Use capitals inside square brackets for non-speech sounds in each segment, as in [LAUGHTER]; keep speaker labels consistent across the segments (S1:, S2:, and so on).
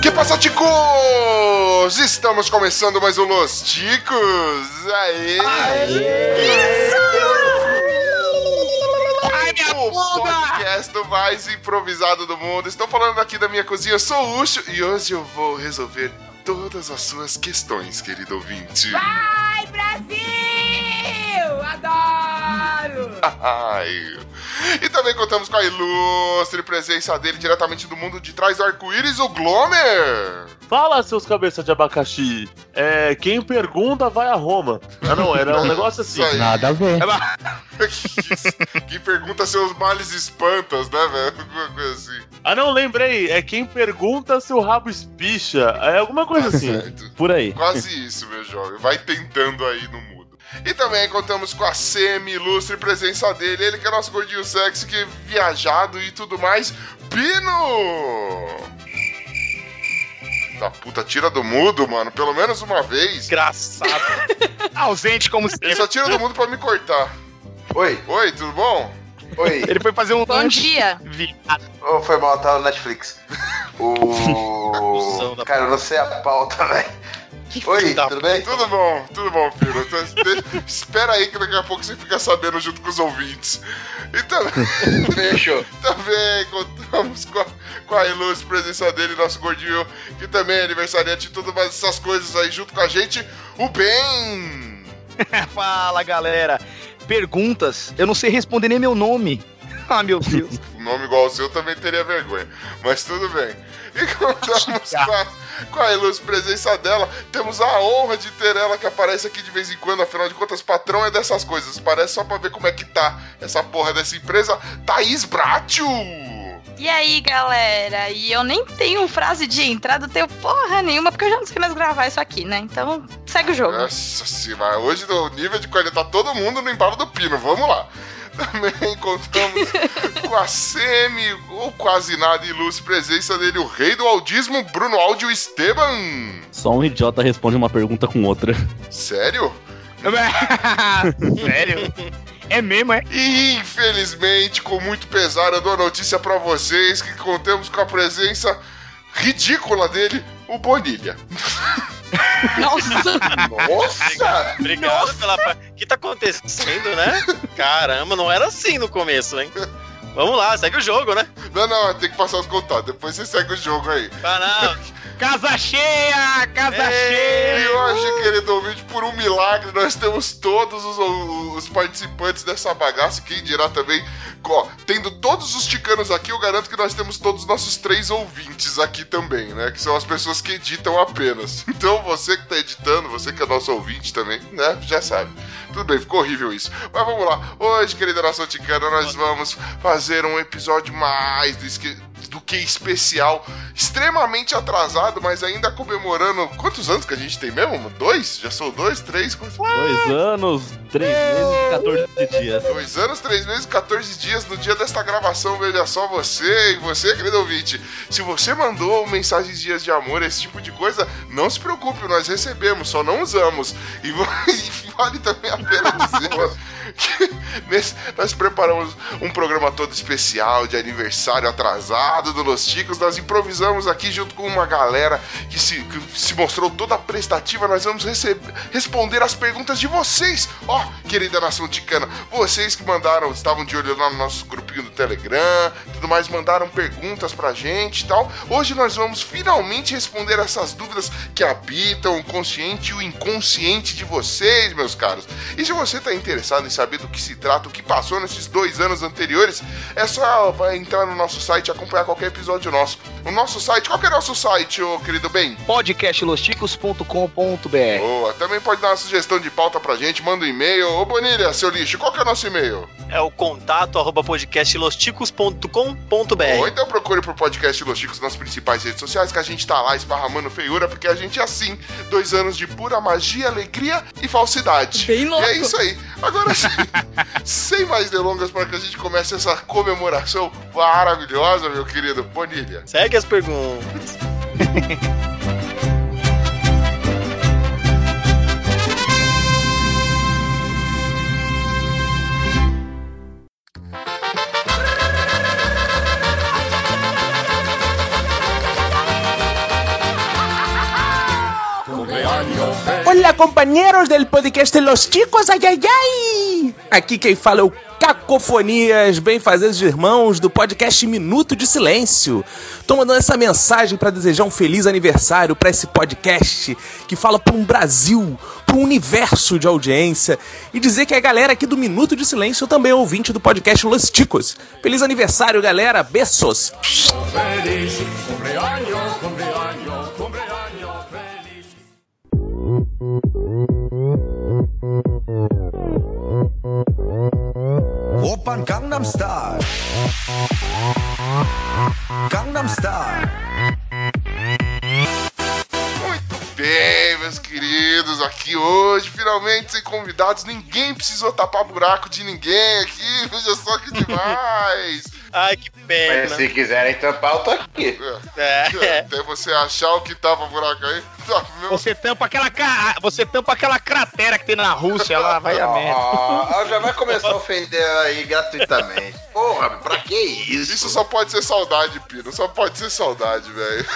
S1: Que passa, ticos? Estamos começando mais um Los Ticos. Aê! o podcast mais improvisado do mundo. Estou falando aqui da minha cozinha, eu sou o Ucho e hoje eu vou resolver todas as suas questões, querido ouvinte.
S2: Vai, Brasil! Adoro!
S1: E também contamos com a ilustre presença dele diretamente do mundo de trás do arco-íris, o Glomer.
S3: Fala, seus cabeças de abacaxi. É, quem pergunta vai a Roma. Ah, não, era um negócio [LAUGHS] assim.
S4: Nada a ver. [LAUGHS]
S1: Quem pergunta seus males espantas, né, velho? Alguma coisa assim.
S3: Ah, não, lembrei. É quem pergunta se o rabo espicha. É alguma coisa
S1: Tá
S3: assim.
S1: certo.
S4: Por aí.
S1: Quase isso, meu jovem. Vai tentando aí no mudo. E também contamos com a semi-ilustre presença dele, ele que é nosso gordinho sexy, que é viajado e tudo mais, Pino! Da puta, tira do mudo, mano, pelo menos uma vez.
S5: Desgraçado. [LAUGHS] Ausente como
S1: Ele
S5: sempre.
S1: só tira do mudo pra me cortar.
S6: Oi,
S1: Oi, tudo bom?
S6: oi.
S5: Ele foi fazer um
S7: Bom
S5: lanche.
S7: dia.
S6: Oh, foi mal, tá no Netflix. O. [LAUGHS] Cara, eu não sei a pauta, [LAUGHS] velho. Oi, tudo bem?
S1: Tudo bom, tudo bom. Então, de- Espera aí que daqui a pouco você fica sabendo junto com os ouvintes. E também... [LAUGHS]
S6: Fechou.
S1: Também contamos com a, com a ilustre presença dele, nosso gordinho, que também é aniversariante de tudo mais essas coisas aí junto com a gente, o Ben! [LAUGHS]
S5: Fala, galera. Perguntas. Eu não sei responder nem meu nome. [LAUGHS] Ah, meu Deus.
S1: Um nome igual ao seu também teria vergonha, mas tudo bem. [LAUGHS] E contamos com a, com a ilustre presença dela, temos a honra de ter ela que aparece aqui de vez em quando, afinal de contas, patrão é dessas coisas, parece só pra ver como é que tá essa porra dessa empresa, Thaís Bratio!
S7: E aí, galera? E eu nem tenho frase de entrada, eu tenho porra nenhuma, porque eu já não sei mais gravar isso aqui, né? Então, segue o jogo.
S1: Nossa senhora, hoje o nível de qualidade tá todo mundo no embalo do pino, vamos lá. Também contamos [LAUGHS] com a semi, ou quase nada ilustre presença dele, o rei do audismo, Bruno Áudio Esteban.
S4: Só um idiota responde uma pergunta com outra.
S1: Sério? [LAUGHS]
S5: Sério? É mesmo, é?
S1: E infelizmente, com muito pesar, eu dou a notícia pra vocês que contamos com a presença ridícula dele, o Bonilha.
S7: Nossa, [LAUGHS]
S6: Nossa!
S8: Obrigado pela. pa- O que tá acontecendo, né? Caramba, não era assim no começo, hein? Vamos lá, segue o jogo, né?
S1: Não, não, tem que passar os contatos, depois você segue o jogo aí.
S8: Ah, [LAUGHS]
S5: Casa cheia! Casa
S8: Ei.
S5: cheia!
S1: E hoje, querido ouvinte, por um milagre, nós temos todos os, os participantes dessa bagaça. Quem dirá também, ó, tendo todos os ticanos aqui, eu garanto que nós temos todos os nossos três ouvintes aqui também, né? Que são as pessoas que editam apenas. [LAUGHS] Então, você que tá editando, você que é nosso ouvinte também, né? Já sabe. Tudo bem, ficou horrível isso. Mas vamos lá. Hoje, querida nação ticana, nós vamos fazer um episódio mais do do que especial, extremamente atrasado, mas ainda comemorando. Quantos anos que a gente tem mesmo? Dois? Já sou dois, três? Quantos?
S4: Dois anos, três meses e 14 dias.
S1: Dois anos, três meses, 14 dias no dia desta gravação. Veja só você e você, querido ouvinte. Se você mandou mensagens dias de amor, esse tipo de coisa, não se preocupe, nós recebemos, só não usamos. E, [LAUGHS] e vale também a pena dizer [LAUGHS] que nesse- nós preparamos um programa todo especial de aniversário atrasado do Los Ticos. Nós improvisamos aqui junto com uma galera que se, que se mostrou toda prestativa. Nós vamos receber, responder as perguntas de vocês, ó, querida nação ticana. Vocês que mandaram, estavam de olho lá no nosso grupinho do Telegram, tudo mais, mandaram perguntas pra gente e tal. Hoje nós vamos finalmente responder essas dúvidas que habitam o consciente e o inconsciente de vocês, meus caros. E se você tá interessado em saber do que se trata, o que passou nesses dois anos anteriores, é só vai entrar no nosso site e acompanhar qualquer episódio nosso. O nosso site, qual que é o nosso site, ô querido bem?
S5: podcastlosticos.com.br
S1: Boa, também pode dar uma sugestão de pauta pra gente, manda um e-mail. Ô Bonilha, seu lixo, qual que é o nosso e-mail?
S8: É o contato arroba podcastlosticos.com.br.
S1: Ou então procure por podcast Los Chicos nas principais redes sociais, que a gente tá lá esparramando feiura, porque a gente é assim. Dois anos de pura magia, alegria e falsidade.
S7: Bem louco.
S1: E é isso aí. Agora sim, [LAUGHS] sem mais delongas, para que a gente comece essa comemoração maravilhosa, meu querido Bonilha.
S8: Segue as perguntas. [LAUGHS]
S9: Olá, companheiros del podcast Los Chicos, ai ai ai! Aqui quem fala é o Cacofonias, bem-fazeres irmãos do podcast Minuto de Silêncio. Tô mandando essa mensagem para desejar um feliz aniversário para esse podcast que fala para um Brasil, para um universo de audiência e dizer que a galera aqui do Minuto de Silêncio também é ouvinte do podcast Los Chicos. Feliz aniversário, galera! Beijos!
S10: Opern Gangnam Style. Gangnam Style.
S1: Bem, meus queridos, aqui hoje, finalmente sem convidados, ninguém precisou tapar buraco de ninguém aqui, [LAUGHS] veja só que demais. [LAUGHS]
S8: Ai, que
S6: Mas
S8: pena.
S6: se quiserem tampar, eu tô aqui.
S8: É. [LAUGHS]
S1: Até você achar o que tapa buraco aí, tá,
S5: Você tampa aquela ca... você tampa aquela cratera que tem na Rússia lá, vai a merda.
S6: Ah, já vai começar a ofender aí gratuitamente. Porra, pra que isso?
S1: Isso só pode ser saudade, Pino. Só pode ser saudade, velho.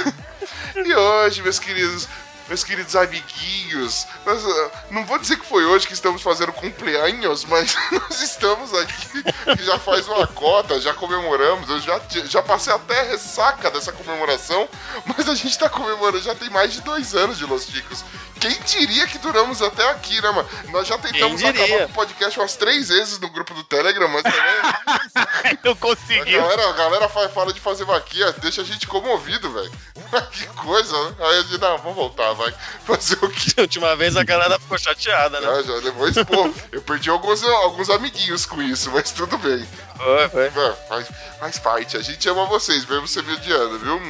S1: E hoje, meus queridos, meus queridos amiguinhos, nós, ah, não vou dizer que foi hoje que estamos fazendo cumpleaños, mas [LAUGHS] nós estamos aqui, já faz uma cota, já comemoramos, eu já, já passei até ressaca dessa comemoração, mas a gente tá comemorando, já tem mais de dois anos de Los Chicos. Quem diria que duramos até aqui, né, mano? Nós já tentamos acabar com o podcast umas três vezes no grupo do Telegram, mas também... [LAUGHS]
S5: Não
S1: A
S5: conseguiu.
S1: galera, a galera fa- fala de fazer vaquinha, deixa a gente comovido, velho. [LAUGHS] que coisa, né? Aí a gente, não, vamos voltar, vai. [LAUGHS] Fazer o quê?
S8: A última vez a galera ficou chateada, né?
S1: Já, já levou expor. Eu perdi alguns, alguns amiguinhos com isso, mas tudo bem.
S8: Foi, foi.
S1: É, Faz, faz parte, a gente ama vocês, mesmo você me odiando, viu?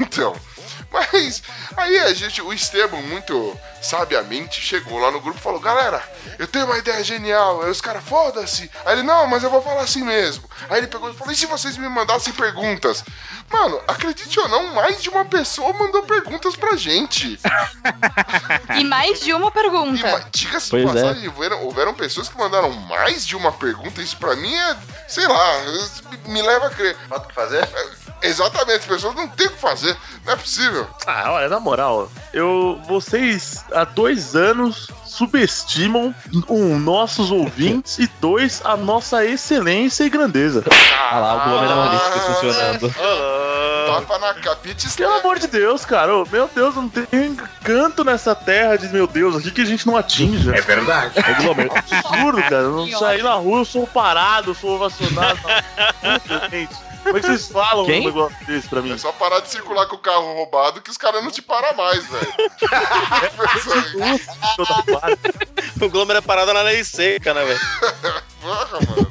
S1: Então. Mas aí a gente, o Esteban, muito sabiamente, chegou lá no grupo e falou: Galera, eu tenho uma ideia genial. Aí os caras, foda-se. Aí ele, não, mas eu vou falar assim mesmo. Aí ele pegou e falou: E se vocês me mandassem perguntas? Mano, acredite ou não, mais de uma pessoa mandou perguntas pra gente. [LAUGHS]
S7: E mais de uma pergunta.
S1: diga-se de
S4: Pois é.
S1: passagem, houveram, houveram pessoas que mandaram mais de uma pergunta. Isso pra mim é, sei lá, me leva a crer.
S6: Falta o que fazer?
S1: Exatamente, as pessoas não têm o que fazer. Não é possível.
S3: Ah, olha, na moral, eu. Vocês há dois anos subestimam um, nossos ouvintes e dois a nossa excelência e grandeza.
S4: Ah lá, o Glomer Analytics
S1: Ah,
S4: funcionando.
S1: Tapa na capite
S3: Pelo amor de Deus, cara. meu Deus, não tem canto nessa terra de meu Deus aqui que a gente não atinja.
S6: É verdade.
S3: É absurdo, [LAUGHS] cara. Eu não saí na rua, eu sou parado, eu sou vacinado. Puta, [LAUGHS] gente. Como é que vocês falam
S4: Quem?
S3: um negócio desse pra mim?
S1: É só parar de circular com o carro roubado que os caras não te param mais, velho. [LAUGHS]
S3: Eu tô parado.
S8: O Glomer é parado na lei seca, né, velho?
S1: Porra, mano.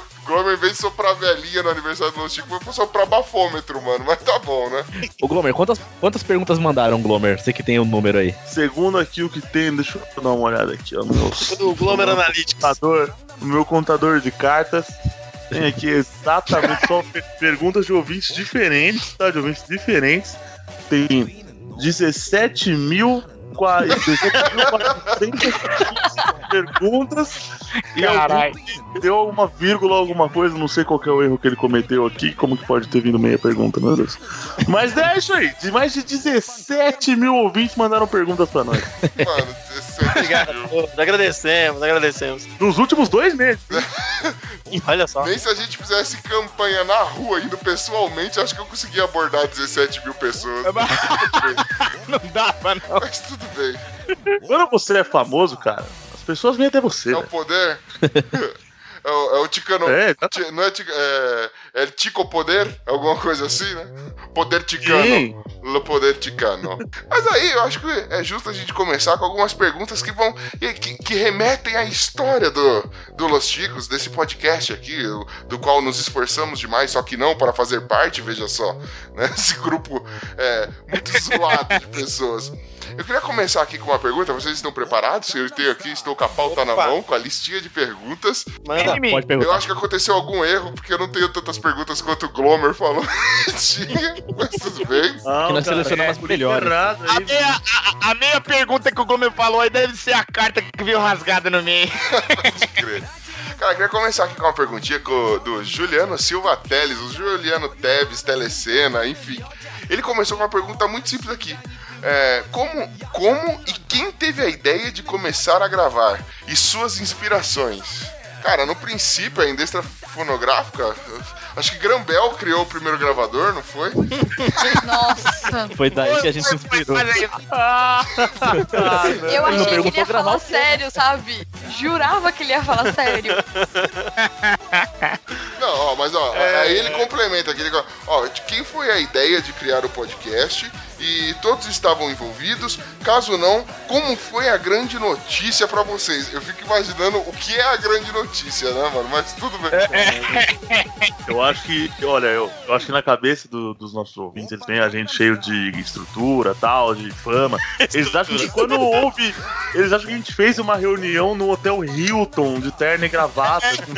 S1: [LAUGHS] Glomer, em vez de soprar velhinha no aniversário do Chico, foi soprar bafômetro, mano. Mas tá bom, né?
S4: Ô, Glomer, quantas, quantas perguntas mandaram, Glomer? Você que tem o número aí.
S3: Segundo aqui o que tem, deixa eu dar uma olhada aqui, ó. No meu
S8: O Glomer Analytics.
S3: contador, no meu contador de cartas. Tem aqui exatamente só per- perguntas de ouvintes diferentes, tá? De ouvintes diferentes. Tem 17 mil. 17.400 perguntas e que deu alguma vírgula, alguma coisa, não sei qual que é o erro que ele cometeu aqui, como que pode ter vindo meia pergunta, meu Deus. Mas é isso aí, de mais de 17 mil ouvintes mandaram perguntas pra nós.
S1: Mano, 17
S8: Obrigado. Agradecemos, agradecemos.
S3: Nos últimos dois meses. [LAUGHS]
S8: Olha só.
S1: Nem se a gente fizesse campanha na rua, indo pessoalmente, acho que eu conseguia abordar 17 mil pessoas. [LAUGHS]
S5: Não dava, não.
S1: Mas tudo bem.
S3: Quando você é famoso, cara, as pessoas vêm até você.
S1: É o poder. [LAUGHS] É o, é o Ticano.
S3: É, tá-
S1: Ti- não é, tica, é, é Tico Poder? Alguma coisa assim, né? Poder Ticano.
S3: Sim.
S1: O poder ticano. Mas aí eu acho que é justo a gente começar com algumas perguntas que vão. que, que remetem à história do, do Los Chicos, desse podcast aqui, do qual nos esforçamos demais, só que não para fazer parte, veja só. Né? [LAUGHS] Esse grupo é, muito zoado de pessoas. Eu queria começar aqui com uma pergunta. Vocês estão preparados? Eu tenho aqui, estou com a pauta na
S8: Opa.
S1: mão, com a listinha de perguntas.
S8: Manda.
S4: Pode
S1: Eu
S4: perguntar.
S1: acho que aconteceu algum erro, porque eu não tenho tantas perguntas quanto o Glomer falou [LAUGHS] que tinha, mas tudo bem.
S3: Não,
S4: Que nós selecionamos
S3: é,
S4: as melhores.
S3: errado
S5: A meia, a, a meia pergunta que o Gomes falou aí deve ser a carta que veio rasgada no meio. [LAUGHS]
S1: Pode crer. Cara, eu queria começar aqui com uma perguntinha do Juliano Silva Teles, o Juliano Teves, Telecena, enfim. Ele começou com uma pergunta muito simples aqui. É, como, como e quem teve a ideia de começar a gravar? E suas inspirações? Cara, no princípio, a indústria fonográfica, acho que Grambel criou o primeiro gravador, não foi?
S7: Nossa. [LAUGHS]
S4: Foi daí que a gente se inspirou. [LAUGHS]
S7: Eu achei que ele ia falar
S4: quê?
S7: sério, sabe? Jurava que ele ia falar sério. [LAUGHS]
S1: Não, ó, mas ó, aí ele complementa aquele. Ó, de quem foi a ideia de criar o podcast? E todos estavam envolvidos? Caso não, como foi a grande notícia pra vocês? Eu fico imaginando o que é a grande notícia, né, mano? Mas tudo bem. [LAUGHS]
S3: Eu acho que, olha, eu, eu acho que na cabeça do- dos nossos ouvintes, eles têm a gente cheio de estrutura, tal, de fama. Eles acham que quando houve. Eles acham que a gente fez uma reunião no Hotel Hilton, de terno e gravata, com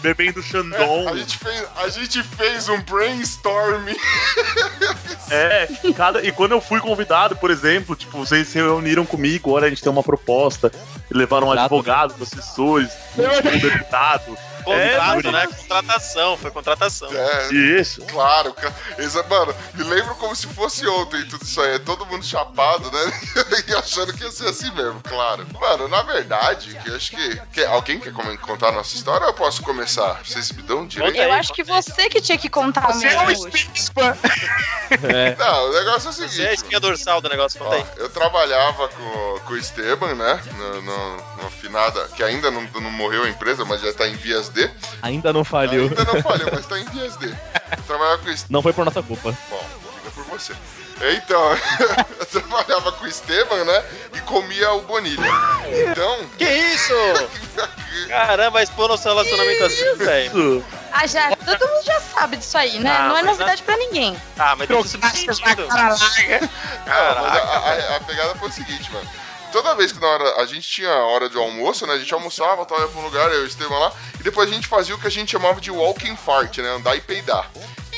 S3: bebendo Xandão.
S1: A gente fez, a gente fez um brainstorm.
S3: É, cada, e quando eu fui convidado, por exemplo, tipo, vocês se reuniram comigo, olha, a gente tem uma proposta, e levaram um advogado, assessores, um deputado.
S8: Contrato,
S3: É,
S8: né? Contratação, foi contratação.
S1: É,
S3: Isso.
S1: claro, cara. Exa- mano, me lembro como se fosse ontem tudo isso aí. Todo mundo chapado, né? [LAUGHS] e achando que ia ser assim mesmo, claro. Mano, na verdade, que eu acho que. que- alguém quer contar a nossa história ou eu posso começar? Vocês me dão direito?
S7: Eu acho que você que tinha que contar o
S9: Você é um
S7: hoje.
S9: espírito.
S4: É. [LAUGHS]
S1: Não, o negócio é o
S8: Você é a
S1: seguinte.
S8: espinha dorsal do negócio, conta
S1: Ó,
S8: aí.
S1: eu trabalhava com, com o Esteban, né? No, no finada, que ainda não, não morreu a empresa, mas já tá em vias D.
S4: Ainda não falhou.
S1: Ainda não falhou, mas tá em vias D. Eu [LAUGHS] trabalhava com.
S4: Não foi por nossa culpa.
S1: Bom, fica por você. Então, eu [LAUGHS] trabalhava com o Esteban, né? E comia o Bonilha. Então.
S8: Que isso? [LAUGHS] Caramba, expor nosso relacionamento assim, velho.
S7: Ah, já, todo mundo já sabe disso aí, né?
S8: Ah,
S7: não é
S8: mas
S7: novidade pra ninguém.
S8: Ah, mas tem isso
S9: Trocastas na cara larga.
S1: Não, mas a, a- a pegada foi o seguinte, mano. Toda vez que na hora, a gente tinha hora de almoço, né? A gente almoçava, tava pra um lugar, eu e o lá, e depois a gente fazia o que a gente chamava de walking fart, né? Andar e peidar.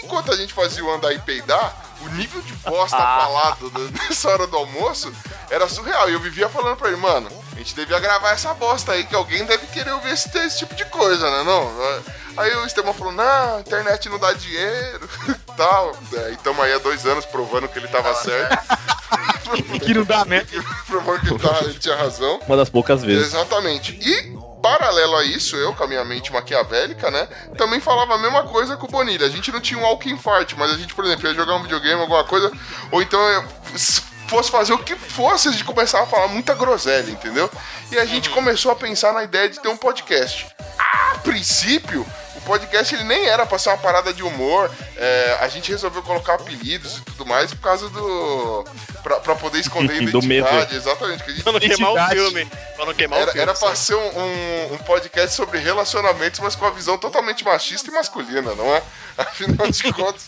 S1: Enquanto a gente fazia o andar e peidar, o nível de bosta falado do- [LAUGHS] nessa hora do almoço era surreal. E eu vivia falando pra ele, mano, a gente devia gravar essa bosta aí, que alguém deve querer ouvir esse, esse tipo de coisa, né? Não? Aí o Esteban falou, não, a internet não dá dinheiro [LAUGHS] tal. É, e tamo aí há dois anos provando que ele tava certo. [LAUGHS]
S9: Que não dá [LAUGHS] mesmo.
S1: provando que ele, tava- ele tinha razão.
S4: Uma das poucas vezes.
S1: Exatamente. E, paralelo a isso, eu, com a minha mente maquiavélica, né, também falava a mesma coisa com o Bonilha. A gente não tinha um walking fart, mas a gente, por exemplo, ia jogar um videogame, alguma coisa, ou então eu- fosse fazer o que fosse, a gente começava a falar muita groselha, entendeu? E a gente começou a pensar na ideia de ter um podcast. A princípio, o podcast ele nem era pra ser uma parada de humor. é, a gente resolveu colocar apelidos e tudo mais por causa do. pra, pra poder esconder a [LAUGHS]
S4: Do medo.
S1: identidade. Exatamente. Que a gente
S8: Pra não queimar o
S9: Identidade.
S8: filme. Pra não queimar o
S1: era,
S8: filme.
S1: era pra ser um, um- um podcast sobre relacionamentos, mas com a visão totalmente machista e masculina, não é? [LAUGHS] Afinal de [LAUGHS] contas.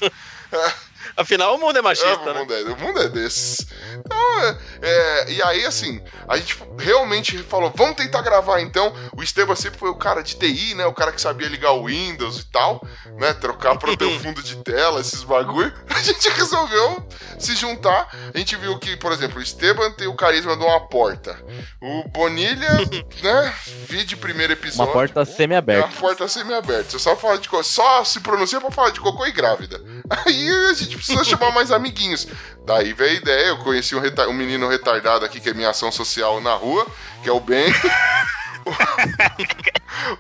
S1: É,
S8: Afinal, o mundo é
S1: é,
S8: machista,
S1: o,
S8: né?
S1: mundo é, o mundo é desses. Então, é, é, e aí, assim, a gente realmente falou: vamos tentar gravar então. O Esteban sempre foi o cara de TI, né? O cara que sabia ligar o Windows e tal, né? Trocar pro [LAUGHS] teu fundo de tela, esses bagulho. [LAUGHS] A gente resolveu se juntar. A gente viu que, por exemplo, o Esteban tem o carisma de uma porta. O Bonilha, [LAUGHS] né? Vi de primeiro episódio.
S4: Uma porta
S1: É
S4: semi-aberta.
S1: uma porta semi-aberta. Você só, fala de só se pronuncia pra falar de cocô e grávida. Aí a gente precisa chamar mais amiguinhos. Daí veio a ideia. Eu conheci um, um menino retardado aqui, que é minha ação social na rua, que é o Ben. [LAUGHS]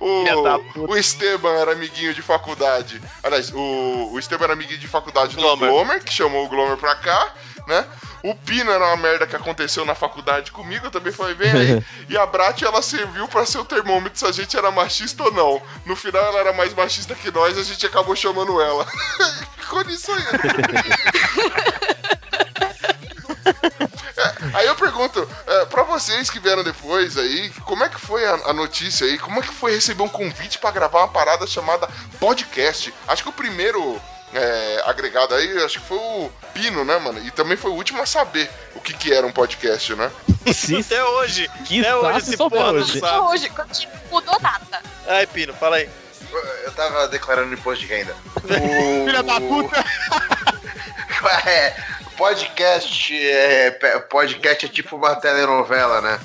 S1: O, [LAUGHS] o Esteban era amiguinho de faculdade. Aliás, o, o Esteban era amiguinho de faculdade
S8: Glomer.
S1: do Glomer, que chamou o Glomer pra cá, né? O Pino era uma merda que aconteceu na faculdade comigo, eu também falei, vem aí. [LAUGHS] E a Brat, ela serviu pra ser o termômetro se a gente era machista ou não. No final, ela era mais machista que nós, a gente acabou chamando ela. [LAUGHS] Ficou nisso aí. É, [LAUGHS] aí eu pergunto, é, pra vocês que vieram depois aí, como é que foi a, a notícia aí? Como é que foi receber um convite pra gravar uma parada chamada podcast? Acho que o primeiro é, agregado aí, acho que foi o Pino, né, mano? E também foi o último a saber o que, que era um podcast, né?
S4: Se
S8: Até hoje.
S4: Que
S8: Até hoje
S4: se
S8: esse porra
S4: hoje.
S8: sabe.
S7: Hoje, tipo, mudou nada.
S8: Ai, Pino, fala aí.
S6: Eu tava declarando imposto de renda. [LAUGHS]
S9: Filha da puta. [LAUGHS]
S6: É, podcast é, podcast é tipo uma telenovela, né?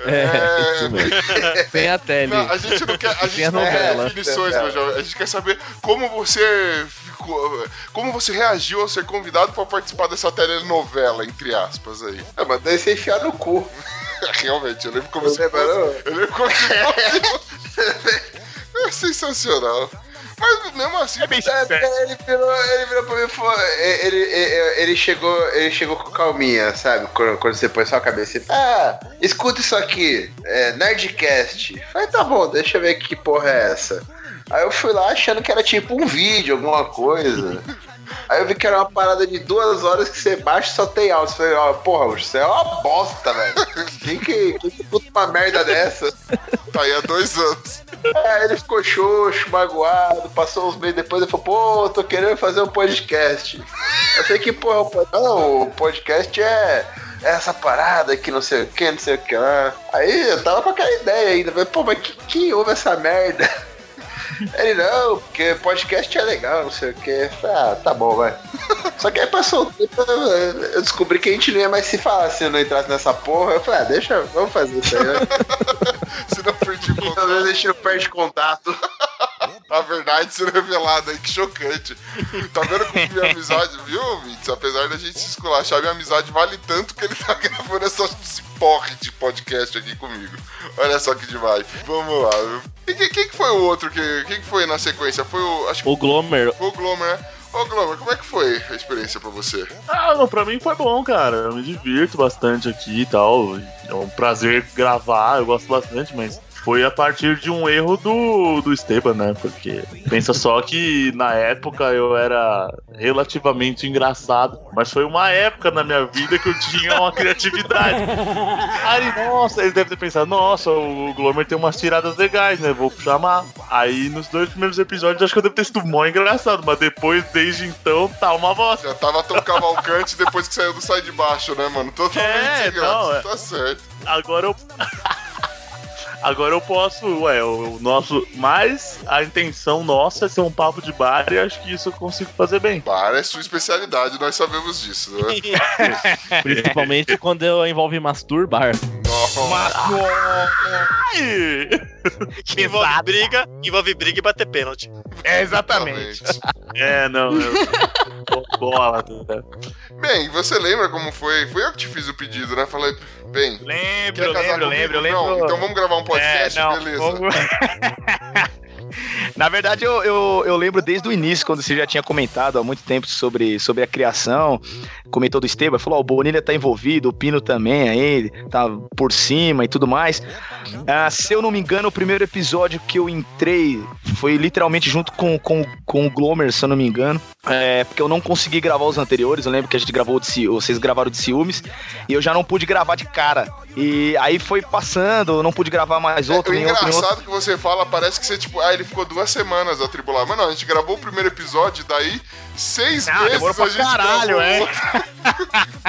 S4: É, mesmo. [LAUGHS] Sem a tele.
S1: Não, a gente não quer, a gente
S4: a
S1: não quer definições,
S6: É.
S1: meu jovem. A gente quer saber como você ficou co- como você reagiu ao ser convidado pra participar dessa telenovela, entre aspas, aí?
S6: Eu mandei você enfiar no cu. [LAUGHS]
S1: Realmente, eu lembro como
S6: não?
S1: Eu lembro como se fosse... É sensacional. Mas mesmo assim...
S5: É bem
S6: É, porque ele virou, ele virou pra mim e falou. Ele, ele, ele chegou, ele chegou com calminha, sabe? Quando, quando você põe só a cabeça. Ah, escuta isso aqui, é, Nerdcast. Falei, tá bom, deixa eu ver que porra é essa. Aí eu fui lá achando que era tipo um vídeo, alguma coisa. Aí eu vi que era uma parada de duas horas que você baixa e só tem áudio. Eu Falei, ó, porra, isso é uma bosta, velho. Quem que, quem que escuta uma merda dessa?
S1: Tá aí há dois anos.
S6: É, ele ficou xoxo, magoado, passou uns meses depois, ele falou, pô, tô querendo fazer um podcast. Eu falei que, pô, não, o podcast é, é essa parada que não sei o que, não sei o que lá. Aí eu tava com aquela ideia ainda, falei, pô, mas que, que houve essa merda? Ele, não, porque podcast é legal, não sei o que. Eu falei, ah, tá bom, vai. [LAUGHS] Só que aí passou o tempo, eu descobri que a gente não ia mais se falar se eu não entrasse nessa porra. Eu falei, ah, deixa, vamos fazer isso aí, né? [LAUGHS]
S1: Se não perdi o
S6: Pelo
S1: contato.
S6: menos a gente não perde contato. [LAUGHS]
S1: A verdade sendo revelada aí, que chocante. Tá vendo como minha amizade, viu, Vitz? Apesar da gente se esculachar, minha amizade vale tanto que ele tá gravando essa esse porre de podcast aqui comigo. Olha só que demais. Vamos lá. viu? E quem, quem que foi o outro? Que, quem que foi na sequência? Foi o. Acho que
S4: O Glomer.
S1: foi o Glomer, né? Ô, Glomer, como é que foi a experiência pra você?
S3: Ah, não, pra mim foi bom, cara. Eu me divirto bastante aqui e tal. É um prazer gravar, eu gosto bastante, mas foi a partir de um erro do, do Esteban, né? Porque pensa só que na época eu era relativamente engraçado, mas foi uma época na minha vida que eu tinha uma criatividade. Aí, nossa, eles devem ter pensado, nossa, o Glomer tem umas tiradas legais, né? Vou chamar. Aí nos dois primeiros episódios acho que eu devo ter sido mó engraçado, mas depois, desde então, tá uma bosta.
S1: Já tava tão cavalcante depois que saiu do Sai de Baixo, né, mano? Totalmente
S3: É,
S1: sem graça.
S3: não, é.
S1: Tá certo.
S3: Agora eu. Agora eu posso, ué, o, nosso. Mas a intenção nossa é ser um papo de bar e acho que isso eu consigo fazer bem.
S1: Bar é sua especialidade, nós sabemos disso, né? [LAUGHS]
S4: Principalmente quando eu envolve masturbar.
S3: Ai! [LAUGHS]
S8: Que envolve briga, envolve briga e bater pênalti.
S5: É, exatamente.
S3: É, não, eu. [LAUGHS] Bola. né?
S1: Bem, e você lembra como foi? Foi eu que te fiz o pedido, né? Falei, bem,
S5: Lembro, lembro,
S1: comigo?
S5: lembro, lembro.
S1: Então vamos gravar um podcast,
S5: É, não,
S1: beleza.
S5: vamos- [LAUGHS] Na verdade, eu, eu, eu lembro desde o início, quando você já tinha comentado há muito tempo sobre, sobre a criação, comentou do Esteban, falou, ó, o Bonilha tá envolvido, o Pino também aí, tá por cima e tudo mais. Ah, se eu não me engano, o primeiro episódio que eu entrei foi literalmente junto com, com, com o Glomer, se eu não me engano, é, porque eu não consegui gravar os anteriores, eu lembro que a gente gravou de vocês gravaram de ciúmes, e eu já não pude gravar de cara. E aí foi passando, eu não pude gravar mais outro,
S1: o
S5: nem outro, outro.
S1: engraçado que você fala, parece que você, tipo, ah, ele ficou duas semanas atribulado. Mas não, a gente gravou o primeiro episódio, daí seis
S5: Não,
S1: meses
S5: demorou pra
S1: a gente
S5: caralho,
S1: gravou
S5: é.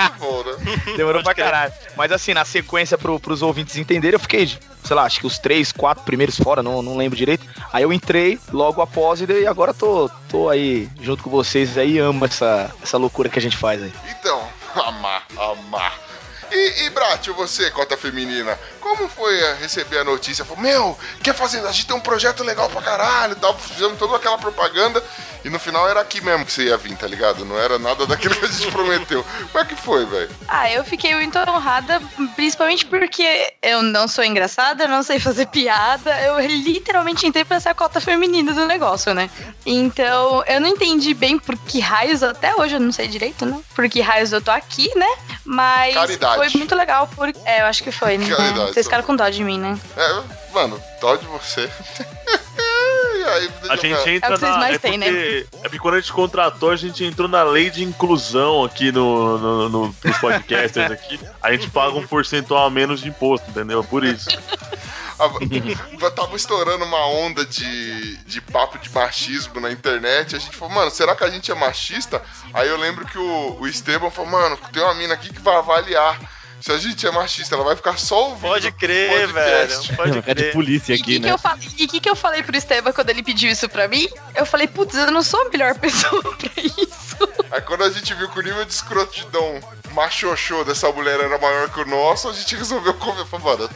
S5: [LAUGHS]
S1: Bom, né?
S5: Demorou pra caralho. Mas assim, na sequência pro, pros ouvintes entenderem, eu fiquei, sei lá, acho que os três, quatro primeiros fora, não, não lembro direito. Aí eu entrei logo após e daí agora tô, tô aí junto com vocês aí amo essa, essa loucura que a gente faz aí.
S1: Então, [LAUGHS] amar, amar. E, e Bratio, você, cota feminina, como foi receber a notícia? Falou, meu, quer fazer? A gente tem um projeto legal pra caralho e tal. Fizemos toda aquela propaganda e no final era aqui mesmo que você ia vir, tá ligado? Não era nada daquilo que a gente [LAUGHS] prometeu. Como é que foi, velho?
S7: Ah, eu fiquei muito honrada, principalmente porque eu não sou engraçada, não sei fazer piada. Eu literalmente entrei pra ser a cota feminina do negócio, né? Então, eu não entendi bem por que raios, até hoje eu não sei direito, né? Por que raios eu tô aqui, né? Mas
S1: Caridade.
S7: foi muito legal, porque. É, eu acho que foi, né?
S1: Caridade,
S7: Vocês ficaram com dó de mim, né?
S1: É, mano, dó de você. [LAUGHS] e aí,
S3: A gente entra
S7: É
S3: na.
S7: mais
S3: é,
S7: têm, né?
S3: porque, é porque quando a gente contratou, a gente entrou na lei de inclusão aqui no, no, no- nos podcasters aqui. A gente paga um percentual a menos de imposto, entendeu? Por isso.
S1: a- [LAUGHS] tava estourando uma onda de, de papo de machismo na internet. A gente falou, mano, será que a gente é machista? Aí eu lembro que o, o Esteban falou, mano, tem uma mina aqui que vai avaliar se a gente é machista. Ela vai ficar só ouvindo.
S8: Pode crer,
S1: podcast.
S8: velho. [LAUGHS] Pode
S4: Ficar de
S8: crer.
S4: polícia
S7: E o
S4: aqui,
S7: que, que
S4: né?
S7: eu falei, e que, que eu falei pro Esteban quando ele pediu isso pra mim? Eu falei, putz, eu não sou a melhor [LAUGHS] pessoa pra isso.
S1: Aí quando a gente viu que o nível de escrotidão machoxô dessa mulher era maior que o nosso, a gente resolveu comer. Falei, mano,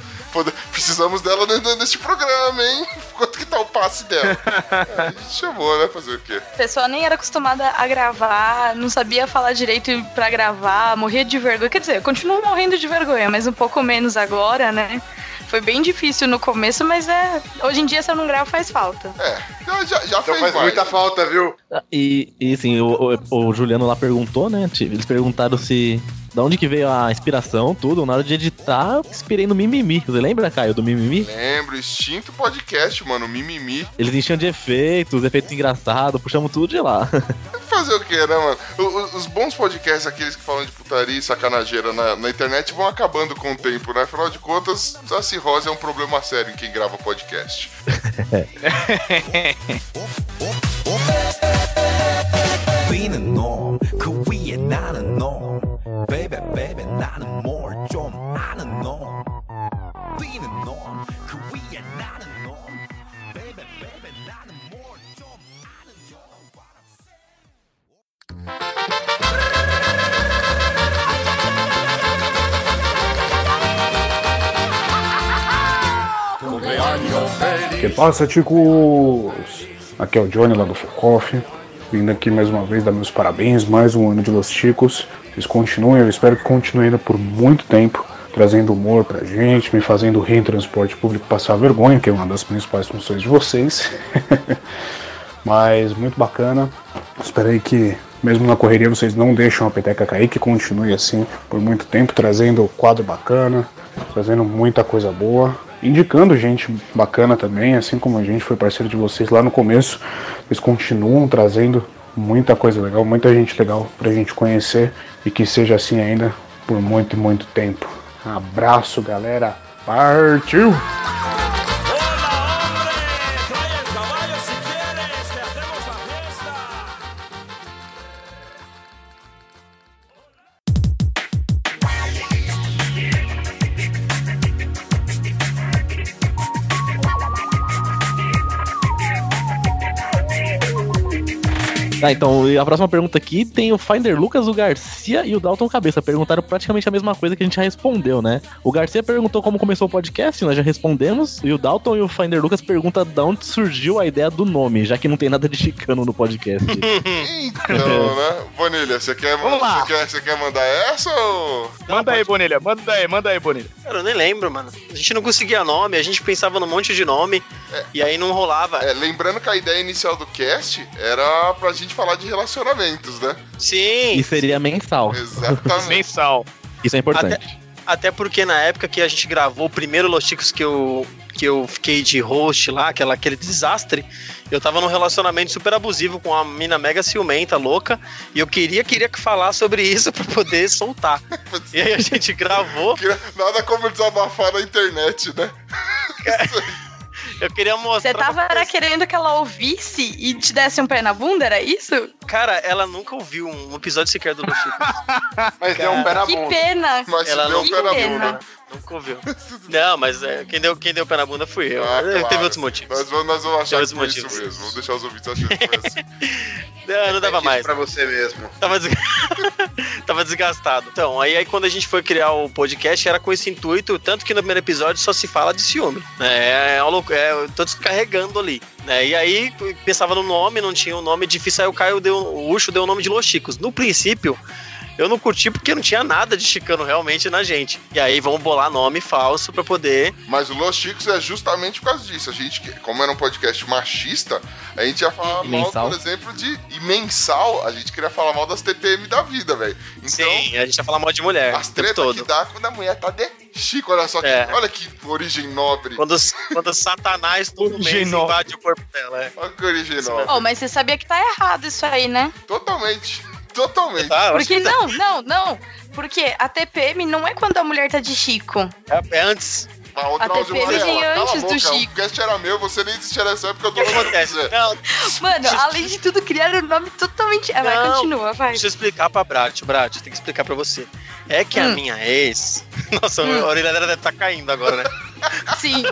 S1: Precisamos dela deste programa, hein? [LAUGHS] Quanto que tá o passe dela? [LAUGHS] A gente chamou, né? Fazer o quê?
S7: A pessoa nem era acostumada a gravar, não sabia falar direito pra gravar, morria de vergonha. Quer dizer, eu continuo morrendo de vergonha, mas um pouco menos agora, né? Foi bem difícil no começo, mas é. Hoje em dia, se eu não gravo, faz falta.
S1: É, já, já, já
S6: Então
S1: fez
S6: faz
S1: mais.
S6: muita falta, viu?
S4: E, e assim, o, o- o Juliano lá perguntou, né? Eles perguntaram se da onde que veio a inspiração, tudo. Na hora de editar, eu inspirei no Mimimi. Você lembra, Caio, do Mimimi?
S1: Lembro, extinto podcast, mano, Mimimi.
S4: Eles enchiam de efeitos, efeitos engraçados, puxamos tudo de lá. [LAUGHS]
S1: Fazer o que, né, mano? Os bons podcasts, aqueles que falam de putaria e sacanageira na, na, internet, vão acabando com o tempo, né? Afinal de contas, a cirrose é um problema sério em quem grava podcast. [LAUGHS]
S10: Being a norm, not a norm. Baby, baby, 나는 more 좀 아는 norm. Being a norm, 그위에 나는 norm. Baby, baby, 나는 more 좀 아는 norm.
S11: Que passa, ticos? Aqui é o Johnny lá do Focoff, vindo aqui mais uma vez dar meus parabéns, mais um ano de Los Chicos. Vocês continuem, eu espero que continuem ainda por muito tempo, trazendo humor pra gente, me fazendo rir em transporte público passar vergonha, que é uma das principais funções de vocês. [LAUGHS] Mas muito bacana. Espero aí que, mesmo na correria, vocês não deixem a peteca cair, que continue assim por muito tempo, trazendo quadro bacana, trazendo muita coisa boa, indicando gente bacana também, assim como a gente foi parceiro de vocês lá no começo. Eles continuam trazendo muita coisa legal, muita gente legal pra gente conhecer e que seja assim ainda por muito e muito tempo. Abraço, galera. Partiu!
S4: Tá, então, a próxima pergunta aqui tem o Finder Lucas, o Garcia e o Dalton Cabeça. Perguntaram praticamente a mesma coisa que a gente já respondeu, né? O Garcia perguntou como começou o podcast, nós já respondemos. E o Dalton e o Finder Lucas perguntam de onde surgiu a ideia do nome, já que não tem nada de chicano no podcast. [LAUGHS]
S1: Então, né? Bonilha, você quer, você quer, você quer mandar essa ou.
S5: Manda aí, Bonilha, manda aí, manda aí, Bonilha.
S8: Cara, eu nem lembro, mano. A gente não conseguia nome, a gente pensava num monte de nome e aí não rolava.
S1: É, lembrando que a ideia inicial do cast era pra gente falar de relacionamentos, né?
S8: Sim.
S4: E seria mensal.
S1: Exatamente. [LAUGHS]
S5: Mensal.
S4: Isso é importante.
S8: Até, até porque na época que a gente gravou o primeiro Los Chicos que eu, que eu fiquei de host lá, aquela, aquele desastre, eu tava num relacionamento super abusivo com uma mina mega ciumenta, louca, e eu queria, queria que falar sobre isso [LAUGHS] pra poder soltar. E aí a gente gravou,
S1: Que [LAUGHS] Nada como desabafar na internet, né?
S8: Eu queria mostrar.
S7: Você tava era querendo que ela ouvisse e te desse um pé na bunda, era isso?
S8: Cara, ela nunca ouviu um episódio sequer do Chicos. [LAUGHS]
S6: Mas deu um pé na
S7: Que
S6: bunda.
S7: pena!
S1: Mas
S8: Ela
S1: deu um pé na bunda.
S8: Nunca ouviu. [LAUGHS] Não, mas é, quem, deu, quem deu pé na bunda fui eu.
S1: Ah,
S8: Teve
S1: claro.
S8: outros motivos.
S1: Nós vamos, nós vamos achar que
S8: outros
S1: foi isso
S8: motivos.
S1: mesmo. Vamos deixar os ouvintes achando que foi assim. [LAUGHS]
S8: Não, não dava
S6: Isso
S8: mais.
S6: Pra você mesmo.
S8: Tava, des- [LAUGHS] Tava desgastado. Então, aí, aí quando a gente foi criar o podcast, era com esse intuito, tanto que no primeiro episódio só se fala de ciúme. É, loucura, é, todos carregando ali. Né? E aí, pensava no nome, não tinha o um nome difícil, aí o Caio deu, o Ucho deu o nome de Los Chicos. No princípio, eu não curti porque não tinha nada de chicano realmente na gente. E aí, vamos bolar nome falso pra poder.
S1: Mas o Los Chicos é justamente por causa disso. A gente, como era um podcast machista, a gente ia falar
S4: E
S1: mal,
S4: mensal.
S1: por exemplo, de. E mensal, a gente queria falar mal das TPM da vida, velho. Então,
S8: Sim, a gente ia falar mal de mulher.
S1: as tretas que dá quando a mulher tá de chico, olha só que.
S8: É.
S1: Olha que origem nobre.
S8: Quando, quando Satanás todo mês invade o corpo dela. É.
S1: Olha que origem nobre.
S7: Oh, mas você sabia que tá errado isso aí, né?
S1: Totalmente. Totalmente.
S8: Tá, acho
S7: Porque
S8: que tá-
S7: não, não, não. Porque a TPM não é quando a mulher tá de Chico.
S8: é, é antes.
S1: Ah, o
S7: A TPM vem
S1: cala a
S7: antes do
S1: boca,
S7: Chico.
S1: O cast era meu, você nem existia nessa época, eu tô
S8: que
S1: falando
S8: acontece?
S1: dizer.
S8: Não,
S7: Mano, além de tudo, criaram um nome totalmente. Ah, vai,
S8: Não.
S7: continua, vai.
S8: Deixa eu explicar pra Brat. Brat, tem que explicar pra você. É que a
S7: Hum.
S8: minha ex. [LAUGHS] Nossa, a orelha dela deve estar caindo agora, né? [LAUGHS]
S7: Sim,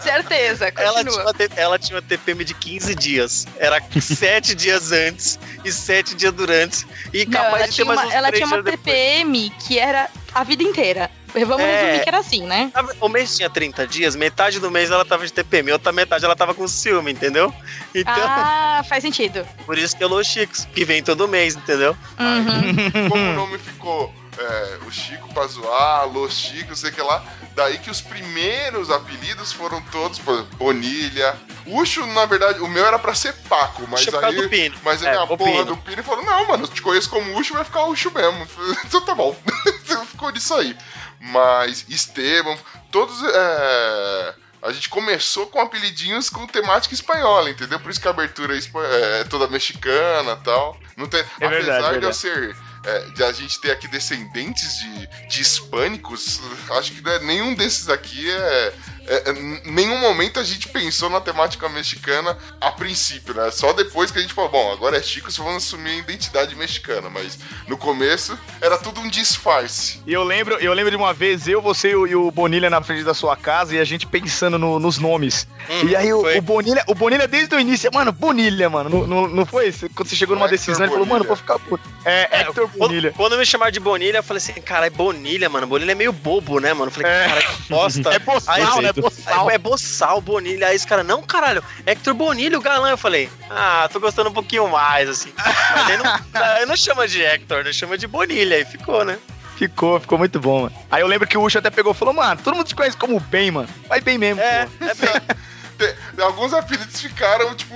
S7: certeza,
S8: Ela tinha, ela tinha uma TPM de 15 dias. Era 7 dias antes e 7 dias durante. E
S7: Não,
S8: capaz de ter mais
S7: uma,
S8: uns
S7: ela
S8: 3
S7: tinha uma
S8: dias depois.
S7: TPM que era a vida inteira. Vamos
S8: É.
S7: resumir que era assim, né?
S8: O mês tinha 30 dias, metade do mês ela tava de TPM, outra metade ela tava com ciúme, entendeu? Então,
S7: Ah, faz sentido.
S8: por isso que é Los Chicos, que vem todo mês, entendeu?
S7: Uhum.
S1: Como o nome ficou é, o Chico pra zoar, Los Chicos, sei que lá. Daí que os primeiros apelidos foram todos, por Bonilha. Ucho, na verdade, o meu era pra ser Paco, mas
S8: Ucho causa
S1: aí.
S8: do Pino.
S1: Mas aí
S8: É,
S1: a porra
S8: Pino.
S1: do Pino falou: não, mano, eu te conheço como Ucho, vai ficar Ucho mesmo. [LAUGHS] Então tá bom. [LAUGHS] Ficou nisso aí. Mas Esteban, todos. É... A gente começou com apelidinhos com temática espanhola, entendeu? Por isso que a abertura é, é toda mexicana e tal. Não tem...
S5: É verdade,
S1: Apesar de eu ser. É, de a gente ter aqui descendentes de, de hispânicos, acho que é- nenhum desses aqui é, é- é- nenhum momento a gente pensou na temática mexicana a princípio, né? Só depois que a gente falou, bom, agora é Chico, vamos assumir a identidade mexicana. Mas no começo era tudo um disfarce.
S5: E eu lembro, eu lembro de uma vez, eu, você e o- Bonilha na frente da sua casa e a gente pensando no- nos nomes.
S8: Hum,
S5: e aí o, o Bonilha, o Bonilha desde o início, mano, Bonilha, mano, não, não, não foi? Quando você chegou numa
S1: Hector
S5: decisão, ele falou, mano,
S1: Bonilha.
S5: vou ficar puto. É, Hector Bonilha.
S8: Quando, quando me chamaram de Bonilha, eu falei assim, cara, é Bonilha, mano. Bonilha é meio bobo, né, mano? Eu falei,
S5: É.
S8: cara, que bosta. [LAUGHS]
S5: É
S8: Aí,
S5: né? Boçal.
S8: É, é boçal, Bonilha. Aí esse cara, não, caralho, Hector Bonilha, o galã. Eu falei, ah, tô gostando um pouquinho mais, assim. Mas aí não, [LAUGHS] aí não chama de Hector, né? Chama de Bonilha. Aí ficou, né?
S5: Ficou, ficou muito bom, mano. Aí eu lembro que o Ucho até pegou e falou, mano, todo mundo te conhece como bem, mano. Vai bem mesmo,
S8: É,
S5: pô.
S8: é bem. [LAUGHS]
S1: Tem- alguns apelidos ficaram, tipo,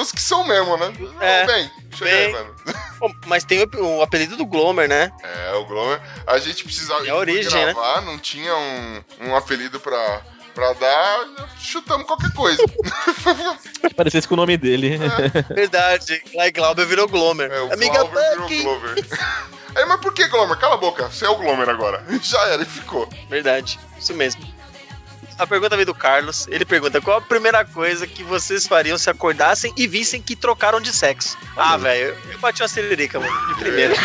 S1: os que são mesmo, né?
S8: É.
S1: Bem, chega aí,
S8: Bem.
S1: mano.
S8: Pô, Mas tem o, o apelido do Glomer, né?
S1: É, o Glomer. A gente precisava
S8: É a origem, né?
S1: gravar, não tinha um, um apelido pra, pra dar, chutamos qualquer coisa. [LAUGHS]
S4: Parecesse com o nome dele.
S8: Verdade. Lá em Glauber virou Glomer.
S1: É, o
S8: Amiga
S1: Glover virou. Glover. Aí, [LAUGHS] mas por que Glomer? Cala a boca, você é o Glomer agora. [LAUGHS] Já era, e ficou.
S8: Verdade, isso mesmo. A pergunta veio do Carlos. Ele pergunta: qual a primeira coisa que vocês fariam se acordassem e vissem que trocaram de sexo? Ah, velho, eu bati uma celerica, mano, de primeira. [LAUGHS]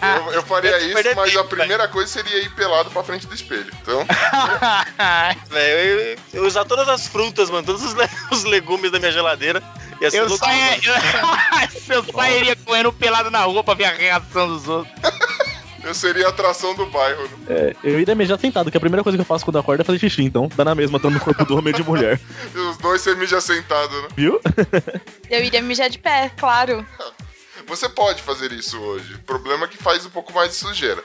S1: Eu, eu faria
S8: Deve
S1: isso, mas a
S8: tempo,
S1: primeira coisa seria ir pelado pra frente do espelho. Então, [LAUGHS]
S8: Velho, eu, eu usar todas as frutas, mano, todos os, [LAUGHS] os legumes da minha geladeira. Ia ser
S5: Eu, só, eu, eu sairia correndo pelado na rua pra ver a reação dos outros.
S1: Eu seria a atração do bairro. né?
S4: É, eu iria mejar sentado, que a primeira coisa que eu faço quando eu acordo é fazer xixi, então dá na mesma, tanto no corpo do homem e de mulher. [LAUGHS]
S1: E os dois você mija sentado, né?
S4: Viu?
S7: Eu iria mijar de pé, claro. [LAUGHS]
S1: Você pode fazer isso hoje. O problema é que faz um pouco mais de sujeira.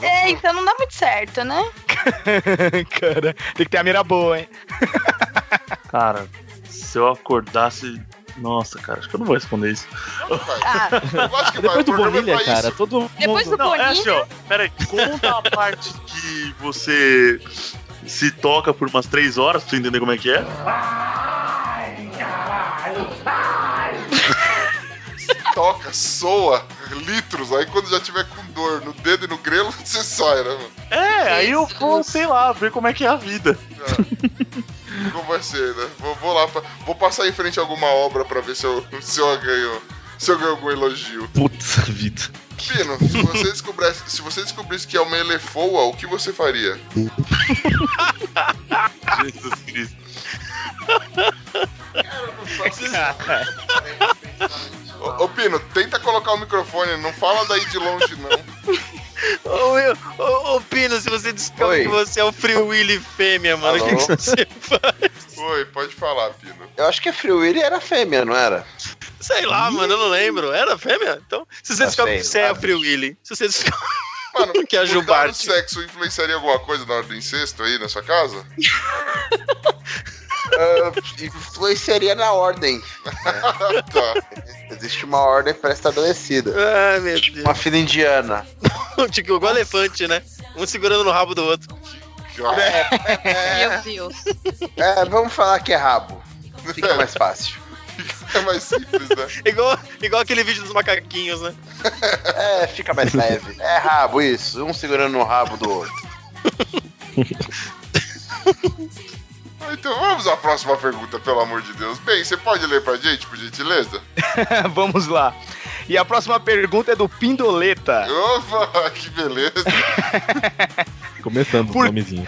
S7: É, então não dá muito certo, né? [LAUGHS]
S5: Cara, tem que ter a mira boa, hein?
S3: Cara, se eu acordasse. Nossa, cara, acho que eu não vou responder isso.
S1: Não vai.
S7: Ah,
S1: Eu acho que vai.
S4: Depois
S1: O
S4: do
S1: é
S4: Bonilha,
S1: pra
S4: cara,
S1: isso.
S4: todo
S7: Depois
S4: mundo...
S7: do
S3: Não, é
S7: Boninho.
S3: assim, ó. Peraí, conta a parte que você se toca por umas três horas pra você entender como é que é.
S1: Toca, soa, litros. Aí quando já tiver com dor no dedo e no grelo, [LAUGHS] você sai, né, mano?
S3: É, aí eu vou, sei lá, ver como é que é a vida.
S1: Como vai ser, né? Vou, vou lá, pra- vou passar em frente a alguma obra pra ver se eu, [LAUGHS] se eu ganho. Se eu ganho algum elogio.
S4: Putz, vida.
S1: Pino, se você descobrisse, se você descobrisse que é uma elefoa, o que você faria?
S3: Jesus Cristo.
S1: Ô, ô, Pino, tenta colocar o microfone, não fala daí de longe, não. [LAUGHS]
S8: Ô, meu, ô, ô, Pino, se você descobre
S6: Oi.
S8: que você é o Free Willy fêmea, mano, o que, que você faz?
S1: Oi, pode falar, Pino.
S6: Eu acho que a Free Willy era fêmea, não era?
S8: Sei lá, mano, eu não lembro. Era fêmea? Então, se você
S6: Tá
S8: descobre que você é o Free Willy, se você descobre
S1: Mano, [LAUGHS]
S8: que é a Jubarte.
S1: o sexo influenciaria alguma coisa na hora do incesto aí na sua casa? [LAUGHS]
S6: Ah, influenciaria na ordem. [LAUGHS]
S1: tá.
S6: Existe uma ordem pré-estabelecida.
S8: Ai, meu Deus.
S6: Uma fila indiana. [LAUGHS]
S8: tipo, igual elefante, né? Um segurando no rabo do outro.
S7: Meu Deus.
S6: É, vamos falar que é rabo. Fica mais fácil.
S1: É mais simples, né? [LAUGHS]
S8: Igual, igual aquele vídeo dos macaquinhos, né?
S6: É, fica mais leve. É rabo, isso. Um segurando no rabo do outro.
S1: Então vamos à próxima pergunta, pelo amor de Deus. Bem, você pode ler pra gente, por gentileza? [LAUGHS]
S5: Vamos lá. E a próxima pergunta é do Pindoleta.
S1: Opa, que beleza. [LAUGHS]
S4: Começando
S5: Por-
S4: o nomezinho.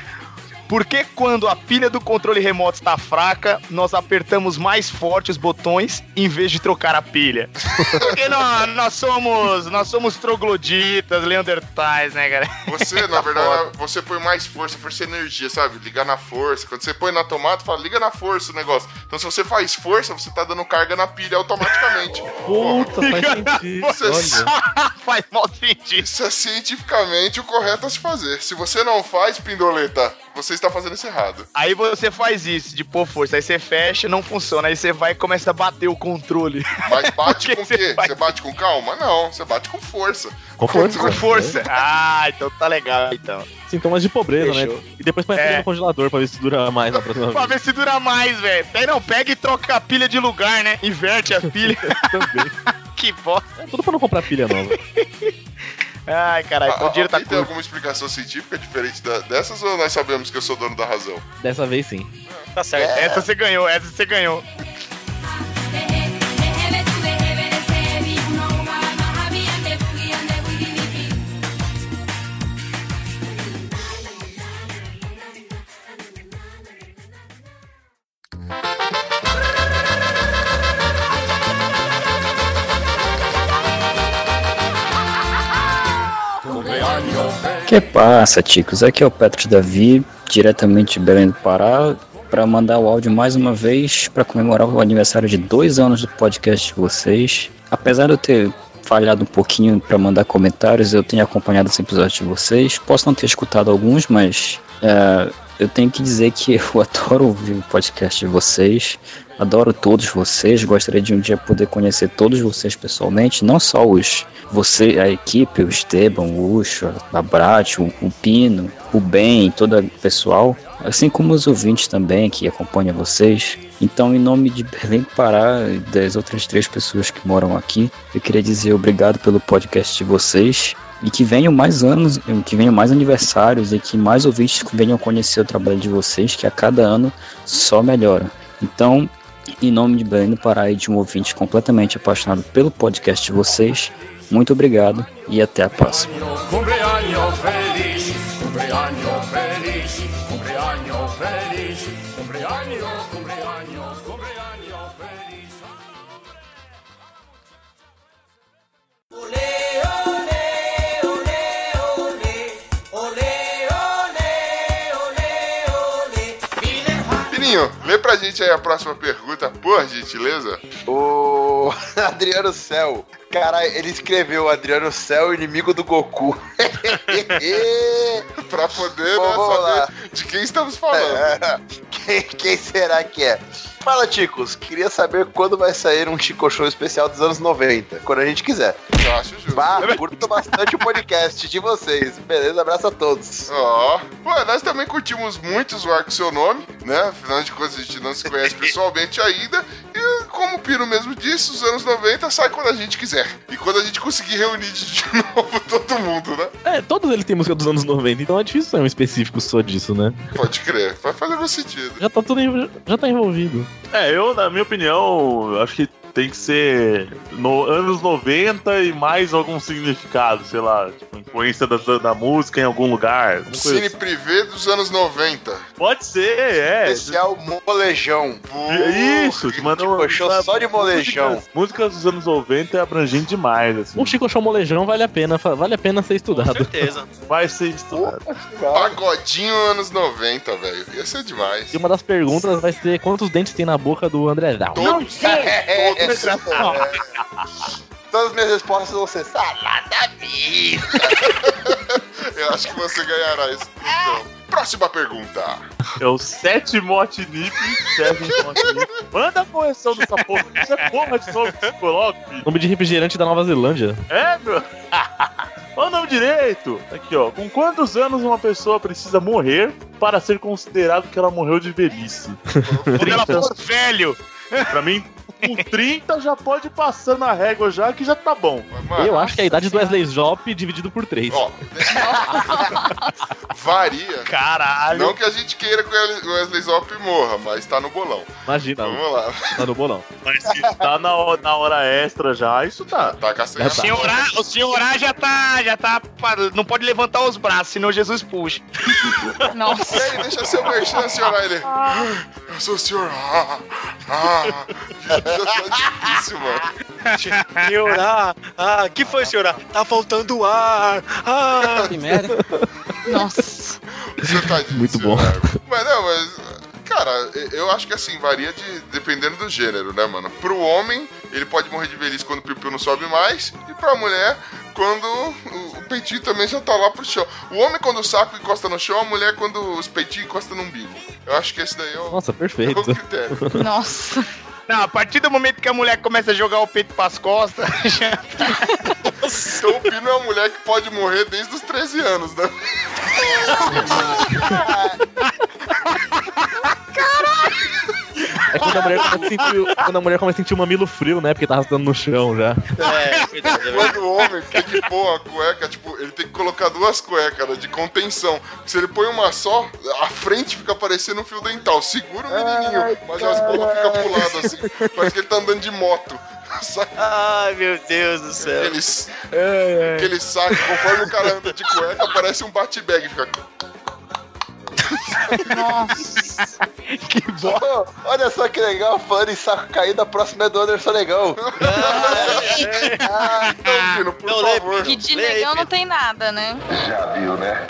S5: Por que quando a pilha do controle remoto está fraca, nós apertamos mais forte os botões em vez de trocar a pilha? Porque nós, nós somos nós somos trogloditas, leandertais, né, cara?
S1: Você, [LAUGHS] na verdade, você põe mais força, força e energia, sabe? Ligar na força. Quando você põe na tomada, fala, liga na força o negócio. Então, se você faz força, você tá dando carga na pilha automaticamente. [LAUGHS]
S4: Puta, faz sentido.
S1: Você. [LAUGHS]
S5: Faz mal sentido.
S1: Isso é cientificamente o correto a se fazer. Se você não faz, Pindoleta, você está fazendo isso errado.
S5: Aí você faz isso, de pôr força, aí você fecha, não funciona, aí você vai e começa a bater o controle.
S1: Mas [LAUGHS] bate com o quê? Você bate com calma? Não, você bate com força.
S4: Com força.
S5: Com força. Ah, então tá legal, então.
S4: Sintomas de pobreza,
S5: Fechou.
S4: né? E depois põe a pilha
S5: É.
S4: no congelador pra ver se dura mais na próxima [LAUGHS]
S5: Pra ver se dura mais, velho. Pega, não, pega e troca a pilha de lugar, né? Inverte a pilha. [LAUGHS]
S4: Também.
S5: que bosta.
S4: É tudo pra não comprar pilha nova.
S5: Ai, caralho, o dinheiro tá
S1: Alguém tem
S5: curto.
S1: alguma explicação científica diferente da- dessas ou nós sabemos que eu sou dono da razão?
S4: Dessa vez sim.
S8: Tá certo.
S5: Essa você ganhou, essa você ganhou.
S12: Que passa, ticos? Aqui é o Petro Davi, diretamente de Belém do Pará, para mandar o áudio mais uma vez para comemorar o aniversário de dois anos do podcast de vocês. Apesar de eu ter falhado um pouquinho para mandar comentários, eu tenho acompanhado os episódios de vocês. Posso não ter escutado alguns, mas é, eu tenho que dizer que eu [LAUGHS] adoro ouvir o podcast de vocês. Adoro todos vocês, gostaria de um dia poder conhecer todos vocês pessoalmente, não só os você, a equipe, o Esteban, o Ucho, a Brat, o, o Pino, o Ben, todo o pessoal, assim como os ouvintes também que acompanham vocês. Então, em nome de Belém Pará e das outras três pessoas que moram aqui, eu queria dizer obrigado pelo podcast de vocês e que venham mais anos, que venham mais aniversários e que mais ouvintes venham conhecer o trabalho de vocês, que a cada ano só melhora. Então, em nome de Belém do Pará e de um ouvinte completamente apaixonado pelo podcast de vocês, muito obrigado e até a próxima.
S1: Lê pra gente aí a próxima pergunta, por gentileza.
S6: O [LAUGHS] Adriano Cell. Cara, ele escreveu Adriano Cell, inimigo do Goku. [LAUGHS]
S1: pra poder
S6: Bom,
S1: né, saber
S6: lá.
S1: de quem estamos falando.
S6: É, [LAUGHS] quem, quem será que é? Fala, Ticos. Queria saber quando vai sair um Chico Show especial dos anos 90. Quando a gente quiser.
S1: Eu acho justo.
S6: Bah, curto bastante o podcast de vocês. Beleza? Abraço a todos.
S1: Ó, pô, nós também curtimos muito zoar com seu nome, né? Afinal de contas, a gente não se conhece [LAUGHS] pessoalmente ainda. E como o Pino mesmo disse, os anos 90 sai quando a gente quiser. E quando a gente conseguir reunir de [LAUGHS] novo todo mundo, né?
S4: É, todos eles têm música dos anos 90, então é difícil ser um específico só disso, né?
S1: Pode crer, vai fazer meu sentido.
S4: Já tá tudo já tá envolvido.
S3: É, eu, na minha opinião, eu acho que tem que ser no anos 90 e mais algum significado, sei lá, tipo, influência da, da, da música em algum lugar.
S1: Cine privê dos anos 90.
S3: Pode ser, é.
S6: Especial Molejão.
S3: Isso, te manda
S6: Chico Show só de molejão.
S3: Músicas, músicas dos anos 90 é abrangente demais, assim.
S4: Um Chico Show Molejão vale a pena, vale a pena ser estudado.
S8: certeza. [LAUGHS]
S3: Vai ser estudado.
S1: Pagodinho anos 90, velho. Ia ser demais.
S4: E uma das perguntas vai ser quantos dentes tem na boca do André Dal.
S1: Todos.
S6: É, [LAUGHS]
S1: Todos. [LAUGHS]
S6: Todas as minhas respostas vão ser salada mista.
S1: Eu acho que você ganhará isso. Então, próxima pergunta.
S3: É o 7 Motinip, 7 Motinip. Manda a correção dessa porra. Isso é porra de novo que você coloca, filho.
S4: Nome de refrigerante da Nova Zelândia.
S3: É, meu? Olha o nome direito. Aqui, ó. Com quantos anos uma pessoa precisa morrer para ser considerado que ela morreu de velhice?
S5: Quando ela for velho.
S3: Pra mim, com 30 já pode ir passando a régua já, que já tá bom.
S1: Mano,
S4: Eu acho que a idade do Wesley Zop dividido por 3.
S1: Ó, [LAUGHS] varia.
S8: Caralho.
S1: Não que a gente queira que o Wesley Zop morra, mas tá no bolão.
S4: Imagina,
S1: Vamos lá.
S4: tá no bolão.
S3: Mas se tá na, ho- na hora extra já, isso tá.
S1: Tá caçando.
S5: O senhor A, o senhor A já tá, já tá, não pode levantar os braços, senão Jesus puxa.
S7: Nossa.
S1: E aí, deixa seu merchan, senhor Ele. Eu sou o senhor. Ah, ah. Tá difícil, mano.
S8: Senhor A, ah, que foi, senhor A? Tá faltando ar. Ah.
S9: Que merda.
S7: Nossa.
S1: Você tá difícil,
S4: Muito bom.
S1: né? Mas não, mas. Cara, eu acho que assim, varia de. dependendo do gênero, né, mano? Pro homem, ele pode morrer de velhice quando o piu-piu não sobe mais. E pra mulher, quando o peitinho também já tá lá pro chão. O homem quando o saco encosta no chão, a mulher quando os peitinhos encostam no umbigo. Eu acho que esse daí é o,
S4: Nossa,
S1: é o
S4: perfeito.
S1: critério. [LAUGHS]
S7: Nossa.
S5: Não, a partir do momento que a mulher começa a jogar o peito pras costas, [LAUGHS] já...
S1: Então o Pino é uma mulher que pode morrer desde os 13 anos, né? [LAUGHS]
S4: É quando a mulher começa a sentir, quando a mulher começa a sentir o mamilo frio, né? Porque tá arrastando no chão já.
S8: É, é verdade.
S1: Quando o homem tem que pôr a cueca, tipo, ele tem que colocar duas cuecas né, de contenção. Se ele põe uma só, a frente fica parecendo um fio dental. Segura o menininho, mas as bolas ficam pro lado assim. Parece que ele tá andando de moto. [LAUGHS]
S8: Ai, meu Deus do céu.
S1: Aqueles, aquele saco, conforme o cara anda de cueca, parece um bate-bag. Fica...
S7: Nossa.
S5: que bom.
S6: Pô, olha só que legal, falando em saco caído, a próxima é do Anderson Negão. [LAUGHS]
S1: Ah, então, Pino, por
S8: Não,
S1: favor.
S7: Que de
S8: aí,
S7: negão não tem nada, né?
S6: Já viu, né?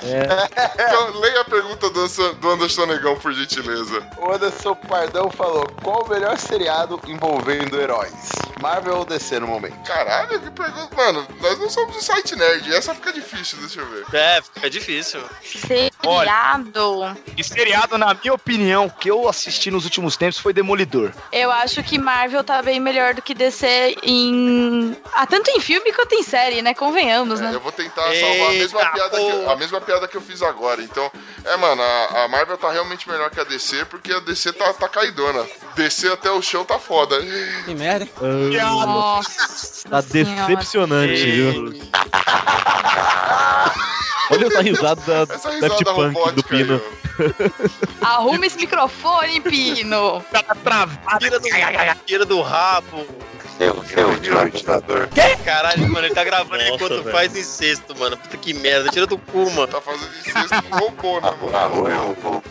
S1: Então, leia a pergunta do Anderson- do Anderson Negão, por gentileza.
S6: O Anderson Pardão falou: qual o melhor seriado envolvendo heróis? Marvel ou DC no momento?
S1: Caralho, que pergunta. Mano, nós não somos um site nerd. Essa fica difícil, deixa eu ver.
S8: É, fica difícil.
S7: Seriado.
S5: E seriado, na minha opinião, que eu assisti nos últimos tempos foi Demolidor.
S7: Eu acho que Marvel tá bem melhor do que DC em. Ah, tanto em filme quanto em série, né? Convenhamos,
S1: É,
S7: né?
S1: eu vou tentar salvar a mesma,
S8: Eita,
S1: piada que, eu- a mesma piada que eu fiz agora. Então, é, mano, a, a Marvel tá realmente melhor que a DC, porque a DC tá, tá caidona. DC até o chão tá foda.
S9: Que merda.
S7: Nossa.
S4: Tá
S7: Senhora.
S4: decepcionante, viu? [LAUGHS] Olha essa risada da
S1: Essa risada
S4: Punk do
S1: aí,
S4: Pino. [LAUGHS]
S7: Arruma esse microfone, Pino.
S5: Tá travado.
S8: Tira do, tira do rabo.
S6: Eu, eu, ventilador.
S8: Caralho, mano, ele tá gravando
S3: Nossa,
S8: enquanto
S3: velho.
S8: faz incesto, mano. Puta que merda. Tira do cu, mano.
S1: Tá fazendo incesto com robô, né, mano?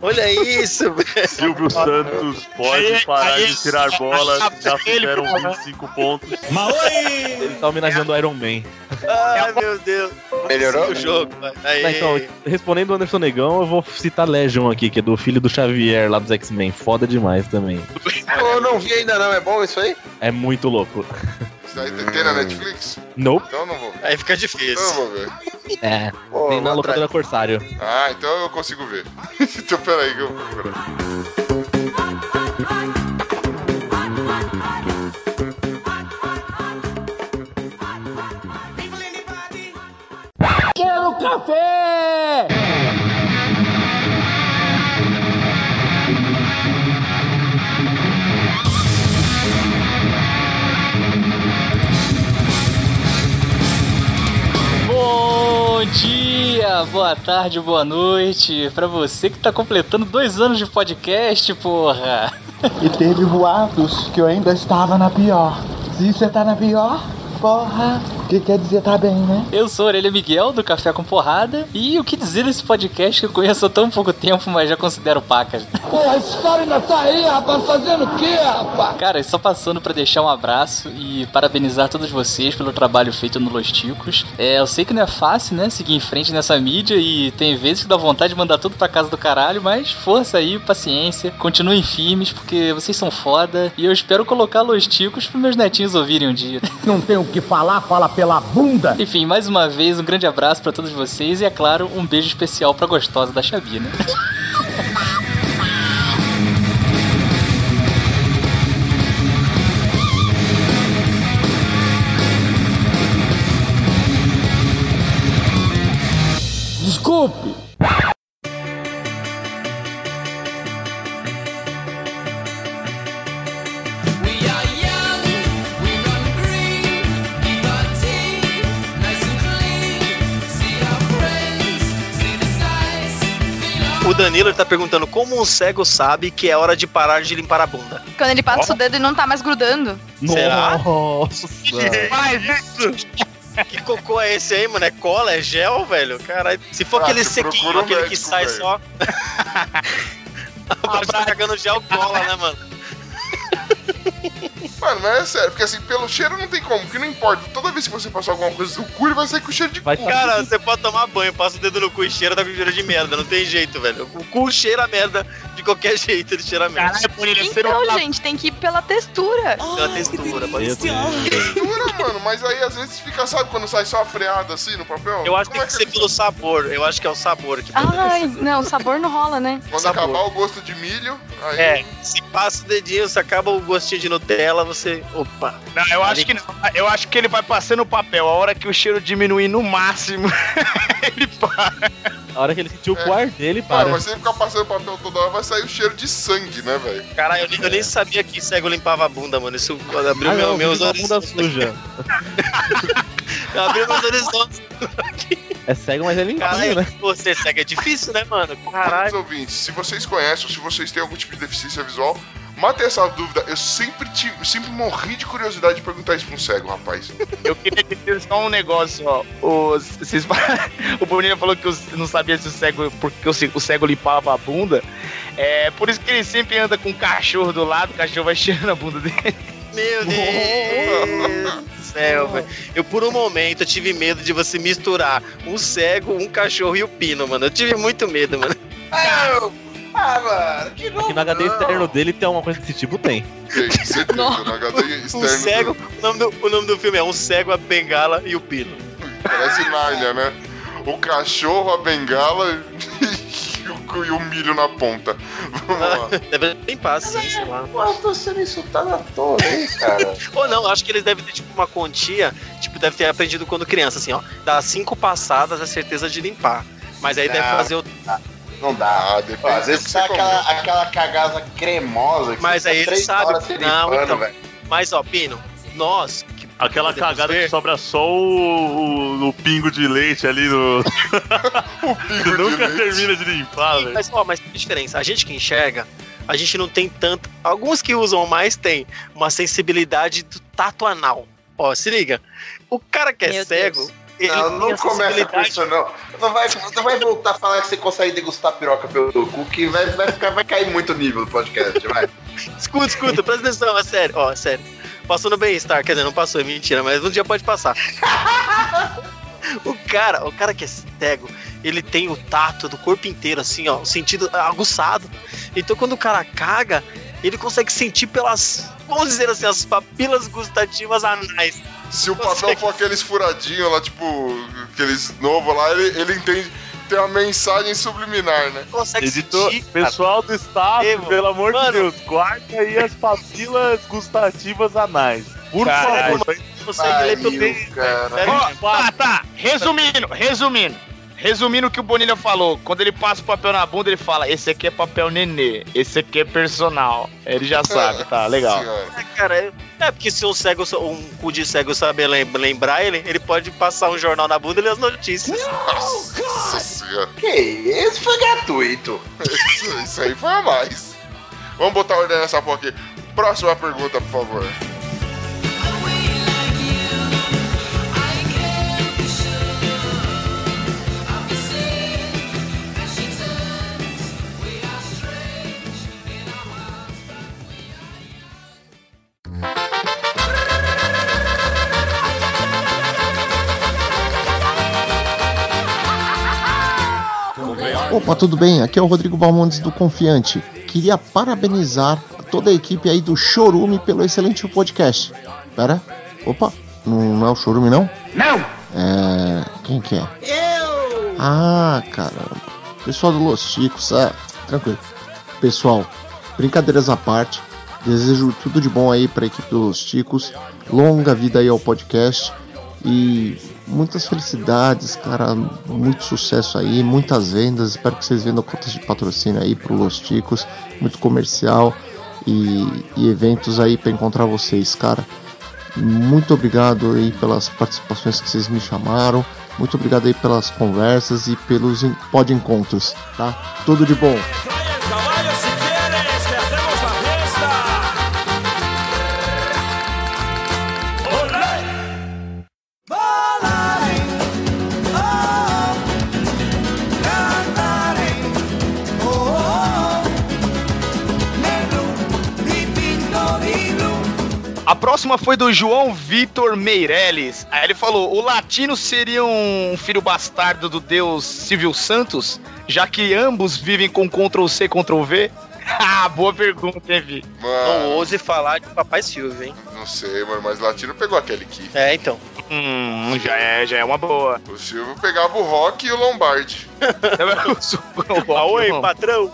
S8: Olha isso, [LAUGHS] velho.
S3: Silvio Santos pode parar de tirar bola, já fizeram
S5: fala.
S3: 25 pontos.
S4: Ele tá homenageando o Iron Man.
S8: Ai, meu Deus.
S6: Melhorou?
S8: O jogo. Aí.
S4: Tá, então, respondendo o Anderson Negão, eu vou citar Legion aqui, que é do filho do Xavier lá dos X-Men. Foda demais também.
S6: Eu não vi ainda não, é bom isso aí?
S4: É muito louco.
S1: Isso aí tem na Netflix?
S4: Nope.
S1: Então eu não vou.
S8: Aí fica
S1: Então eu
S8: difícil.
S1: vou ver.
S4: É.
S6: Pô,
S4: Tem na locadora Corsário.
S1: Ah, então eu consigo ver. [LAUGHS] então peraí que eu vou procurar.
S2: Quero café!
S13: Bom dia, boa tarde, boa noite pra você que tá completando dois anos de podcast, porra.
S14: E teve boatos que eu ainda estava na pior. Se você tá na pior, porra, o que quer dizer tá bem, né?
S13: Eu sou Orelha Miguel do Café com Porrada e o que dizer desse podcast que eu conheço há tão pouco tempo, mas já considero pacas. [LAUGHS]
S14: Porra, esse cara ainda tá aí, rapaz, fazendo o quê, rapaz?
S13: Cara, só passando pra deixar um abraço e parabenizar todos vocês pelo trabalho feito no Los Ticos. É, eu sei que não é fácil, né, seguir em frente nessa mídia e tem vezes que dá vontade de mandar tudo pra casa do caralho, mas força aí, paciência, continuem firmes porque vocês são foda e eu espero colocar Los Ticos pros meus netinhos ouvirem um dia.
S14: Não tem o que falar, fala pela bunda.
S13: Enfim, mais uma vez, um grande abraço pra todos vocês e, é claro, um beijo especial pra gostosa da Chabina. [LAUGHS]
S14: Desculpe.
S8: Danilo tá perguntando como um cego sabe que é hora de parar de limpar a bunda.
S7: Quando ele passa o dedo e não tá mais grudando.
S8: Será?
S4: Nossa. [LAUGHS]
S8: Isso! Que cocô é esse aí, mano? É cola? É gel, velho? Caralho. Se for
S1: Ah,
S8: aquele sequinho, aquele que sai
S1: velho.
S8: só. [LAUGHS] [LAUGHS] Agora tá cagando gel cola, né, mano?
S1: Mano, mas é sério, porque assim, pelo cheiro não tem como, porque não importa. Toda vez que você passar alguma coisa no cu, ele vai sair com cheiro de cu.
S8: Cara, você pode tomar banho, passa o dedo no cu e cheira, tá com cheiro de merda. Não tem jeito, velho. O cu cheira a merda de qualquer [LAUGHS] jeito, ele cheira a merda.
S5: Caralho, Bonilha, não
S7: Então, gente, tem que ir pela textura.
S8: Pela textura, pode ser.
S1: Textura, mano, mas aí às vezes fica, sabe, quando sai só a freada assim no papel?
S8: Eu acho que tem que ser pelo sabor. Eu acho que é o sabor que
S7: Ai, não, o sabor não rola, né?
S1: Quando
S8: sabor.
S1: acabar o gosto de milho, aí.
S8: É, se passa o dedinho, se acaba o gostinho de Nutella, você. Opa.
S5: Não, eu acho que não. Eu acho que ele vai passando o papel. A hora que o cheiro diminuir no máximo, [LAUGHS] ele para.
S4: A hora que ele sentiu o quarto dele,
S1: Mano,
S4: para.
S1: mas se ele ficar passando papel toda hora, vai sair o cheiro de sangue, né, velho?
S8: Caralho, eu, nem- eu nem sabia que cego limpava a bunda, mano. Isso abriu
S4: Ah,
S8: meu,
S4: não,
S8: meus olhos.
S4: bunda suja. [LAUGHS]
S8: Abriu meus horizontes.
S4: É cego, mas é limpinho,
S8: Caralho,
S4: né?
S8: você cego é difícil, né, mano? Caralho.
S1: ouvintes, se vocês conhecem ou se vocês têm algum tipo de deficiência visual, matem essa dúvida. Eu sempre, tive, sempre morri de curiosidade de perguntar isso pra um cego, rapaz.
S5: Eu queria dizer só um negócio, ó. Os, vocês, [LAUGHS] o Bonilha falou que os- não sabia se o cego, porque o, o cego limpava a bunda. É por isso que ele sempre anda com um cachorro do lado, o cachorro vai [LAUGHS] cheirando a bunda dele.
S8: Meu [LAUGHS] Deus do céu, velho. Eu, por um momento, eu tive medo de você misturar um cego, um cachorro e o pino, mano. Eu tive muito medo, mano.
S6: Ah, mano, que
S4: Aqui no HD externo dele tem uma coisa desse tipo, tem.
S1: Tem, certeza, no HD externo.
S8: Um cego, o nome, do, o nome do filme é Um Cego, a Bengala e o Pino.
S1: Parece Nárnia, né? O cachorro, a bengala [LAUGHS] e o, e milho na ponta. Vamos lá. [LAUGHS]
S8: Deve limpar, sim, sei lá.
S6: Pô, eu tô sendo insultado à toa aí, cara. [LAUGHS]
S8: Ou não, acho que eles devem ter tipo uma quantia, tipo, deve ter aprendido quando criança, assim, ó. Dá cinco passadas é certeza de limpar. Mas aí deve
S6: Não.
S8: fazer o.
S6: Não dá.
S1: Ah, depende
S6: Pô, às vezes tá
S1: você
S6: aquela, aquela cagada cremosa que
S8: Mas aí ele sabe. Não, então.
S6: velho.
S8: Mas, ó, Pino, nós. Que
S3: Aquela cagada
S8: ver-
S3: que sobra só o, o, o pingo de leite ali no. [LAUGHS] [LAUGHS]
S1: pingo de
S3: nunca
S1: leite.
S3: termina de limpar, velho.
S8: Mas, ó, mas tem diferença. A gente que enxerga, a gente não tem tanto. Alguns que usam mais têm uma sensibilidade do tato anal. Ó, se liga. O cara que é
S7: Meu
S8: cego.
S7: Deus.
S8: Ele
S6: Não, não começa com isso, não. Não vai, não vai voltar a falar que você consegue degustar piroca pelo cu, que vai, vai, ficar, vai cair muito o nível do podcast, vai. [LAUGHS]
S8: Escuta, escuta, presta atenção, é sério, ó, é sério. Passou no bem-estar, quer dizer, não passou, é mentira, mas um dia pode passar. [LAUGHS] o cara, o cara que é cego, ele tem o tato do corpo inteiro, assim, ó, o sentido aguçado. Então quando o cara caga, ele consegue sentir pelas, vamos dizer assim, as papilas gustativas anais.
S1: Se o papel for aqueles furadinhos lá, tipo, aqueles novos lá, ele, ele entende. Tem uma mensagem subliminar, né?
S8: Consegue
S3: Editor,
S8: sentir,
S3: pessoal do staff, pelo amor
S8: Mano.
S3: de Deus, guarda aí as papilas gustativas anais. Por
S5: Caralho.
S3: favor.
S8: consegue ler pelo
S5: tá, tá. Resumindo, resumindo. Resumindo o que o Bonilha falou, quando ele passa o papel na bunda, ele fala: esse aqui é papel nenê, esse aqui é personal. Ele já sabe, tá, legal.
S8: É, cara, é- é porque se um cego, um cu de cego saber lem- lembrar ele, ele pode passar um jornal na bunda e ler as notícias.
S1: Nossa senhora.
S6: Que isso foi gratuito.
S1: Isso, isso aí foi a mais. Vamos botar ordem nessa porra aqui. Próxima pergunta, por favor.
S15: Opa, tudo bem? Aqui é o Rodrigo Balmontes do Confiante. Queria parabenizar toda a equipe aí do Chorume pelo excelente podcast. Pera, opa, não, não é o Chorume não?
S2: Não!
S15: É. Quem que é? Eu! Ah, caramba. Pessoal do Los Chicos, é. Tranquilo. Pessoal, brincadeiras à parte. Desejo tudo de bom aí pra equipe do Los Chicos. Longa vida aí ao podcast. E muitas felicidades, cara. Muito sucesso aí, muitas vendas. Espero que vocês vendam contas de patrocínio aí pro Los Chicos. Muito comercial e, e eventos aí pra encontrar vocês, cara. Muito obrigado aí pelas participações que vocês me chamaram. Muito obrigado aí pelas conversas e pelos pod encontros, tá? Tudo de bom.
S5: Próxima foi do João Vitor Meirelles. Aí ele falou: o latino seria um filho bastardo do deus Silvio Santos, já que ambos vivem com Ctrl C, Ctrl V? [LAUGHS] ah, boa pergunta, hein, Vi?
S8: Não ouse falar de Papai Silvio, hein?
S1: Não sei, mano, mas Latino pegou aquele aqui.
S8: É, então.
S5: Hum, já é, já é uma boa.
S1: O Silvio pegava o Rock e o Lombardi. [LAUGHS]
S8: Oi, patrão.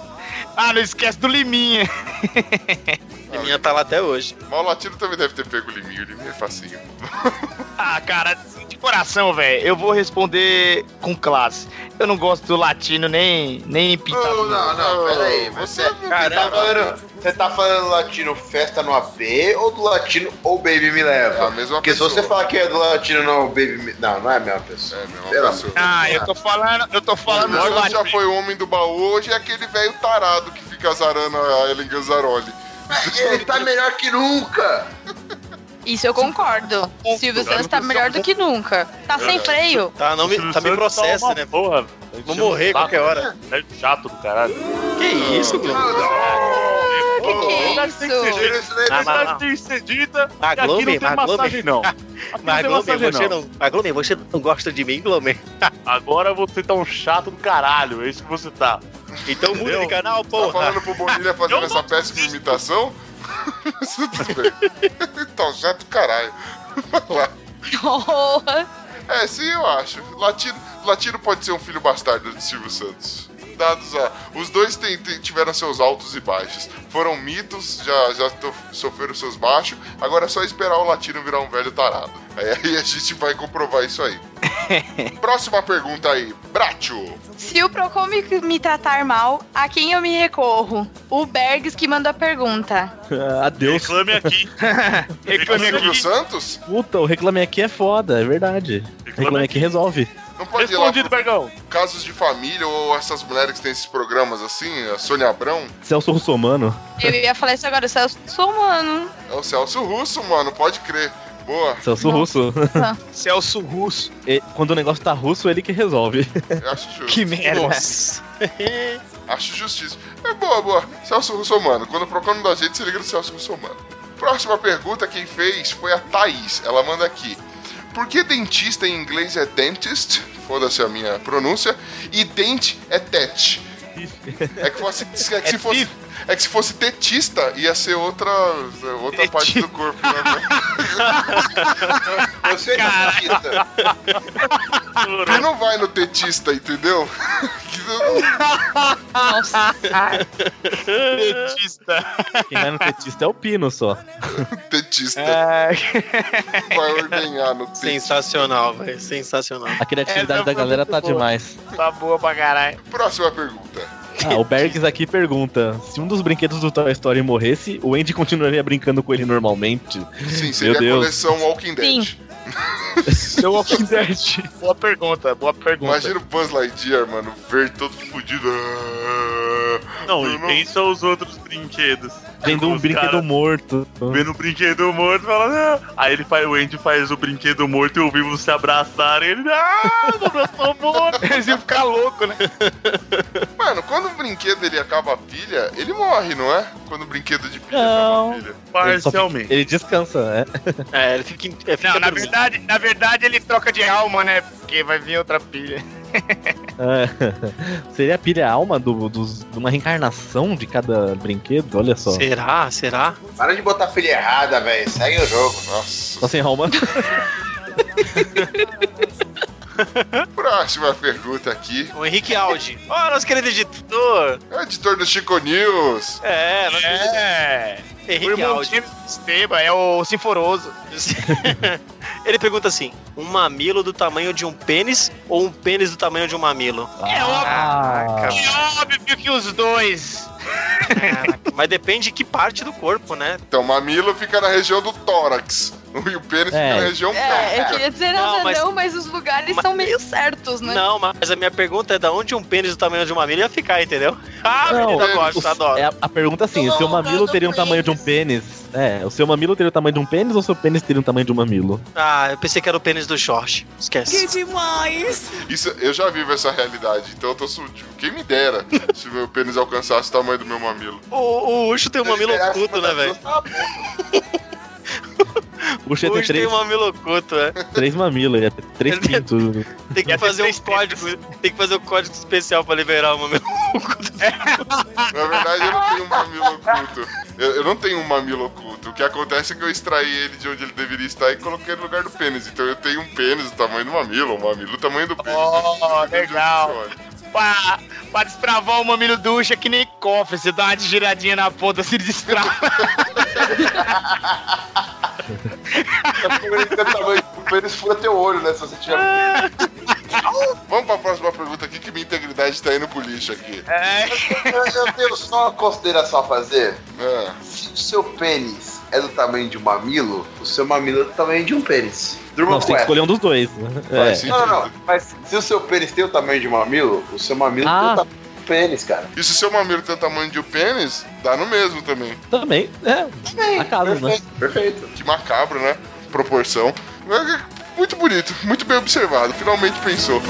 S5: Ah, não esquece do Liminha. [LAUGHS]
S8: Liminha tá lá até hoje.
S1: Mas o Latino também deve ter pego o Liminho, o Liminho é facinho. [LAUGHS]
S5: Ah, cara, de coração, velho, eu vou responder com classe. Eu não gosto do latino nem, nem pintado.
S6: Não, não, não, peraí. Você, você, tá falando, você tá falando latino festa no AP ou do latino ou Baby Me Leva?
S1: É a mesma
S6: Porque
S1: pessoa.
S6: se você falar que é do latino não Baby Me... Não, não é a mesma pessoa.
S1: É a mesma
S6: Pelo
S1: pessoa.
S5: Ah, eu tô falando, eu tô falando
S1: já foi o homem do baú, hoje é aquele velho tarado que fica azarando a Ellen Ganzaroli.
S6: Ele tá melhor que nunca!
S7: Isso eu concordo. Silvio Santos tá melhor do que nunca. Tá sem freio.
S8: Tá, não me, tá me processa, né?
S3: Porra,
S8: Vou morrer qualquer hora.
S3: É chato do caralho.
S8: Que isso, Globo?
S7: Que que é isso?
S3: A cidade tem cedida e aqui não não. Não massagem
S8: você
S3: não.
S8: não. Mas, Glomer, você não gosta de mim, Glomer? [LAUGHS]
S3: Agora você tá um chato do caralho, é isso que você tá.
S8: Então muda de canal,
S1: Tá
S8: porra.
S1: falando pro Bonilha fazendo essa péssima imitação? Tudo bem. Então, já do caralho. Vai lá.
S7: Porra.
S1: É, sim, eu acho. Latino, Latino pode ser um filho bastardo de Silvio Santos. Dados a. Os dois têm- têm- tiveram seus altos e baixos. Foram mitos, já, já to- sofreram seus baixos. Agora é só esperar o Latino virar um velho tarado. Aí, aí a gente vai comprovar isso aí. [LAUGHS] Próxima pergunta aí. Bracho.
S7: Se o Procon me, me tratar mal, a quem eu me recorro? O Bergs que mandou a pergunta.
S4: Adeus.
S3: Reclame aqui. [LAUGHS]
S5: Reclame aqui.
S1: Santos?
S4: Puta, o Reclame Aqui é foda, é verdade. Reclame Aqui resolve.
S1: Não pode ir lá
S3: Respondido,
S1: pro
S3: Bergão.
S1: casos de família ou essas mulheres que têm esses programas assim, a Sônia Abrão.
S4: Celso Russomano.
S7: Eu ia falar isso agora, Celso sou humano.
S1: É o Celso Russo, mano, pode crer. Boa,
S4: Celso Russo. [LAUGHS]
S5: Celso Russo.
S4: E quando o negócio tá russo, ele que resolve.
S1: eu acho justo.
S5: Que merda.
S8: Nossa. [LAUGHS]
S1: Acho justiça. É boa, boa. Celso Russomano. Quando o Procon não dá jeito, você liga no Celso Russomano. Próxima pergunta, quem fez foi a Thaís. Ela manda aqui. Por que dentista em inglês é dentist? Foda-se a minha pronúncia. E dente é tete. É que, fosse, é que se fosse. É que se fosse tetista, ia ser outra, outra parte do corpo. Né? [LAUGHS]
S6: Você é dentista.
S1: Quem não vai no tetista, entendeu?
S7: Nossa.
S5: Petista.
S4: Quem vai no tetista é o Pino só.
S1: tetista.
S5: É.
S1: Vai ordenhar no tetista.
S8: Sensacional, velho. Sensacional.
S4: A criatividade
S5: Essa
S4: da galera
S5: muito
S4: tá
S5: boa.
S4: demais.
S5: Tá boa pra caralho.
S1: Próxima pergunta.
S4: Ah, o Bergs aqui pergunta: se um dos brinquedos do Toy Story morresse, o Andy continuaria brincando com ele normalmente?
S1: Sim, seria
S4: Meu
S1: a
S4: Deus.
S1: coleção Walking Dead.
S7: Sim. [LAUGHS]
S5: Seu Walking Dead. Boa pergunta, boa pergunta.
S1: Imagina o Buzz Lightyear, mano, verde todo fudido.
S3: Não, e pensa os outros brinquedos.
S4: Vendo um
S3: Os
S4: brinquedo
S3: cara
S4: morto.
S3: Vendo o brinquedo morto, falando. "Ah." Aí ele faz, o Andy faz o brinquedo morto e o vivo se abraçarem. Ele. Ah, meu Deus, tô morto. [LAUGHS]
S5: Eles iam ficar loucos, né?
S1: Mano, quando o brinquedo ele acaba a pilha, ele morre, não é? Quando o brinquedo de pilha
S4: Não.
S1: acaba a pilha.
S4: Ele, só fica-
S3: Parcialmente.
S4: ele descansa, né?
S8: É, ele fica, é, fica
S5: Não, na verdade, na verdade ele troca de alma, né? Porque vai vir outra pilha.
S4: É. [LAUGHS] Seria a pilha alma do, dos- de uma reencarnação de cada brinquedo? Olha só.
S8: Será? Será?
S6: Para de botar pilha errada, velho. Segue o jogo.
S1: Nossa.
S4: Só sem alma? [LAUGHS] [LAUGHS] [LAUGHS]
S1: Próxima pergunta aqui.
S8: O Henrique Aldi. Ó, nosso querido editor.
S1: É o editor do Chico News.
S8: É, nosso querido
S5: É. O
S8: Henrique
S5: irmão
S8: Aldi.
S5: Esteban é o Sinforoso. [LAUGHS]
S8: Ele pergunta assim: um mamilo do tamanho de um pênis ou um pênis do tamanho de um mamilo?
S5: É óbvio,
S4: Ah,
S5: é óbvio que os dois.
S8: Mas depende de que parte do corpo, né?
S1: Então, mamilo fica na região do tórax. [LAUGHS] E o pênis
S4: É.
S1: fica na região
S7: É, eu
S1: pélvica.
S7: queria dizer
S8: Não,
S7: nada
S8: mas-
S7: não, mas os lugares são meio certos, né?
S8: Não, mas a minha pergunta é da onde um pênis do tamanho de uma milha ia ficar, entendeu? [LAUGHS] Ah,
S4: Não,
S8: menina, gosta, adoro.
S4: É a, a pergunta assim, o seu mamilo teria o tamanho de um pênis? É, o seu mamilo teria o tamanho de um pênis ou o seu pênis teria o tamanho de um mamilo?
S8: Ah, eu pensei que era o pênis do short. Esquece.
S7: demais!
S1: Isso, eu já vivo essa realidade, então eu tô sutil. Quem me dera [LAUGHS] se o meu pênis alcançasse o tamanho do meu mamilo.
S8: O, o Ucho tem um mamilo oculto, né, velho? [LAUGHS]
S4: O
S8: O
S4: tem
S8: Ucho tem
S4: três,
S8: um mamilo oculto, é.
S4: três mamilos, ter três pintos.
S8: Tem que fazer um código. Tem que fazer um código especial pra liberar o mamilo.
S1: Na verdade, eu não tenho um mamilo oculto. Eu, eu não tenho um mamilo oculto. O que acontece é que eu extraí ele de onde ele deveria estar e coloquei no lugar do pênis. Então eu tenho um pênis do tamanho do mamilo, um mamilo do tamanho do pênis.
S5: Oh, legal. Pra, pra destravar o mamilo ducha é que nem cofre. Você dá uma giradinha na ponta, se destrava.
S6: O pênis fura teu olho, né? Se você tiver. [LAUGHS]
S1: Vamos pra próxima pergunta aqui, que minha integridade tá indo pro lixo aqui.
S6: Eu, eu tenho só uma consideração a fazer.
S1: É.
S6: Se o seu pênis é do tamanho de um mamilo, o seu mamilo é do tamanho de um pênis. Durma
S4: Não, você tem que escolher um dos dois. É.
S6: Não, não, não. Mas se o seu pênis tem o tamanho de um mamilo, o seu mamilo tem o tamanho do pênis, cara.
S1: E se o seu mamilo tem o tamanho de um pênis, dá no mesmo também.
S4: Também, é. Acaso, né?
S6: Perfeito.
S1: Que macabro, né? Proporção. Muito bonito, muito bem observado. Finalmente pensou.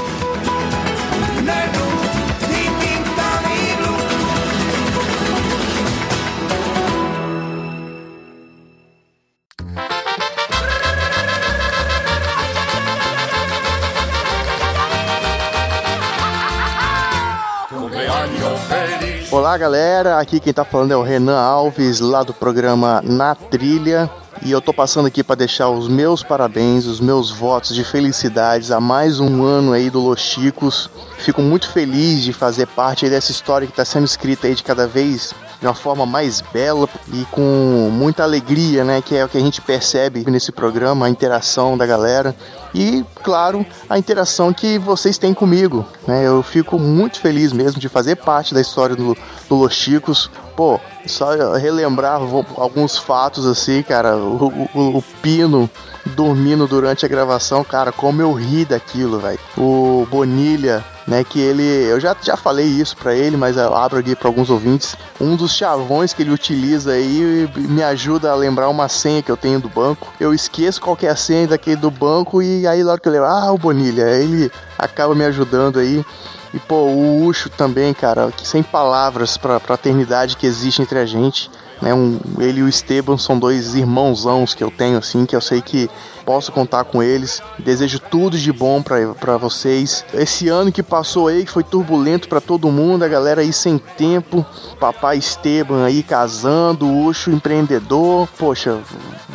S15: Olá galera, aqui quem tá falando é o Renan Alves, lá do programa Na Trilha. E eu tô passando aqui para deixar os meus parabéns, os meus votos de felicidades a mais um ano aí do Los Chicos. Fico muito feliz de fazer parte dessa história que está sendo escrita aí de cada vez de uma forma mais bela e com muita alegria, né? Que é o que a gente percebe nesse programa, a interação da galera. E, claro, a interação que vocês têm comigo. Né? Eu fico muito feliz mesmo de fazer parte da história do, do Los Chicos. Pô, só relembrar alguns fatos assim, cara. O, o- o Pino dormindo durante a gravação, cara, como eu ri daquilo, velho. O Bonilha, né, que ele, eu já, já falei isso pra ele, mas eu abro aqui pra alguns ouvintes. Um dos chavões que ele utiliza aí me ajuda a lembrar uma senha que eu tenho do banco. Eu esqueço qual que é senha daquele do banco e aí na hora que eu lembro, ah, o Bonilha, ele acaba me ajudando aí. E pô, o Ucho também, cara, sem palavras pra fraternidade que existe entre a gente. Né, um, ele e o Esteban são dois irmãozãos que eu tenho, assim, que eu sei que posso contar com eles. Desejo tudo de bom pra vocês. Esse ano que passou aí, que foi turbulento pra todo mundo, a galera aí sem tempo. Papai Esteban aí casando, Ucho empreendedor. Poxa,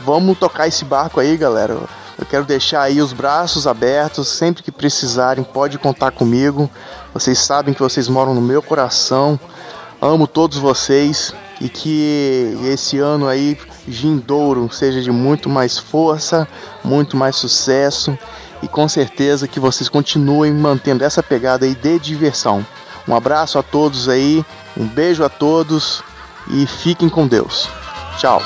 S15: vamos tocar esse barco aí, galera. Eu quero deixar aí os braços abertos, sempre que precisarem, pode contar comigo. Vocês sabem que vocês moram no meu coração. Amo todos vocês e que esse ano aí Gindouro seja de muito mais força, muito mais sucesso e com certeza que vocês continuem mantendo essa pegada aí de diversão. Um abraço a todos aí, um beijo a todos e fiquem com Deus. Tchau.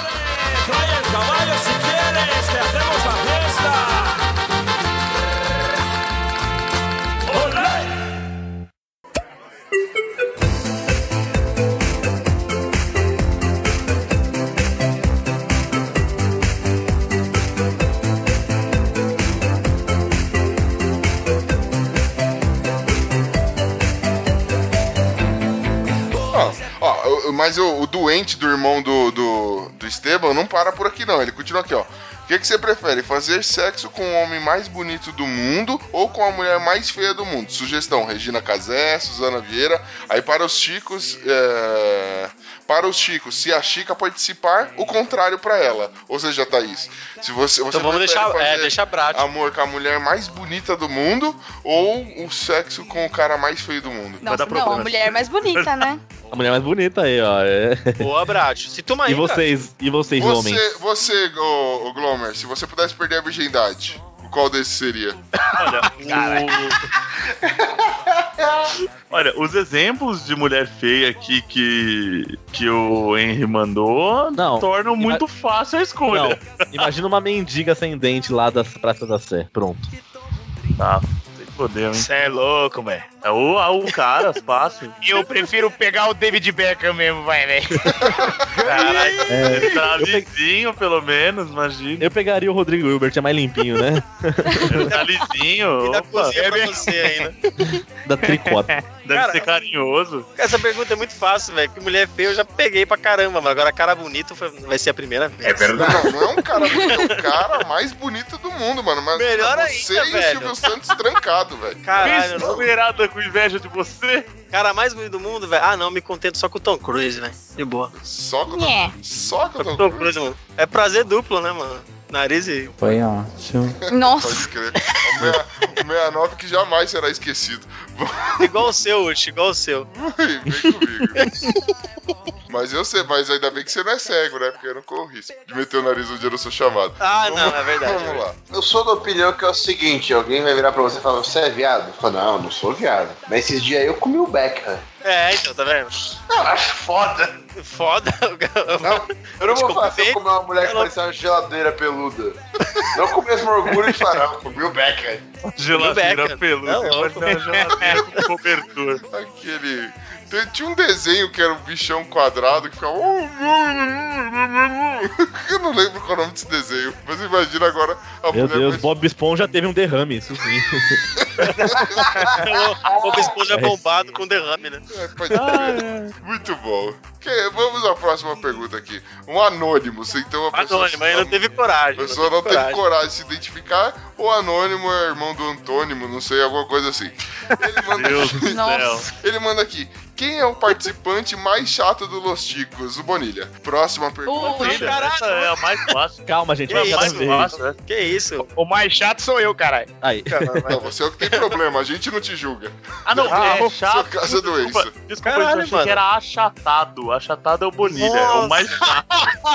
S1: Mas o, o doente do irmão do, do, do Esteban não para por aqui, não. Ele continua aqui, ó. O que, que você prefere? Fazer sexo com o homem mais bonito do mundo ou com a mulher mais feia do mundo? Sugestão: Regina Casé, Suzana Vieira. Aí para os chicos, é... para os chicos, se a Chica participar, o contrário para ela. Ou seja, Thaís, se você, você
S8: Então vamos deixar- é, deixa prático.
S1: amor com a mulher mais bonita do mundo ou o sexo com o cara mais feio do mundo?
S7: Nossa, não, a mulher mais bonita, né? [LAUGHS]
S4: A mulher mais bonita aí, ó. É.
S8: Boa, Brat. Se toma
S4: E
S8: aí,
S4: vocês, e vocês, homens?
S1: Você, você ô, ô, Glomer, se você pudesse perder a virgindade, qual desses seria?
S3: Olha, [LAUGHS] Olha, os exemplos de mulher feia aqui que, que o Henry mandou
S4: Não.
S3: tornam muito fácil a escolha.
S4: Não, imagina uma mendiga sem dente lá das Praças da Sé. Pronto.
S3: Tá, sem poder, hein?
S5: Você é louco, velho.
S3: É o, ah, o cara, fácil.
S5: Eu prefiro pegar o David Beckham mesmo, vai, velho.
S3: Caralho,
S4: É,
S3: travezinho, pelo menos, imagina.
S4: Eu pegaria o Rodrigo Hilbert, é mais limpinho, né?
S3: Tá lisinho,
S8: E da
S3: opa,
S8: cozinha pra você ainda.
S4: Da tricota.
S3: deve
S8: Cara,
S3: ser carinhoso.
S8: Essa pergunta é muito fácil, velho. Que mulher feia eu já peguei pra caramba, mas agora cara bonito foi- vai ser a primeira vez.
S6: É verdade.
S1: Não, não é um cara bonito, é o cara mais bonito do mundo, mano. Mas
S8: Melhor
S1: você
S8: ainda,
S1: e o. Silvio Santos trancado, velho.
S8: Caralho,
S3: com inveja de você.
S8: Cara mais bonito do mundo, velho. Ah, não, me contento só com o Tom Cruise, velho. De boa.
S1: Só com
S7: É.
S1: Só com o
S8: Tom
S1: Tom
S8: Cruise, mano. É prazer duplo, né, mano? Nariz e.
S12: Foi ótimo.
S7: Nossa.
S1: Pode crer. O meia- O 69 que jamais será esquecido. [LAUGHS]
S8: Igual o seu, Uchi, igual o seu.
S1: Vem comigo. Mas eu sei, mas ainda bem que você não é cego, né? Porque eu não corro risco de meter o nariz onde eu não sou chamado.
S8: Ah, não, é verdade.
S1: Vamos lá.
S6: Eu sou da opinião que é o seguinte: alguém vai virar pra você e falar, você é viado? Eu falo, não, não sou viado. Mas esses dias aí eu comi o Beckham.
S8: É, então, tá vendo?
S6: Eu acho foda.
S8: Foda. [LAUGHS]
S6: Não, eu não vou se eu comer uma mulher que
S8: Ela-
S6: parecia uma geladeira peluda. Não com o mesmo orgulho de falar, não, comi o Beckham.
S3: Geladeira peluda.
S8: É
S3: ser uma geladeira com cobertura.
S1: Aquele. Tem- Tinha um desenho que era um bichão quadrado que ficava. [LAUGHS] Eu não lembro qual é o nome desse desenho, mas imagina agora a
S4: Meu
S1: mulher.
S4: Deus,
S1: mais-
S4: Bob Esponja teve um derrame, isso sim.
S8: o [LAUGHS] Bob Esponja bombado com derrame, né?
S1: É, pode crer. Muito bom. Que- vamos à próxima pergunta aqui. Um anônimo, você então a pessoa.
S8: Anônimo, aí não teve coragem.
S1: A pessoa não
S8: teve
S1: teve coragem de se identificar, ou anônimo é irmão do antônimo, não sei, alguma coisa assim. Ele manda,
S3: Deus do céu.
S7: Nossa.
S1: ele manda aqui. Quem é o participante mais chato do Los Ticos? O Bonilha. Próxima pergunta.
S7: O-
S3: Filha, Essa é a mais fácil.
S4: Calma, gente,
S8: Que
S4: cada
S3: mais fácil, né?
S8: Que isso?
S5: O mais chato sou eu, caralho.
S4: Aí.
S1: Não, você é o que tem problema, a gente não te julga.
S3: Ah, não,
S1: Ah,
S3: é
S1: seu
S3: chato.
S1: caso é doença.
S3: Desculpa,
S8: Caralho,
S3: eu achei
S8: mano.
S3: que era achatado. Achatado é o Bonilha, é o mais chato.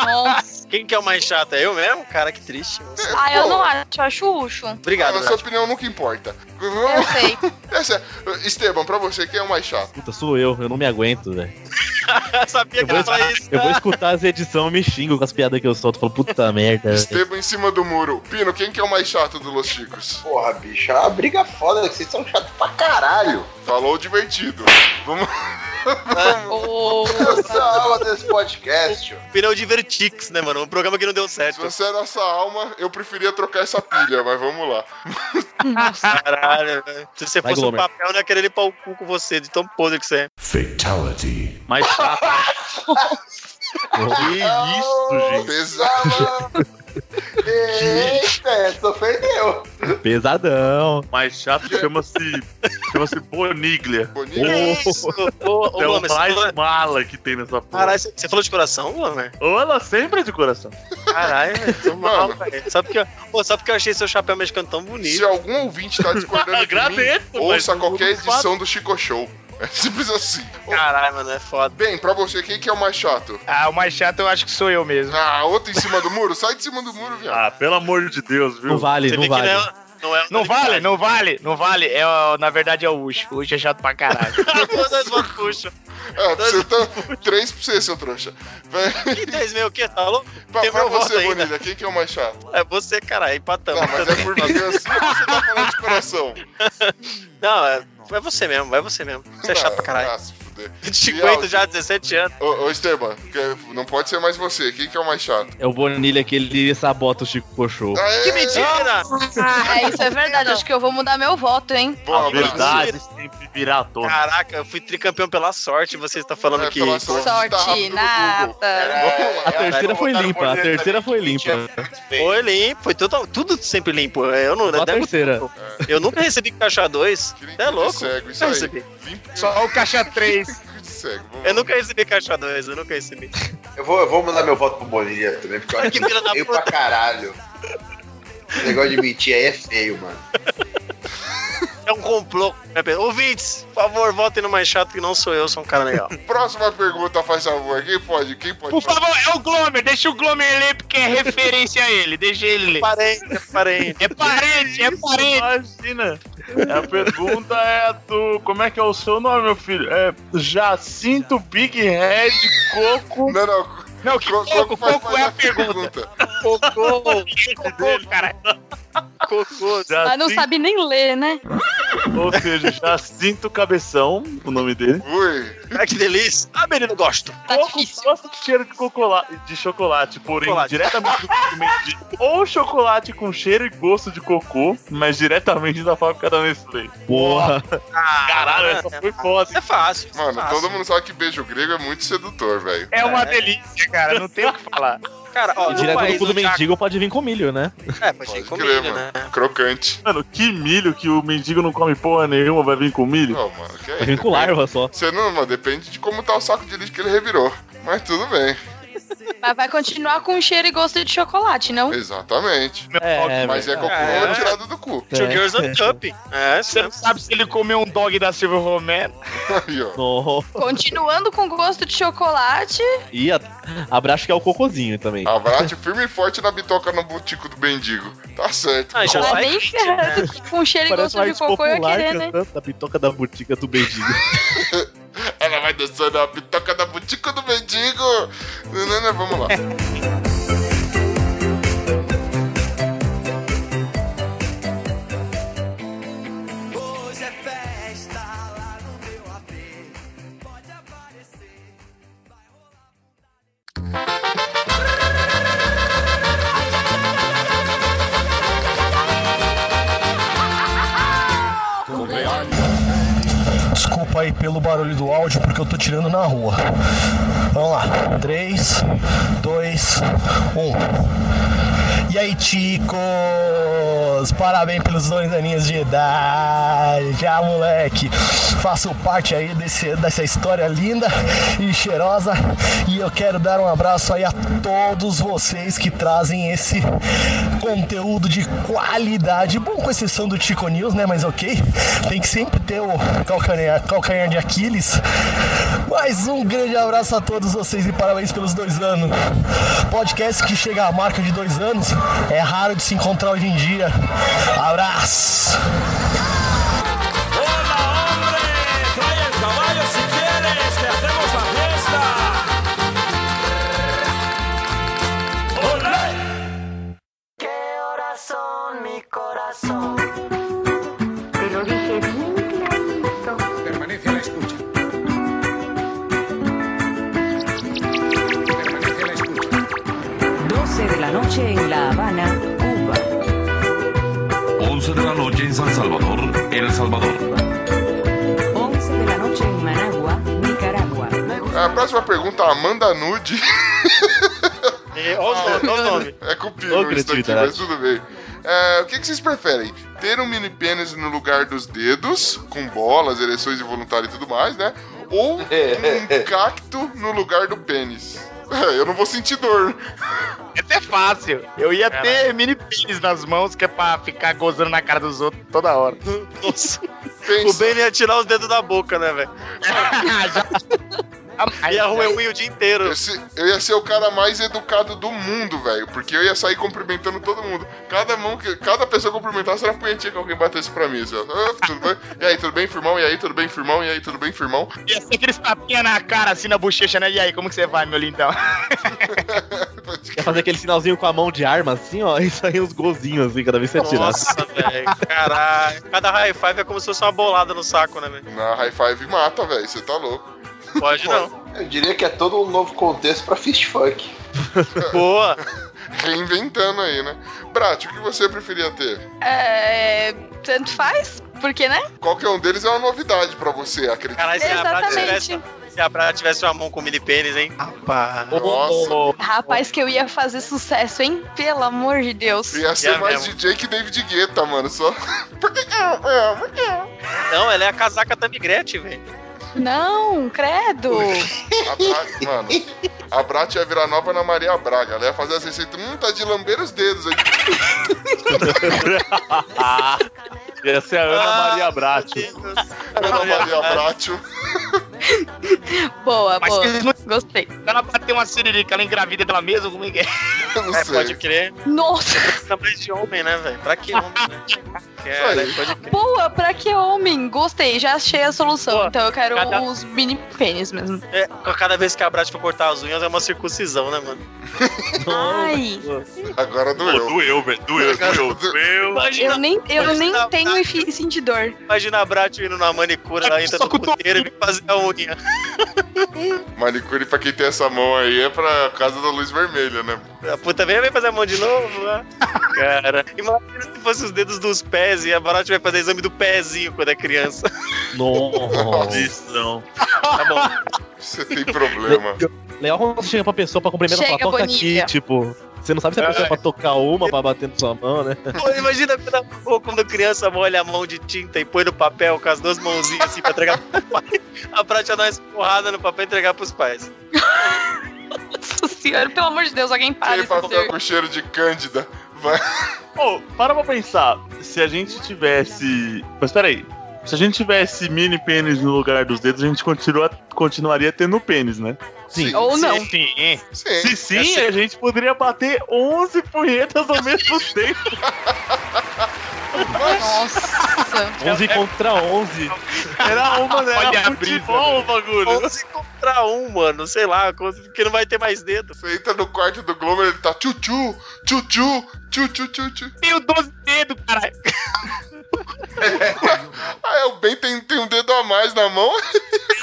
S7: Nossa.
S8: Quem que é o mais chato? É eu mesmo? Cara, que triste. Nossa.
S7: Ah, eu não acho, eu acho Ucho.
S8: Obrigado,
S1: Na sua
S8: Nath.
S1: opinião nunca importa.
S7: Eu [LAUGHS] sei.
S1: Essa é- Esteban, pra você, quem é o mais chato?
S4: Puta, sou eu, eu não me aguento, velho. [LAUGHS]
S8: Sabia
S4: Eu
S8: que falar isso.
S4: eu vou escutar as edições e me xingo com as piadas que eu solto. Falo, puta merda.
S1: Esteban em cima do muro. Pino, quem que é o mais chato do Los Chicos?
S6: Porra, bicho, é uma briga foda, que vocês são chatos pra caralho.
S1: Falou divertido. Vamos.
S7: Ô,
S6: Eu sou a alma desse podcast.
S8: Pneu Divertix, né, mano? Um programa que não deu
S1: Se
S8: certo.
S1: você é nossa alma, eu preferia trocar essa pilha, mas vamos lá.
S8: Caralho, velho. Se você
S4: Vai,
S8: fosse um papel, eu não ia querer limpar o cu com você, de tão podre que você é.
S2: Fatality.
S3: Mais chato. [LAUGHS] que isso, gente.
S1: Pesado.
S6: Eita, essa ofendeu.
S4: Pesadão.
S3: Mais chato chama-se. Chama-se Boniglia.
S8: Isso! Ô, ô,
S3: É o mais
S8: falou-
S3: mala que tem nessa porra.
S8: Caralho, você falou de coração, Glomer?
S3: Ou ela sempre é de coração.
S8: Caralho, velho, tô mal,
S1: Mano.
S8: velho. Só porque, eu- pô, só porque eu achei seu chapéu mexicano tão
S1: Se
S8: bonito.
S1: algum ouvinte tá discordando [LAUGHS] de mim, ouça qualquer edição do Chico Show. É simples assim.
S8: Caralho, mano, é foda.
S1: Bem, pra você, quem que é o mais chato?
S5: Ah, o mais chato eu acho que sou eu mesmo.
S1: Ah, outro em cima do muro? Sai de cima do muro, viado.
S3: Ah, pelo amor de Deus, viu?
S4: Não vale,
S8: Você
S4: não vale.
S8: Não é, não é
S5: vale, não vale, não vale. É, na verdade é o Ucho. O Ucho é chato pra caralho. [LAUGHS]
S8: Puxam.
S1: É, você tá... Três pra você, seu trouxa.
S8: Que 10 mil o quê? Tá louco?
S1: Pra,
S8: Tem
S1: pra você,
S8: ainda.
S1: Bonilha, quem que é o mais chato?
S8: É você, caralho, empatamos.
S1: Não, mas é por vingança ou você tá falando de coração? [LAUGHS]
S8: Não, é, é você mesmo, vai você mesmo. Você é chato pra caralho.
S1: Ah, fuder.
S8: 50 já, 17 anos.
S1: Ô, ô Esteban, não pode ser mais você. Quem que é o mais chato?
S4: É o Bonilha que ele sabota o Chico.
S1: Aê!
S8: Que mentira!
S7: Ah, é, isso é verdade. Acho que eu vou mudar meu voto, hein?
S1: Bom,
S3: A
S1: abraço.
S3: verdade sempre virá à tona.
S8: Caraca, eu fui tricampeão pela sorte você está falando
S1: É,
S8: que.
S1: sorte.
S7: Sorte nada.
S4: A terceira foi limpa, a terceira foi limpa.
S8: Foi limpo, foi tudo, tudo sempre limpo. Eu não.
S4: A terceira.
S8: Eu nunca recebi caixa 2.
S1: Que nem
S8: É louco.
S1: Cego, isso aí.
S5: Só o caixa 3.
S1: Cego. Vamos
S8: Eu nunca recebi caixa 2, eu nunca recebi.
S6: Eu vou, eu vou mandar meu voto pro Bonilha também, porque eu acho [LAUGHS]
S8: Que
S6: que
S8: da
S6: feio pra caralho. Esse negócio de mentir aí é feio, mano.
S8: É um complô. Ouvintes, por favor, votem no mais chato que não sou eu, sou um cara legal. [LAUGHS]
S1: Próxima pergunta, faz favor. Quem pode? Quem pode?
S5: Por favor, é o Glomer, deixa o Glomer ler porque é referência a ele, deixa ele ler.
S8: Parente, é parente.
S5: É parente, é parente.
S3: Imagina. A pergunta é do. Como é que é o seu nome, meu filho? É Jacinto Big Head Coco.
S1: Não, não.
S5: Não, que coco, coco é a pergunta.
S8: Cocô,
S5: Cocô, [LAUGHS] cara.
S8: cocô.
S7: Mas não sabe nem ler, né?
S3: Ou seja, Jacinto Cabeção, o nome dele.
S1: Ui.
S8: Ai, que delícia. Ah, menino, gosto.
S7: Tá
S3: Coco
S7: difícil.
S3: gosta de cheiro de, cocola- de chocolate, porém
S8: Chocolate.
S3: diretamente do mendigo. Ou chocolate com cheiro e gosto de cocô, mas diretamente da fábrica da Nestlé.
S4: Porra.
S3: Caralho, essa foi foda.
S8: É fácil.
S1: Mano,
S8: fácil.
S1: todo mundo sabe que beijo grego é muito sedutor, velho.
S5: É uma delícia, cara, não tem o que falar.
S8: Cara, ó,
S4: E direto do cu do mendigo pode vir com milho, né?
S8: É, mas tem
S1: Pode
S8: com
S1: crer,
S8: milho,
S1: mano.
S8: né?
S1: Crocante.
S3: Mano, que milho que o mendigo não come porra nenhuma, vai vir com milho?
S1: Não, mano, que
S4: Vai vir com larva só.
S1: Você não, mano, depende de como tá o saco de lixo que ele revirou. Mas tudo bem. [LAUGHS]
S7: Mas vai continuar com cheiro e gosto de chocolate, não?
S1: Exatamente.
S4: É,
S1: Mas é
S4: velho.
S1: cocô
S8: É.
S1: tirado do cu.
S8: Two Girls on Cup. É,
S5: Você não sabe se ele comeu um dog da Silvio Romero.
S1: Aí, ó.
S7: Continuando com gosto de chocolate.
S4: E a... abraço que é o cocôzinho também.
S1: Abraço [LAUGHS] firme e forte na bitoca no butico do mendigo. Tá certo.
S8: Ah, já
S7: Mas
S8: vai.
S7: nem ferrando que com cheiro e gosto de cocô eu querer, né?
S4: da bitoca da botica do mendigo. [LAUGHS]
S1: Ela vai dançando a bitoca da butico do mendigo. Nanana, Vamos lá. [LAUGHS]
S16: Desculpa aí pelo barulho do áudio, porque eu tô tirando na rua. Vamos lá. 3, 2, 1. E aí, chicos? Parabéns pelos dois aninhos de idade. Já, moleque. Faço parte aí desse, dessa história linda e cheirosa. E eu quero dar um abraço aí a todos vocês que trazem esse conteúdo de qualidade. Bom, com exceção do Chico News, né? Mas ok. Tem que sempre ter o calcanhar, calcanhar de Aquiles. Mais um grande abraço a todos vocês e parabéns pelos dois anos. Podcast que chega à marca de dois anos é raro de se encontrar hoje em dia. Abraço!
S17: Noche en La Habana, Cuba.
S18: 11 de la noche en San Salvador, El Salvador.
S17: 11 de la noche en Managua, Nicaragua.
S1: A próxima pergunta, Amanda Nude.
S8: Olha o nome.
S1: É com
S4: Ô,
S1: pino isso daqui, mas tudo bem. É, o que, que vocês preferem? Ter um mini pênis no lugar dos dedos, com bolas, ereções involuntárias e tudo mais, né? Ou um [LAUGHS] cacto no lugar do pênis? É, [LAUGHS] eu não vou sentir dor.
S5: Essa é fácil. Eu ia ter mini pênis nas mãos, que é pra ficar gozando na cara dos outros toda hora.
S8: Nossa.
S1: Pensa.
S8: O Ben ia tirar os dedos da boca, né, velho? [LAUGHS] Ia ruim o dia inteiro.
S1: Eu, se- eu ia ser o cara mais educado do mundo, velho. Porque eu ia sair cumprimentando todo mundo. Cada mão que. Cada pessoa que cumprimentasse era uma punhetinha que alguém batesse pra mim. Assim. Ah, tudo bem? E aí, tudo bem, firmão? E aí, tudo bem, firmão? E aí, tudo bem, firmão?
S5: Ia ser aqueles tapinha na cara, assim, na bochecha, né? E aí, como que você vai, meu lindão? [LAUGHS]
S4: Quer fazer aquele sinalzinho com a mão de arma assim, ó, [LAUGHS] e sair uns golzinhos assim, cada vez que você atirasse.
S8: Nossa, velho. Caralho. Cada high five é como se fosse uma bolada no saco, né, velho?
S1: Na high five mata, velho. Você tá louco.
S8: Pode não.
S6: Eu diria que é todo um novo contexto pra fist funk. [LAUGHS]
S8: Boa. [LAUGHS]
S1: Reinventando aí, né? Brat, o que você preferia ter?
S7: É, tanto faz, porque, né?
S1: Qualquer um deles é uma novidade pra você, acredito.
S8: Caralho, se
S7: Exatamente.
S8: tivesse, se a Prata tivesse uma mão com mini pênis, hein? Rapaz.
S1: Nossa.
S7: Rapaz, que eu ia fazer sucesso, hein? Pelo amor de Deus.
S1: Ia ser
S8: É
S1: mais
S8: mesmo.
S1: DJ que David Guetta, mano. Só.
S8: Não, ela é a casaca Tamigrete, velho.
S7: Não, credo.
S1: A Brat, mano, a Brat ia virar nova Ana Maria Braga. Ela ia fazer as receitas. Hum, tá de lamber os dedos aí. [LAUGHS] [LAUGHS]
S3: Essa é a Ana Maria Bratti.
S1: Ana Maria Bratio. [LAUGHS]
S7: Boa,
S5: Mas
S7: boa.
S5: não-
S7: Gostei.
S5: Ela bateu uma siririca, ela engravida dela mesma, como é que é?
S1: Não
S8: É,
S1: sei.
S8: pode crer.
S7: Nossa.
S8: Precisa mais de homem, né, velho? Pra que homem, [LAUGHS] né? Cara, pode crer.
S7: Boa, pra que homem? Gostei, já achei a solução. então eu quero
S8: cada-
S7: os mini pênis mesmo.
S8: É, cada vez que a Brat for cortar as unhas é uma circuncisão, né, mano? [LAUGHS]
S7: Ai,
S1: Agora doeu.
S3: doeu, velho. Doeu, doeu, doeu.
S7: eu nem, eu nem
S8: a
S7: efi- sentir dor.
S8: Imagina a Brat indo na manicure, ela entra no puteiro e fazer a unha. [LAUGHS]
S1: Manicure, pra quem tem essa mão aí, é pra casa da luz vermelha, né?
S8: A puta vem, vem fazer a mão de novo, né? [LAUGHS] Cara, imagina se fosse os dedos dos pés e a Brat vai fazer exame do pezinho quando é criança.
S4: Nossa.
S3: Isso não.
S8: Tá bom.
S1: Você tem problema.
S4: Legal quando você chega pra pessoa pra cumprimentar e
S7: Chega,
S4: falar, toca aqui, tipo. Você não sabe se a pessoa é pra tocar uma, pra bater na sua mão, né?
S8: Pô, imagina quando, quando a criança molha a mão de tinta e põe no papel com as duas mãozinhas assim pra entregar pro pai. A ia dar uma porrada no papel e entregar pros pais.
S7: Nossa senhora, pelo amor de Deus, alguém para esse
S1: papel
S7: ser.
S1: com cheiro de cândida. Vai.
S3: Pô, para pra pensar. Se a gente tivesse. Mas peraí. Se a gente tivesse mini pênis no lugar dos dedos, a gente continua, continuaria tendo pênis, né?
S4: Sim.
S7: Ou não.
S5: Sim.
S1: Sim.
S3: Se sim, a gente poderia bater 11 punhetas ao mesmo [LAUGHS] tempo.
S7: Nossa.
S4: 11 contra 11.
S3: Era uma, né?
S5: Olha
S3: Era futebol o bagulho.
S8: 11 contra um, mano. Sei lá, porque não vai ter mais dedo.
S1: Você entra no quarto do Glomer, ele tá tchu-tchu, tchu-tchu, tchu-tchu, tchu-tchu.
S5: Tenho 12 dedos, caralho. [LAUGHS]
S1: Ah, é, o Ben tem, tem um dedo a mais na mão.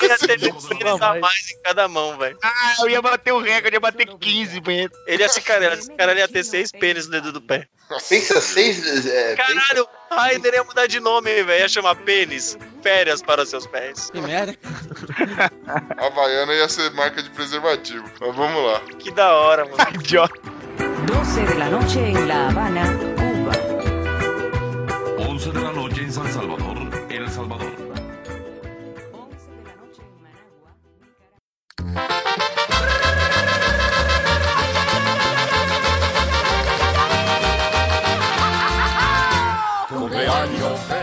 S8: Ia ter dois pênis a mais em cada mão, velho.
S5: Ah, eu ia bater o recorde, ia bater 15, punheta.
S8: Ele ia se cara, esse cara ia ter seis pênis no dedo do pé.
S6: Pensa seis. É, pensa-
S8: Caralho, o Raider ia mudar de nome, velho. Ia chamar pênis. Férias para seus pés.
S13: Que merda. [LAUGHS]
S1: A Havaiana ia ser marca de preservativo. Mas vamos lá.
S8: Que da hora, mano. [LAUGHS]
S5: Idiota.
S17: 12 de la noche en La Habana,
S18: Salvador.
S17: 11 de la noche en Managua.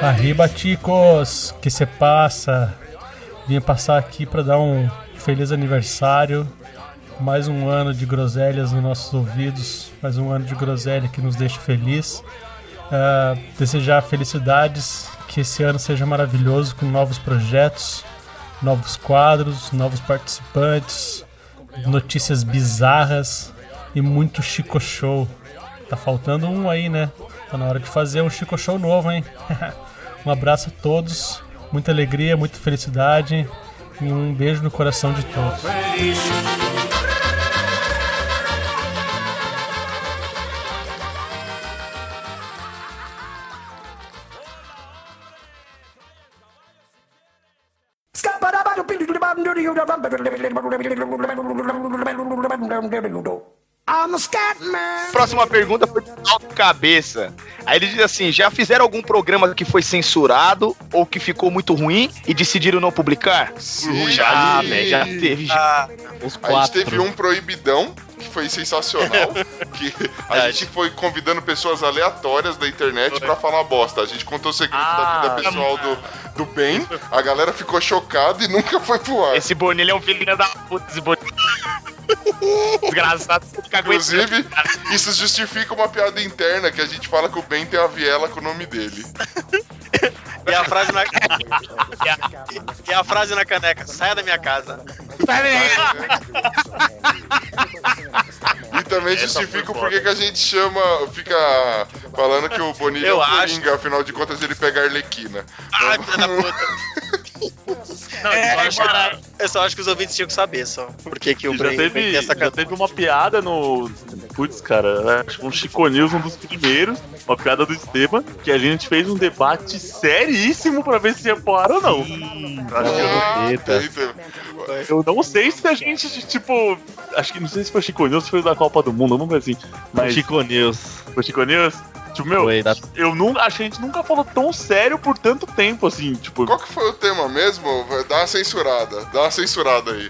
S19: Arriba, chicos! Que se passa? Vim passar aqui para dar um feliz aniversário. Mais um ano de groselhas nos nossos ouvidos. Mais um ano de groselha que nos deixa feliz. Ah, desejar felicidades. Que esse ano seja maravilhoso com novos projetos, novos quadros, novos participantes, notícias bizarras e muito Chico Show. Tá faltando um aí, né? Tá na hora de fazer um Chico Show novo, hein? [LAUGHS] um abraço a todos, muita alegria, muita felicidade e um beijo no coração de todos.
S5: Próxima pergunta foi do Alto Cabeça. Aí ele diz assim: já fizeram algum programa que foi censurado ou que ficou muito ruim e decidiram não publicar?
S1: Sim.
S5: Já, velho, já teve.
S8: Ah,
S4: Os
S1: A gente
S4: quatro.
S1: teve um proibidão, que foi sensacional. [LAUGHS] que a gente foi convidando pessoas aleatórias da internet pra falar bosta. A gente contou o segredo da vida pessoal do, do Ben, a galera ficou chocada e nunca foi pro ar.
S5: Esse Bonilha é um filho da puta, esse Bonilha. [LAUGHS] Desgraçado, fica.
S1: Inclusive, isso justifica uma piada interna que a gente fala que o Ben tem a viela com o nome dele. [LAUGHS]
S8: E a frase na. e, [LAUGHS] a, e a frase na caneca: saia da minha casa. [LAUGHS]
S1: E também justifica o porquê que a gente chama, fica falando que o Bonilha é o
S8: acho.
S1: Coringa, afinal de contas ele pega a Arlequina.
S8: Ai, filha da puta. [LAUGHS] Não, eu, só acho, eu só acho que os ouvintes tinham que saber só. Por que, que o
S3: Já
S8: Bren
S3: teve,
S8: tem essa
S3: já teve uma piada no. Putz, cara, acho que um Chico News, um dos primeiros, uma piada do Esteban, que a gente fez um debate seríssimo pra ver se ia pro ar ou não. Acho que eu.
S4: Eita.
S3: Eu não sei se a gente, tipo. Acho que não sei se foi Chico News ou se foi da Copa do Mundo, vamos ver assim. Mas
S4: Chico News.
S3: foi Chico News? Tipo, meu,
S4: Oi, dá-
S3: eu nunca, acho que a gente nunca falou tão sério por tanto tempo, assim, tipo.
S1: Qual que foi o tema mesmo? Vai- Dá uma censurada. Dá uma censurada aí.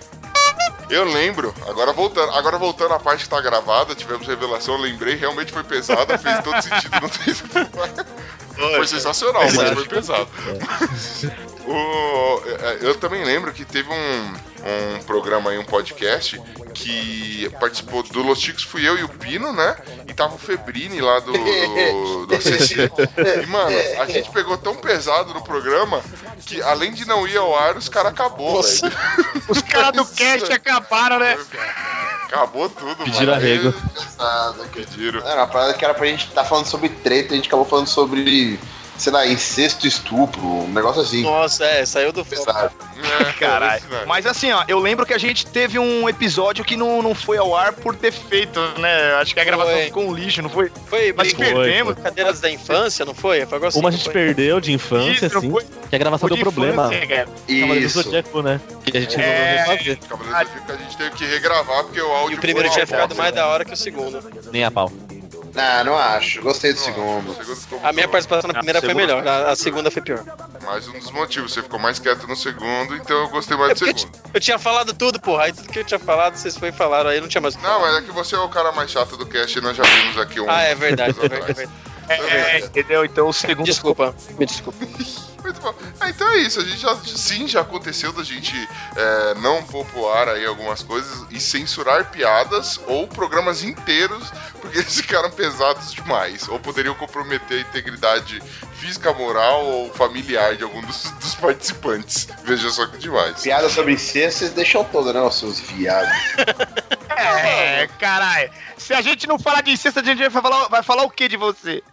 S1: Eu lembro, agora voltando, agora voltando à parte que tá gravada, tivemos revelação, eu lembrei, realmente foi pesada, fez todo sentido, não tem. [LAUGHS] Foi sensacional, mas foi pesado. [LAUGHS] O- é, eu também lembro que teve um, um programa aí, um podcast, que participou do Los Chicos, fui eu e o Pino, né? E tava o Febrini lá do, do [LAUGHS] ACC. E, mano, a gente pegou tão pesado no programa que, além de não ir ao ar, os caras acabou, velho.
S5: Os caras do cast acabaram, né?
S1: Acabou tudo,
S4: Pediram
S1: mano.
S4: arrego.
S1: Pediram.
S6: Era uma parada que era pra gente estar falando sobre treta, a gente acabou falando sobre, sei lá, incesto estupro, um negócio assim.
S8: Nossa, é, saiu do foco.
S6: Pesado.
S1: É, [LAUGHS]
S5: Caralho. Mas assim, ó, eu lembro que a gente teve um episódio que não, não foi ao ar por defeito, né? Acho que a gravação
S8: Foi.
S5: ficou um lixo, não foi?
S8: Foi
S5: Nós
S8: briga-
S5: perdemos.
S8: Cadeiras da infância, não foi? Foi assim,
S4: Uma a gente
S8: foi?
S4: perdeu de infância,
S5: Isso,
S4: assim,
S5: foi-
S4: que a gravação
S5: foi
S4: deu
S5: de
S4: problema.
S5: infância,
S6: Isso.
S4: Zodíaco, né? Que a gente resolveu
S5: É.
S4: refazer.
S1: Cavaleiro do Zodíaco que a gente teve que regravar porque o áudio
S8: E o primeiro
S1: foi
S8: tinha ficado mais da hora que o segundo.
S4: Nem a pau.
S6: Ah, não acho. Gostei do
S1: O
S6: segundo.
S1: segundo ficou
S8: A minha participação na primeira foi melhor, a, a segunda foi pior.
S1: Mais um dos motivos, você ficou mais quieto no segundo, então eu gostei mais
S8: É
S1: do
S8: eu,
S1: segundo.
S8: ti- eu tinha falado tudo, porra. Aí tudo que eu tinha falado, vocês foi falaram, aí não tinha mais.
S1: Não, mas é que você é o cara mais chato do cast e nós já vimos aqui um.
S8: Ah, é verdade, é verdade.
S5: É, entendeu? Então o segundo.
S8: Desculpa, me desculpa. [LAUGHS]
S1: Muito bom. Ah, então é isso. A gente já, sim, já aconteceu da gente é, não pôr pro ar aí algumas coisas e censurar piadas ou programas inteiros porque [LAUGHS] eles ficaram pesados demais. Ou poderiam comprometer a integridade física, moral ou familiar de algum dos, dos participantes. Veja só que demais.
S6: Piada sobre incesto, vocês deixam toda, né, os seus viados. [LAUGHS]
S5: É, caralho. Se a gente não falar de incesto, a gente vai falar, vai falar o que de você?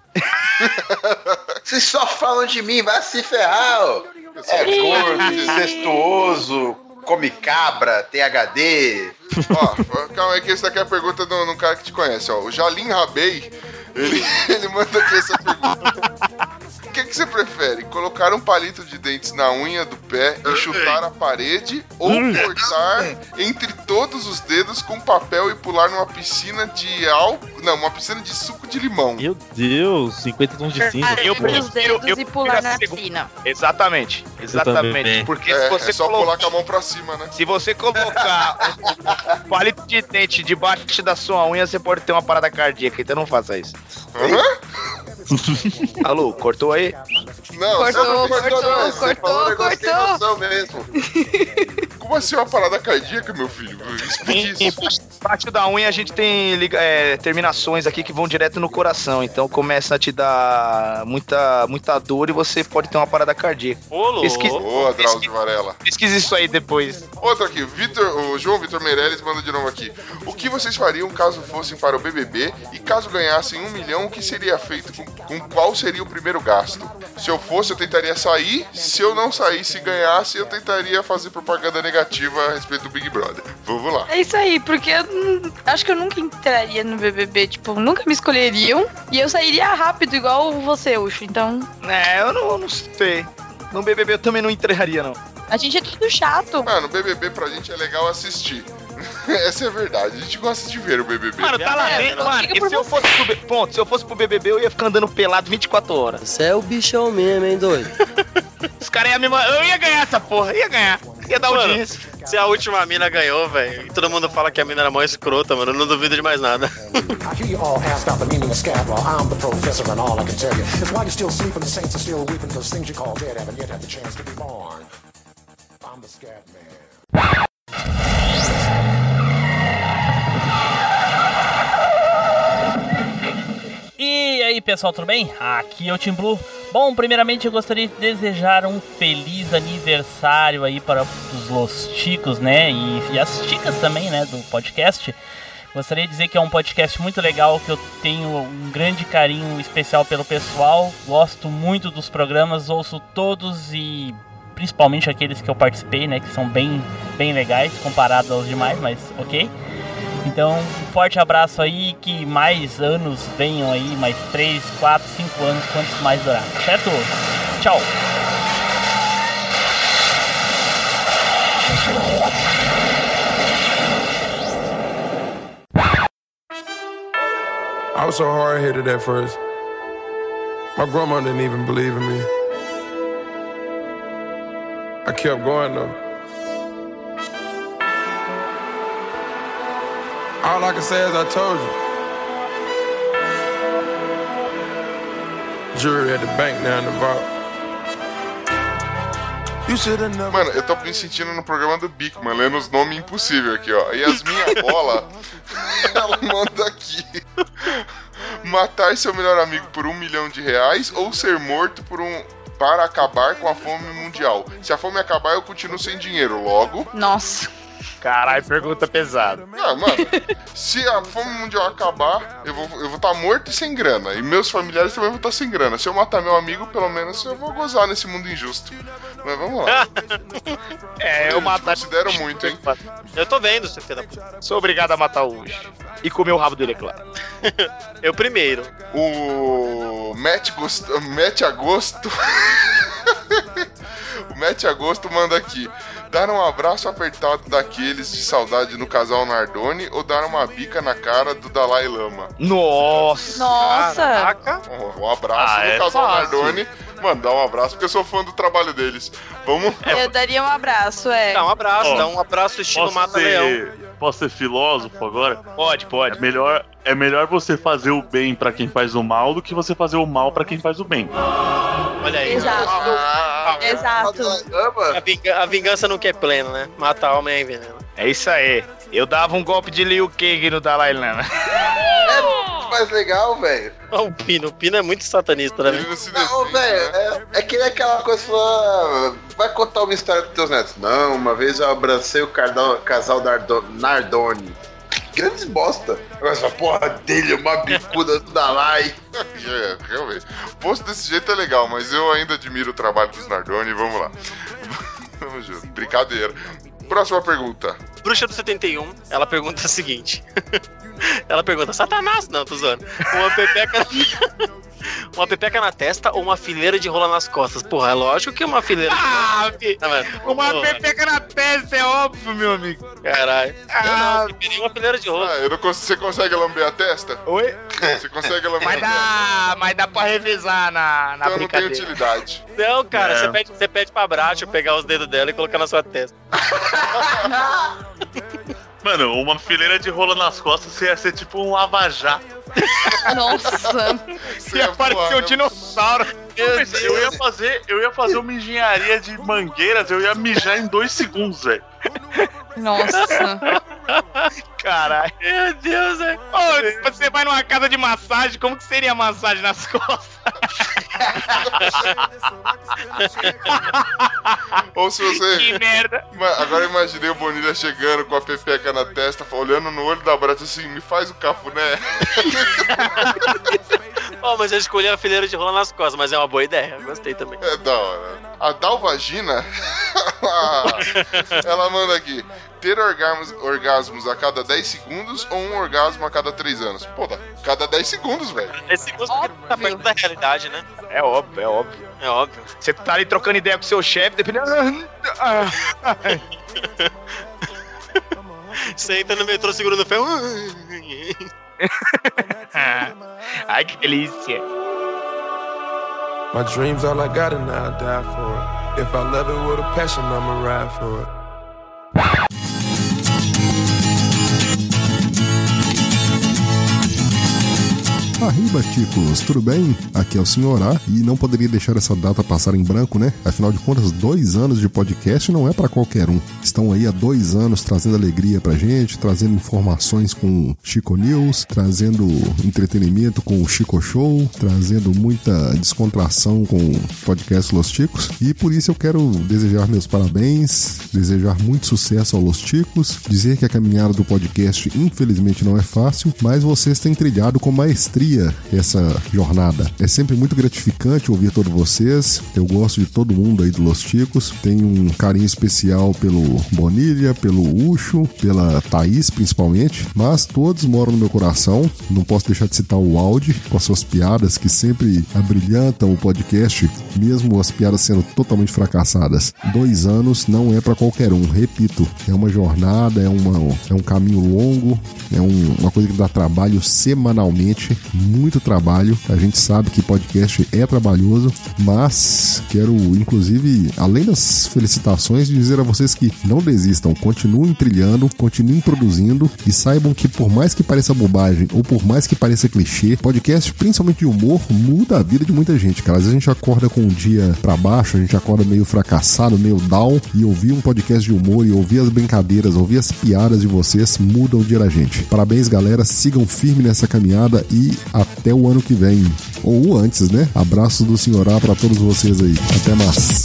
S6: Vocês só falam de mim, vai se ferrar, ó. É gordo, incestuoso, come cabra, tem HD.
S1: Ó, calma aí que essa daqui é a pergunta de um cara que te conhece, ó. O Jalim Rabei, ele, [LAUGHS] ele manda aqui essa pergunta. O que, que você prefere? Colocar um palito de dentes na unha do pé e chutar a parede ou cortar entre todos os dedos com papel e pular numa piscina de álcool. Não, uma piscina de suco de limão.
S4: Meu Deus, 50 tons de cinza.
S5: Eu
S7: Abrir os
S5: prefiro-
S7: dedos
S5: eu
S7: e pular na
S5: prefiro
S7: piscina.
S5: Exatamente, exatamente. Porque
S1: É,
S5: se você
S1: é só
S5: colo-
S1: pular com a mão pra cima, né?
S5: Se você colocar o [LAUGHS] palito de dente debaixo da sua unha, você pode ter uma parada cardíaca, então não faça isso.
S1: Hã? [LAUGHS]
S5: Alô, cortou aí?
S1: Não,
S7: Cortou,
S1: não
S7: cortou, cortou, cortou.
S1: noção mesmo. [LAUGHS] Como assim uma parada cardíaca, meu filho? Explique isso.
S5: Embaixo da unha a gente tem é, terminações aqui que vão direto no coração, então começa a te dar muita, muita dor e você pode ter uma parada cardíaca.
S8: Ô, louco.
S1: Boa, Drauzio Varela.
S5: Pesquisa isso aí depois.
S1: Outra aqui, Vitor, o João Vitor Meirelles manda de novo aqui. O que vocês fariam caso fossem para o BBB e caso ganhassem um milhão, o que seria feito? Com, com qual seria o primeiro gasto? Se eu fosse, eu tentaria sair. Se eu não saísse e ganhasse, eu tentaria fazer propaganda negativa a respeito do Big Brother. Vamos lá.
S7: É isso aí, porque eu acho que eu nunca entraria no BBB, tipo, nunca me escolheriam e eu sairia rápido igual você, Ucho. Então,
S5: É, eu não, não sei. No BBB eu também não entraria, não.
S7: a gente é tudo chato.
S1: Mano, BBB pra gente é legal assistir. [LAUGHS] Essa é a verdade. A gente gosta de ver o BBB.
S5: Mano, tá lá
S7: É,
S5: dentro. Mano, e se eu fosse pro, ponto, se eu fosse pro BBB, eu ia ficar andando pelado 24 horas.
S20: Você é o bichão mesmo, hein, doido? [LAUGHS]
S5: Os caras iam me mandar. Eu ia ganhar essa porra, ia ganhar. Ia dar
S8: Mano,
S5: audiência.
S8: Se a última mina ganhou, velho, e todo mundo fala que a mina era mó escrota, mano, eu não duvido de mais nada. [LAUGHS]
S21: I hear you all asked out the meaning of scat. Well, I'm the professor, and all I can tell you is why you're still sleeping, the saints are still weeping, because things you call dead haven't yet had the chance to be born. I'm the scat man.
S22: E aí pessoal, tudo bem? Aqui é o Tim Blue. Bom, primeiramente eu gostaria de desejar um feliz aniversário aí para os Los Chicos, né? E, e as chicas também, né? Do podcast. Gostaria de dizer que é um podcast muito legal, que eu tenho um grande carinho especial pelo pessoal. Gosto muito dos programas, ouço todos e principalmente aqueles que eu participei, né? Que são bem, bem legais comparados aos demais, mas ok. Então, um forte abraço aí, que mais anos venham aí, mais 3, 4, 5 anos, quantos mais durar, certo? Tchau!
S23: I was so hard headed at first.
S24: My grandma didn't even believe in me. I kept going though. All I can say is I told you. Jury at the bank now in the vault.
S1: Mano, eu tô me sentindo no programa do Bigman, lendo os nomes impossíveis aqui, ó. Yasmin Bola, [LAUGHS] ela manda aqui. Matar seu melhor amigo por um milhão de reais ou ser morto por um para acabar com a fome mundial. Se a fome acabar, eu continuo sem dinheiro. Logo,
S7: Nossa.
S5: Caralho, pergunta pesada.
S1: ah, mano, se a fome mundial acabar, eu vou estar eu vou tá morto e sem grana. E meus familiares também vão estar sem grana. Se eu matar meu amigo, pelo menos eu vou gozar nesse mundo injusto. Mas vamos lá. [LAUGHS]
S5: É, eu matar.
S1: Considero [LAUGHS] muito, hein?
S8: Eu tô vendo, seu filho da puta.
S5: Sou obrigado a matar o Ucho. E comer o rabo dele, é claro. [LAUGHS]
S8: Eu primeiro.
S1: O Matt, Gost... Matt Agosto. o Matt Agosto manda aqui. Dar um abraço apertado daqueles de saudade no casal Nardoni ou dar uma bica na cara do Dalai Lama?
S5: Nossa!
S7: Nossa!
S8: Caraca.
S1: Um um abraço
S3: Ah,
S1: no
S3: é
S1: casal
S3: fácil.
S1: Nardoni. Mano, dá um abraço porque eu sou fã do trabalho deles. Vamos.
S7: Eu daria um abraço, é.
S8: Dá um abraço,
S3: Ó,
S8: dá um abraço estilo Mata-Leão.
S3: ser, posso ser filósofo agora?
S5: Pode, pode.
S3: É melhor, é melhor você fazer o bem pra quem faz o mal do que você fazer o mal pra quem faz o bem.
S8: Olha aí.
S7: Exato.
S1: Ah,
S7: Exato.
S8: A, vinga- a vingança não quer pleno, né? Mata a alma é envenena.
S5: É isso aí. Eu dava um golpe de Liu Kang no Dalai Lama.
S6: É mais legal, velho.
S8: O Pino, o Pino é muito satanista, né?
S1: Não defende,
S6: velho,
S1: né?
S6: é, é que nem aquela coisa que fala, vai contar uma história dos teus netos. Não, uma vez eu abracei o cardão- casal Nardo- Nardoni. Grandes bosta. Agora fala, porra dele, uma bicuda do Dalai. [LAUGHS]
S1: É, realmente. Posto desse jeito é legal, mas eu ainda admiro o trabalho dos Nardoni. Vamos lá. [LAUGHS] Vamos junto. Brincadeira. Próxima pergunta.
S8: Bruxa do 71, ela pergunta o seguinte. [LAUGHS] ela pergunta, Satanás? Não, tô zoando. Uma pepeca... [LAUGHS] uma pepeca na testa ou uma fileira de rola nas costas? Porra, é lógico que uma fileira...
S5: Ah, fi-
S8: Tá vendo?
S5: uma
S8: Porra,
S5: pepeca na testa, é óbvio, meu amigo.
S8: Caralho.
S5: Ah.
S8: Eu não, eu uma fileira de rola.
S1: Ah, eu não cons- Você consegue lamber a testa?
S5: Oi?
S1: Você consegue lamber
S5: Mas
S1: a testa?
S5: dá, mas dá pra revisar na, na
S1: Então não tem
S5: brincadeira.
S1: utilidade.
S8: Não, cara,
S3: É.
S8: você, pede, você pede pra Bracho pegar os dedos dela e colocar na sua testa. [LAUGHS]
S3: Mano, uma fileira de rola nas costas você ia ser tipo um lava-jato.
S7: Nossa.
S1: Você
S5: Ia
S1: ia voar,
S5: parecer um
S1: né?
S5: dinossauro.
S3: Eu ia fazer, eu ia fazer uma engenharia de mangueiras, eu ia mijar em dois segundos, velho.
S7: Nossa.
S5: Caralho.
S8: Meu Deus, velho.
S5: Ô, você vai numa casa de massagem, como que seria a massagem nas costas?
S1: Ou se você.
S5: Que merda.
S1: Agora imaginei o Bonilha chegando com a pepeca na testa, olhando no olho da Brata assim, me faz o cafuné.
S8: Ó, mas eu escolhi a fileira de rola nas costas, mas é uma boa ideia. Gostei também.
S1: É da hora. A Dalvagina, [LAUGHS] ela, ela manda aqui: ter orgasmos, orgasmos a cada 10 segundos ou um orgasmo a cada 3 anos? Pô, dá cada 10 segundos, velho.
S8: Esse gosto tá perto da realidade, né?
S5: É óbvio, é óbvio.
S8: É óbvio.
S5: Você tá ali trocando ideia com seu chefe, dependendo. Ah,
S8: Você entra no metrô segurando o ferro.
S5: Ai, [LAUGHS] que delícia.
S24: My dreams all I got and I'll die for it. If I love it with a passion, I'ma ride for it.
S25: Arriba, ticos, tudo bem? Aqui é o Senhor A e não poderia deixar essa data passar em branco, né? Afinal de contas, dois anos de podcast não é para qualquer um. Estão aí há dois anos trazendo alegria pra gente, trazendo informações com Chico News, trazendo entretenimento com o Chico Show, trazendo muita descontração com o podcast Los Ticos. E por isso eu quero desejar meus parabéns, desejar muito sucesso ao Los Ticos, dizer que a caminhada do podcast infelizmente não é fácil, mas vocês têm trilhado com maestria essa jornada. É sempre muito gratificante ouvir todos vocês. Eu gosto de todo mundo aí do Los Ticos. Tenho um carinho especial pelo Bonilha, pelo Ucho, pela Thaís principalmente, mas todos moram no meu coração. Não posso deixar de citar o Audi com as suas piadas que sempre abrilhantam o podcast, mesmo as piadas sendo totalmente fracassadas. Dois anos não é para qualquer um, repito, é uma jornada, é, uma, é um caminho longo, é um- uma coisa que dá trabalho semanalmente, muito trabalho. A gente sabe que podcast é trabalhoso, mas quero, inclusive, além das felicitações, dizer a vocês que não desistam, continuem trilhando, continuem produzindo e saibam que por mais que pareça bobagem ou por mais que pareça clichê, podcast, principalmente de humor, muda a vida de muita gente, cara. Às vezes a gente acorda com um dia pra baixo, a gente acorda meio fracassado, meio down e ouvir um podcast de humor e ouvir as brincadeiras, ouvir as piadas de vocês muda o dia da gente. Parabéns, galera. Sigam firme nessa caminhada e até o ano que vem. Ou antes, né? Abraço do Senhorá pra todos vocês aí. Até mais.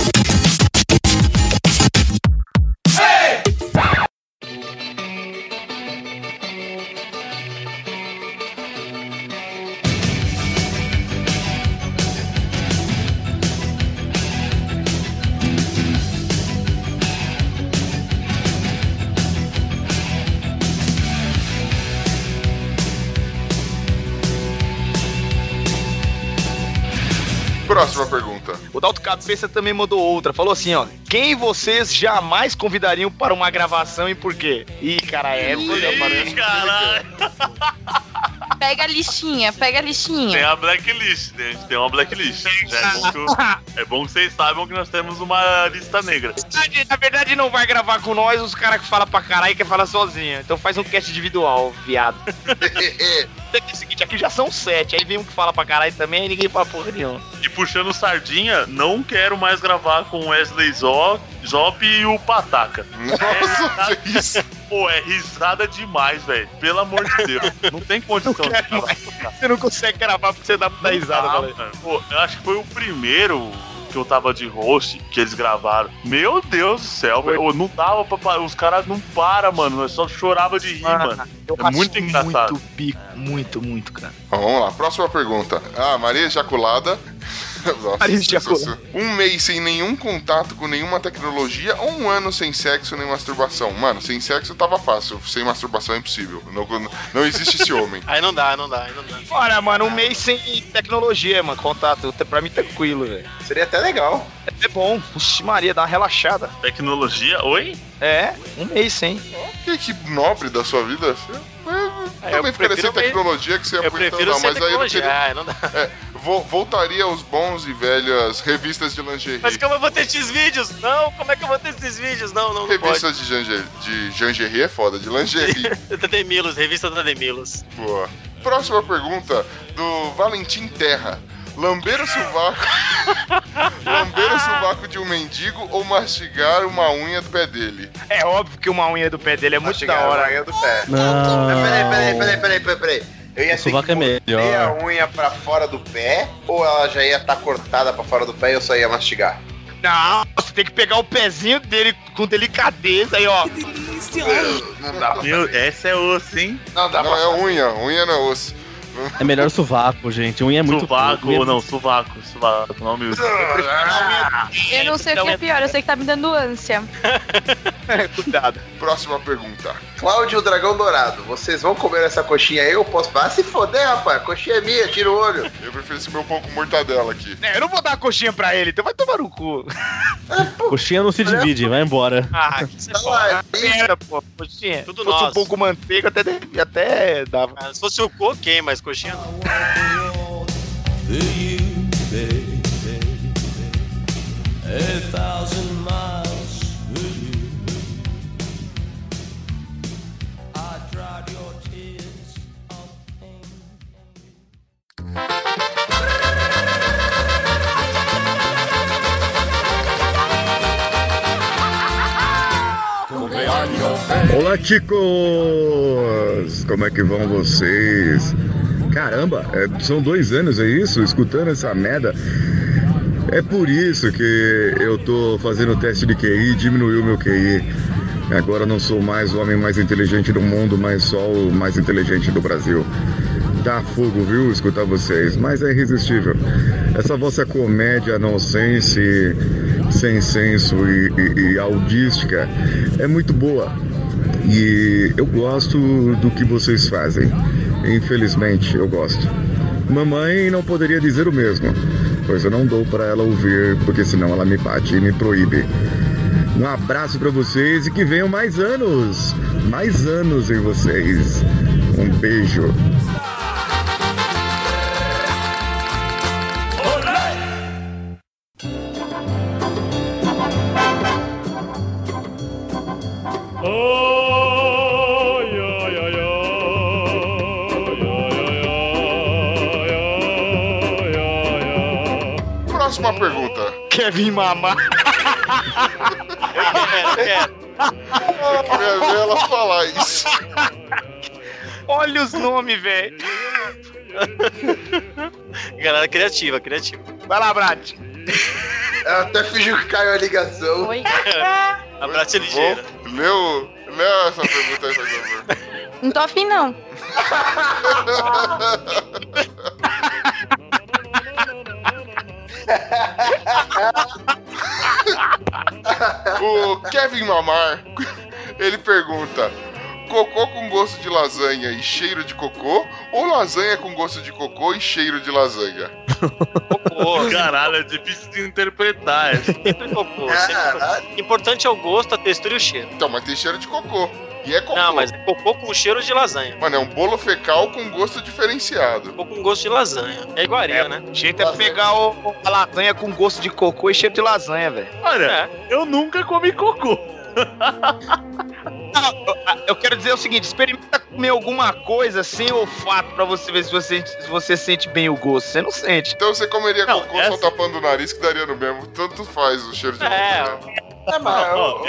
S5: Cabeça também mandou outra. Falou assim, ó. Quem vocês jamais convidariam para uma gravação e por quê? Ih, cara, é...
S3: Ih, caralho.
S7: Pega a listinha, pega a listinha.
S3: Tem a blacklist, né? A gente tem uma blacklist. É bom, que, [LAUGHS] é bom que vocês saibam que nós temos uma lista negra.
S5: Na verdade, não vai gravar com nós os caras que falam pra caralho e quer falar sozinho. Então faz um cast individual, viado. [LAUGHS] É o seguinte, aqui já são sete. Aí vem um que fala pra caralho também e ninguém fala porra nenhuma.
S3: E puxando sardinha, não quero mais gravar com o Wesley Zó, Zop e o Pataca.
S1: Nossa, que isso?
S3: Pô, é risada demais, velho. Pelo amor de Deus. Não tem condição de gravar.
S5: Você não consegue gravar porque você dá muita risada,
S3: Ah,
S5: galera.
S3: mano. Pô, eu acho que foi o primeiro que eu tava de host que eles gravaram. Meu Deus do céu, velho. Eu Não dava pra parar. Os caras não param, mano. Nós só chorava de rir, mano.
S5: Eu
S3: É muito engraçado.
S5: Muito pico, muito, muito, cara.
S1: Bom, vamos lá, próxima pergunta. Ah, Maria Ejaculada. Nossa,
S5: Ejaculada.
S1: Um mês sem nenhum contato com nenhuma tecnologia ou um ano sem sexo nem masturbação? Mano, sem sexo tava fácil, sem masturbação é impossível. Não, não existe esse homem. [LAUGHS]
S8: Aí não dá, não dá, aí não dá.
S5: Olha, mano, um mês sem tecnologia, mano. Contato, pra mim tranquilo, velho.
S6: Seria até legal.
S5: É bom. Puxa, Maria, dá uma relaxada.
S3: Tecnologia? Oi?
S5: É, um mês sem.
S1: Que, que nobre da sua vida.
S8: É, eu
S1: Também ficaria sem tecnologia que você
S8: Eu prefiro
S1: não,
S8: sem
S1: mas aí eu não
S8: tecnologia.
S1: teria-
S8: Ah, não dá.
S1: É, vo- voltaria aos bons e velhas revistas de lingerie.
S8: Mas como eu vou ter esses vídeos? Não, como é que eu vou ter esses vídeos? Não, não, não pode.
S1: Revistas de, lingerie, de lingerie é foda, de lingerie. [LAUGHS]
S8: Da Demilos, revista da Demilos.
S1: Boa. Próxima pergunta do Valentim Terra. Lamber o sovaco. [LAUGHS] Lamber o sovaco de um mendigo ou mastigar uma unha do pé dele?
S5: É óbvio que uma unha do pé dele é muito
S6: Mastigar
S5: da hora.
S6: a unha do pé.
S4: Não.
S6: Peraí, peraí, peraí, peraí, peraí. Eu ia
S4: O sovaco é
S6: ter a
S4: melhor.
S6: unha pra fora do pé ou ela já ia estar cortada pra fora do pé e eu só ia mastigar?
S5: Não, você tem que pegar o pezinho dele com delicadeza aí, ó.
S6: Não dá pra
S3: Meu, essa é osso, hein?
S6: Não dá
S1: Não,
S6: pra
S1: é unha. Unha não é osso.
S4: É melhor sovaco, gente. Unha é muito
S3: Sovaco,
S4: unha é
S3: ou não, sovaco, sovaco, não me
S7: Eu não sei o que é pior, eu sei que tá me dando ânsia. [LAUGHS]
S5: Cuidado.
S1: Próxima pergunta.
S6: Cláudio Dragão Dourado, vocês vão comer essa coxinha aí? Eu posso. Ah, se foder, rapaz. A coxinha é minha, tira o olho.
S1: Eu prefiro esse meu pão com mortadela aqui.
S5: É, eu não vou dar a coxinha pra ele, então vai tomar no cu. [LAUGHS]
S4: Coxinha não se divide, vai embora.
S5: Ah, que
S6: aí-
S5: Merda, pô. Coxinha.
S8: Tudo
S5: Se fosse um
S8: nosso.
S5: pão com manteiga, até, até dava.
S8: Ah, Se fosse o cu, ok, mas coxinha não.
S26: Olá, chicos! Como é que vão vocês? Caramba, é, são dois anos, é isso? Escutando essa merda. É por isso que eu tô fazendo o teste de QI e diminuiu meu QI. Agora não sou mais o homem mais inteligente do mundo, mas só o mais inteligente do Brasil. Dá fogo, viu, escutar vocês, mas é irresistível. Essa vossa comédia nonsense, sem senso e, e, e audística é muito boa. E eu gosto do que vocês fazem. Infelizmente, eu gosto. Mamãe não poderia dizer o mesmo, pois eu não dou para ela ouvir, porque senão ela me bate e me proíbe. Um abraço para vocês e que venham mais anos, mais anos em vocês. Um beijo.
S1: Pergunta.
S5: Kevin Mama.
S1: Eu queria ver ela falar isso.
S5: Olha os nomes, velho.
S8: Galera criativa, criativa.
S5: Vai lá, Brat.
S6: Ela até fingiu que caiu a ligação.
S7: Oi?
S8: A Brat é ligeira.
S1: Leu, leu essa pergunta aí, por favor.
S7: Não tô afim, não. [LAUGHS] [LAUGHS]
S1: O Kevin Mamar, ele pergunta: cocô com gosto de lasanha e cheiro de cocô ou lasanha com gosto de cocô e cheiro de lasanha?
S3: Pô, caralho, é difícil de interpretar.
S8: Sempre cocô. sempre- Importante é o gosto, a textura e o cheiro.
S1: Então, mas tem cheiro de cocô. E é cocô.
S8: Não, mas é cocô com cheiro de lasanha.
S1: Mano, é um bolo fecal com gosto diferenciado.
S8: Cocô com gosto de lasanha. É iguaria, né?
S5: O jeito é pegar o, a lasanha com gosto de cocô e cheiro de lasanha, velho.
S3: Olha, eu nunca comi cocô. [LAUGHS]
S5: Eu quero dizer o seguinte: experimenta comer alguma coisa sem olfato pra você ver se você, se você sente bem o gosto. Você não sente.
S1: Então você comeria cocô
S3: essa-
S1: só tapando o nariz que daria no mesmo. Tanto faz o cheiro de
S8: É.
S1: cocô. né?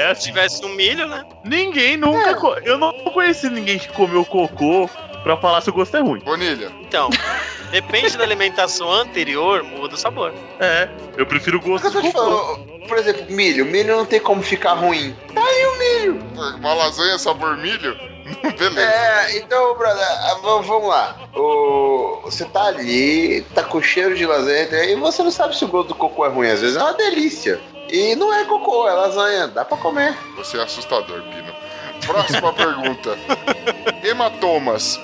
S6: É,
S3: é
S8: Se tivesse um milho, né?
S3: ninguém nunca. co- Eu não conheci ninguém que comeu cocô pra falar se o gosto é ruim.
S1: Bonilha.
S8: Então, depende da alimentação anterior, muda o sabor.
S3: É, eu prefiro o gosto
S6: te
S3: cocô.
S6: por exemplo, milho. Milho não tem como ficar ruim. Tá aí o milho.
S1: Uma lasanha sabor milho? [LAUGHS] Beleza.
S6: É, então, brother, ah, vamos, vamos lá. O, você tá ali, tá com cheiro de lasanha, e você não sabe se o gosto do cocô é ruim. Às vezes é uma delícia. E não é cocô, é lasanha. Dá pra comer.
S1: Você é assustador, Pino. Próxima [LAUGHS] pergunta. Hematomas.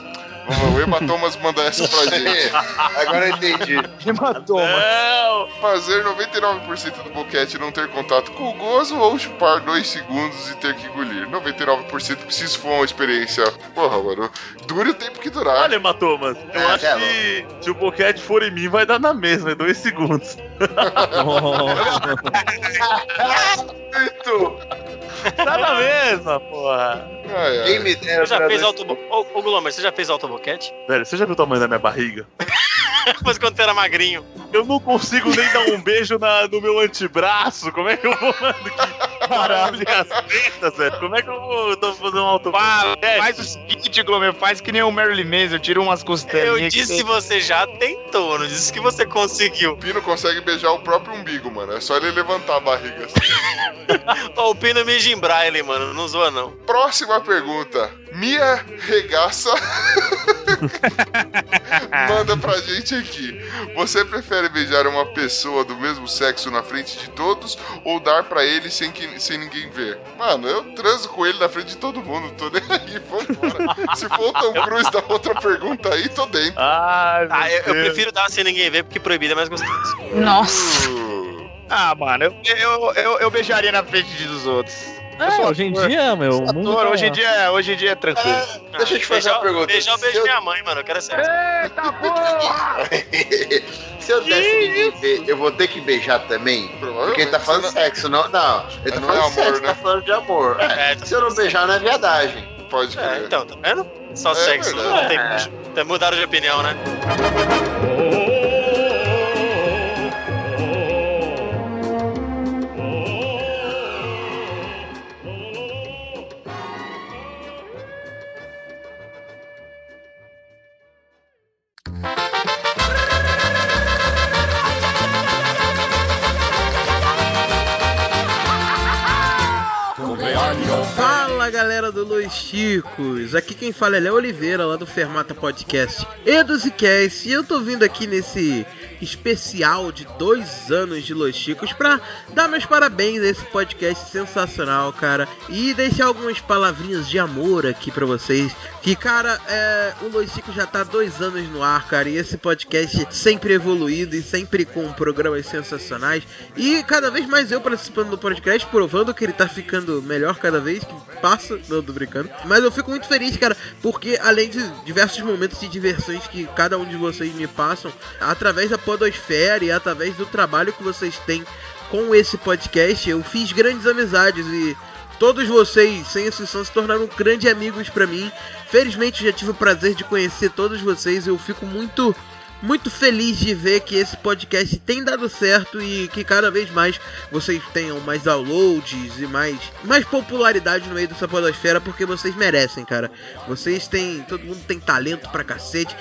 S1: Vamos, o Hematomas manda essa pra [LAUGHS] gente.
S6: Agora eu entendi.
S5: Hematoma.
S3: Não!
S1: Fazer 99% do boquete não ter contato com o gozo ou chupar 2 segundos e ter que engolir. 99% preciso for uma experiência. Porra, mano. Dure o tempo que durar.
S3: Olha, Hematomas, eu
S6: É,
S3: acho
S6: é,
S3: que se o boquete for em mim, vai dar na mesma, é dois segundos.
S6: Muito. [LAUGHS] [LAUGHS]
S3: Tá na mesma, porra.
S1: Ai, ai.
S6: Quem me dera,
S8: Você já fez autobo... Ô, ô Glomer, você já fez autoboquete? [LAUGHS]
S3: Velho, você já viu o tamanho da minha barriga? [LAUGHS]
S8: Mas quando você era magrinho.
S3: Eu não consigo nem dar um beijo na- no meu antebraço. Como é que eu vou, mano, que parar as tetas, velho? Como é que eu vou tô fazendo um autoboquete?
S5: Faz o seguinte, Glomer, faz que nem o Marilyn Manson, tira umas costelinhas.
S8: Eu disse que você já tentou, não disse que você conseguiu.
S1: O Pino consegue beijar o próprio umbigo, mano. É só ele levantar a barriga. assim. [LAUGHS]
S8: O Pino me em braille, mano, não zoa não.
S1: Próxima pergunta. Mia Regaça [LAUGHS] manda pra gente aqui. Você prefere beijar uma pessoa do mesmo sexo na frente de todos ou dar pra ele sem, que, sem ninguém ver? Mano, eu transo com ele na frente de todo mundo, tô nem aí, vambora. Se for o Tom Cruise da outra pergunta aí, tô dentro.
S3: Ai,
S8: Ah, eu, eu prefiro dar sem ninguém ver, porque proibido é mais gostoso.
S7: Nossa.
S1: Uh,
S5: Ah, mano, eu, eu, eu, eu beijaria na frente dos outros.
S4: É, hoje em dia, meu, mundo
S5: Ator,
S4: tá-
S5: hoje em dia, hoje em dia é tranquilo.
S6: Deixa eu te fazer
S8: Beijar-
S6: uma pergunta.
S8: Beijar o
S6: Se
S8: beijo
S6: eu-
S8: minha mãe, mano, eu quero ser.
S5: Eita porra! [LAUGHS]
S6: Se eu desse ninguém ver, eu vou ter que beijar também? Porque ele tá falando
S1: Provavelmente,
S6: sexo, não. Não, ele tá
S1: Não é
S6: falando
S1: amor,
S6: sexo,
S1: né?
S6: tá falando de amor.
S8: É,
S6: Se eu não beijar, não é viadagem.
S1: Pode
S8: É,
S1: crer.
S8: então, tá vendo? Só
S1: É
S8: sexo, não tem. Mudaram de opinião, né?
S27: Galera do Los Chicos, aqui quem fala é Léo Oliveira lá do Fermata Podcast e do Zcast. E eu tô vindo aqui nesse especial de dois anos de Los Chicos pra dar meus parabéns a esse podcast sensacional, cara, e deixar algumas palavrinhas de amor aqui pra vocês. Que, cara, é, o Los Chicos já tá dois anos no ar, cara, e esse podcast sempre evoluído e sempre com programas sensacionais. E cada vez mais eu participando do podcast, provando que ele tá ficando melhor cada vez que passa. Não, tô brincando. Mas eu fico muito feliz, cara, porque além de diversos momentos de diversões que cada um de vocês me passam, através da Podosfera e através do trabalho que vocês têm com esse podcast, eu fiz grandes amizades e Todos vocês, sem exceção, se tornaram grandes amigos pra mim. Felizmente já tive o prazer de conhecer todos vocês. Eu fico muito muito feliz de ver que esse podcast tem dado certo e que cada vez mais vocês tenham mais downloads e mais, mais popularidade no meio dessa podosfera, porque vocês merecem, cara. Vocês têm. Todo mundo tem talento pra cacete.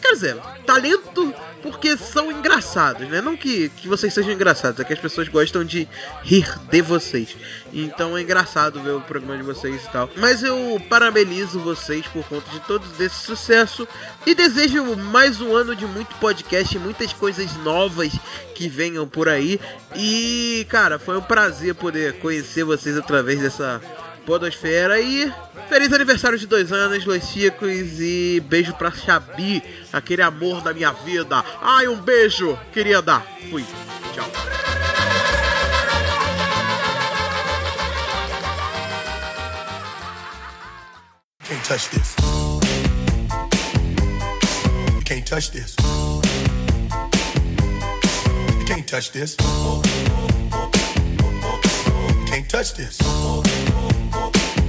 S27: Quer dizer, talento porque são engraçados, né? Não que, que vocês sejam engraçados, é que as pessoas gostam de rir de vocês. Então é engraçado ver o programa de vocês e tal. Mas eu parabenizo vocês por conta de todo esse sucesso e desejo mais um ano de muito podcast, muitas coisas novas que venham por aí. E, cara, foi um prazer poder conhecer vocês através dessa podosfera e feliz aniversário de dois anos, Los Chicos, e beijo pra Xabi, aquele amor da minha vida. Ai, um beijo, queria dar. Fui. Tchau.
S28: Can't touch this. You can't touch this. You can't touch this. You can't touch this.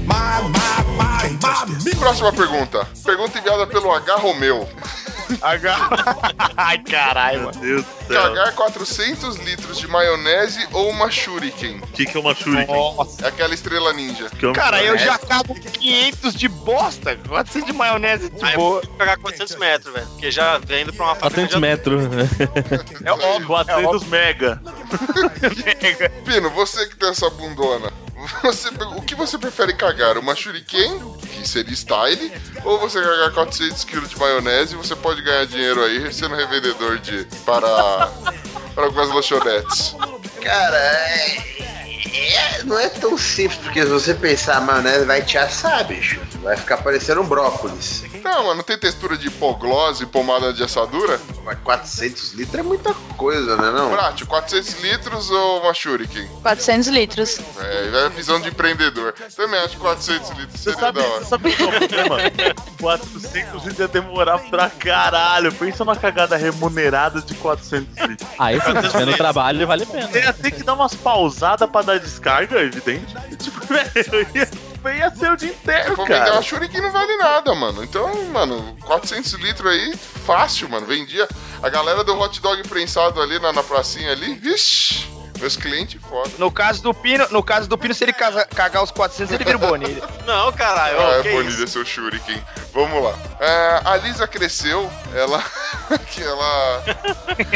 S28: My, my, my, my.
S1: Próxima pergunta. Pergunta enviada pelo H. Romeu.
S5: H. [LAUGHS] Ai, caralho, mano.
S3: Deus do céu.
S1: Cagar 400 litros de maionese ou uma shuriken?
S3: O que, que é uma shuriken?
S1: É aquela estrela ninja.
S3: Que é
S5: Cara, eu já cago 500 de bosta. 400 de maionese de
S8: eu
S5: boa.
S8: vou pegar 400 metros, velho. Porque já vem indo pra uma fábrica
S4: 400 metros.
S5: É óbvio.
S3: 400 mega. [LAUGHS]
S1: Pino, você que tem essa bundona. Você, o que você prefere cagar? Uma shuriken, que seria style, ou você cagar 400 kg de maionese e você pode ganhar dinheiro aí sendo revendedor de para, para algumas lanchonetes?
S6: Cara, é, é- não é tão simples, porque se você pensar, a maionese vai te assar, bicho. Vai ficar parecendo um brócolis.
S1: Não, mas não tem textura de hipoglose e pomada de assadura?
S6: Mas 400 litros é muita coisa, né não?
S1: Prático, 400 litros ou uma shuriken?
S7: 400 litros.
S1: É, é a visão de empreendedor. Também acho que 400 litros
S3: Você
S1: seria
S3: sabe,
S1: da hora.
S3: você sabe qual é o problema? 400 litros ia demorar pra caralho. Pensa numa cagada remunerada de 400 litros.
S4: Aí sim, se tiver no trabalho, vale a pena.
S3: Ia ter que dar umas pausadas pra dar descarga, é evidente. [LAUGHS] Tipo, [LAUGHS] velho, ia, ia ser o dia inteiro,
S1: vender
S3: cara.
S1: uma shuriken não vale nada, mano. Então, mano, 400 litros aí, fácil, mano. Vendia. A galera do hot dog prensado ali na, na pracinha ali, vixi, meus clientes foda.
S5: No caso do Pino, no caso do Pino, se ele casa- cagar os 400, ele vira o Bonilha. [LAUGHS]
S8: Não, caralho.
S1: Ah, é bonito seu shuriken. Vamos lá. É, a Lisa cresceu, ela. [LAUGHS] que ela.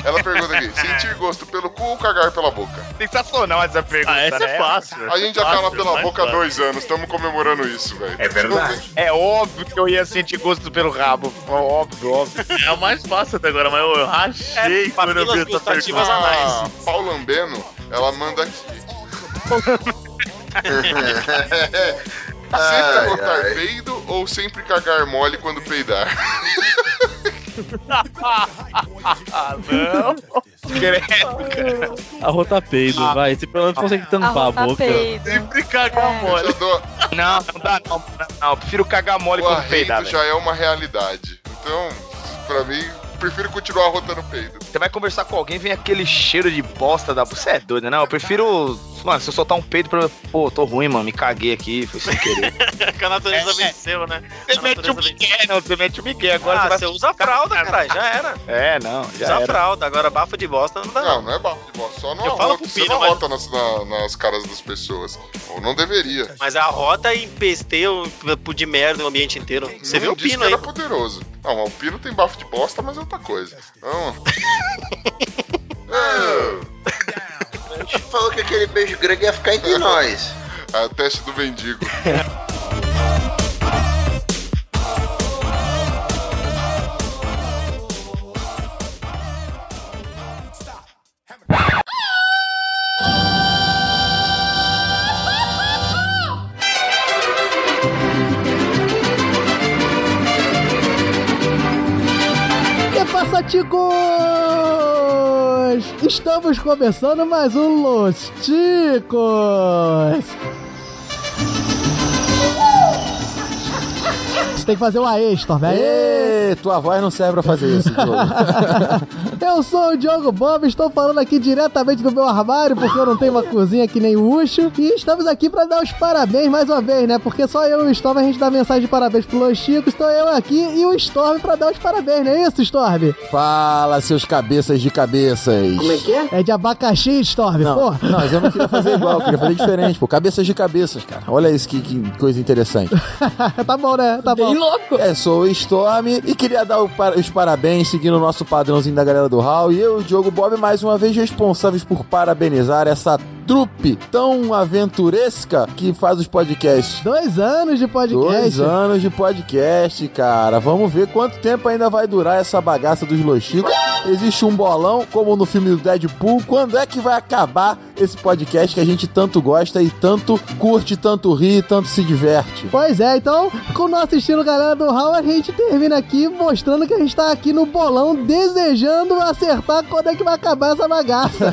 S1: Ela pergunta aqui: [LAUGHS] sentir gosto pelo cu ou cagar pela boca?
S5: Sensacional essa pergunta,
S3: Ah, essa
S5: né?
S3: é fácil.
S1: A gente já
S3: Fácil,
S1: lá pela boca há dois anos, estamos comemorando isso, velho.
S28: É verdade.
S5: É óbvio que eu ia sentir gosto pelo rabo. Óbvio, óbvio.
S3: É o mais fácil até agora, mas eu, rachei
S8: É,
S3: quando eu vi essa pergunta.
S1: A Paula Lambeno, ela manda aqui. [LAUGHS] Sempre
S6: Ai,
S1: arrotar
S6: ai.
S1: peido ou sempre cagar mole quando peidar? [LAUGHS]
S5: Não. Credo.
S4: Arrota peido, vai. Se pelo menos consegue tampar a
S7: Arrotar
S4: boca.
S7: peido.
S3: Sempre cagar
S1: Eu
S3: mole.
S1: dou,
S5: Não, não dá não. Não, não. Eu prefiro cagar mole
S1: o
S5: quando peidar, velho.
S1: já é uma realidade. Então, pra mim, prefiro continuar arrotando peido.
S5: Você vai conversar com alguém, vem aquele cheiro de bosta da... Você é doido, né? Não, eu prefiro... Mano, se eu soltar um peido pra... Pô, tô ruim, mano. Me caguei aqui, foi sem querer. [LAUGHS]
S8: que a natureza
S5: É.
S8: venceu, né?
S5: Você mete o Miguel, não. Você mete o Miguel. Agora
S8: ah,
S5: você vai...
S8: você usa a fralda, caralho. Já era.
S5: É, não. Já
S8: Usa a
S5: era.
S8: fralda. Agora, bafo de bosta não dá.
S1: Não, não é bafo de bosta, só não
S8: Eu falo pro
S1: Você
S8: Pino,
S1: não
S8: mas-
S1: arrota nas, na- nas caras das pessoas. Ou não deveria.
S8: Mas a rota empesteia de merda o ambiente inteiro. Você
S1: não
S8: viu o
S1: disse
S8: pino
S1: que
S8: aí?
S1: era poderoso. Não, o pino tem bafo de bosta, mas é outra coisa. Então... [LAUGHS]
S6: A gente falou que aquele beijo grande ia ficar entre nós.
S1: O teste do mendigo. [LAUGHS]
S29: Que passa, ticos? Estamos começando mais um Los Ticos. Tem que fazer uma extra, velho.
S30: Ê, tua voz não serve pra fazer isso, Diogo. [LAUGHS]
S29: Eu sou o Diogo Bob, estou falando aqui diretamente do meu armário, porque eu não tenho uma cozinha que nem o Ucho. E estamos aqui para dar os parabéns mais uma vez, né? Porque só eu e o Storm a gente dá mensagem de parabéns pro Los Chico. Estou eu aqui e o Storm para dar os parabéns, não é isso, Storm?
S31: Fala, seus cabeças de cabeças.
S29: Como é que é? É de abacaxi, Storm,
S31: Não,
S29: pô.
S31: não, mas eu não queria fazer igual, eu queria fazer diferente, pô. Cabeças de cabeças, cara. Olha isso que, que coisa interessante. [LAUGHS]
S29: tá bom, né? Tá bom.
S31: Louco. É, sou o Storm e queria dar o par- os parabéns seguindo o nosso padrãozinho da galera do Hall. E eu, o Diogo Bob, mais uma vez responsáveis por parabenizar essa trupe tão aventuresca que faz os podcasts.
S29: Dois anos de podcast.
S31: Dois anos de podcast, cara. Vamos ver quanto tempo ainda vai durar essa bagaça dos Los Chicos. Existe um bolão, como no filme do Deadpool. Quando é que vai acabar esse podcast que a gente tanto gosta e tanto curte, tanto ri, tanto se diverte?
S29: Pois é, então, com o nosso estilo galera do Hall, a gente termina aqui mostrando que a gente tá aqui no bolão desejando acertar quando é que vai acabar essa bagaça.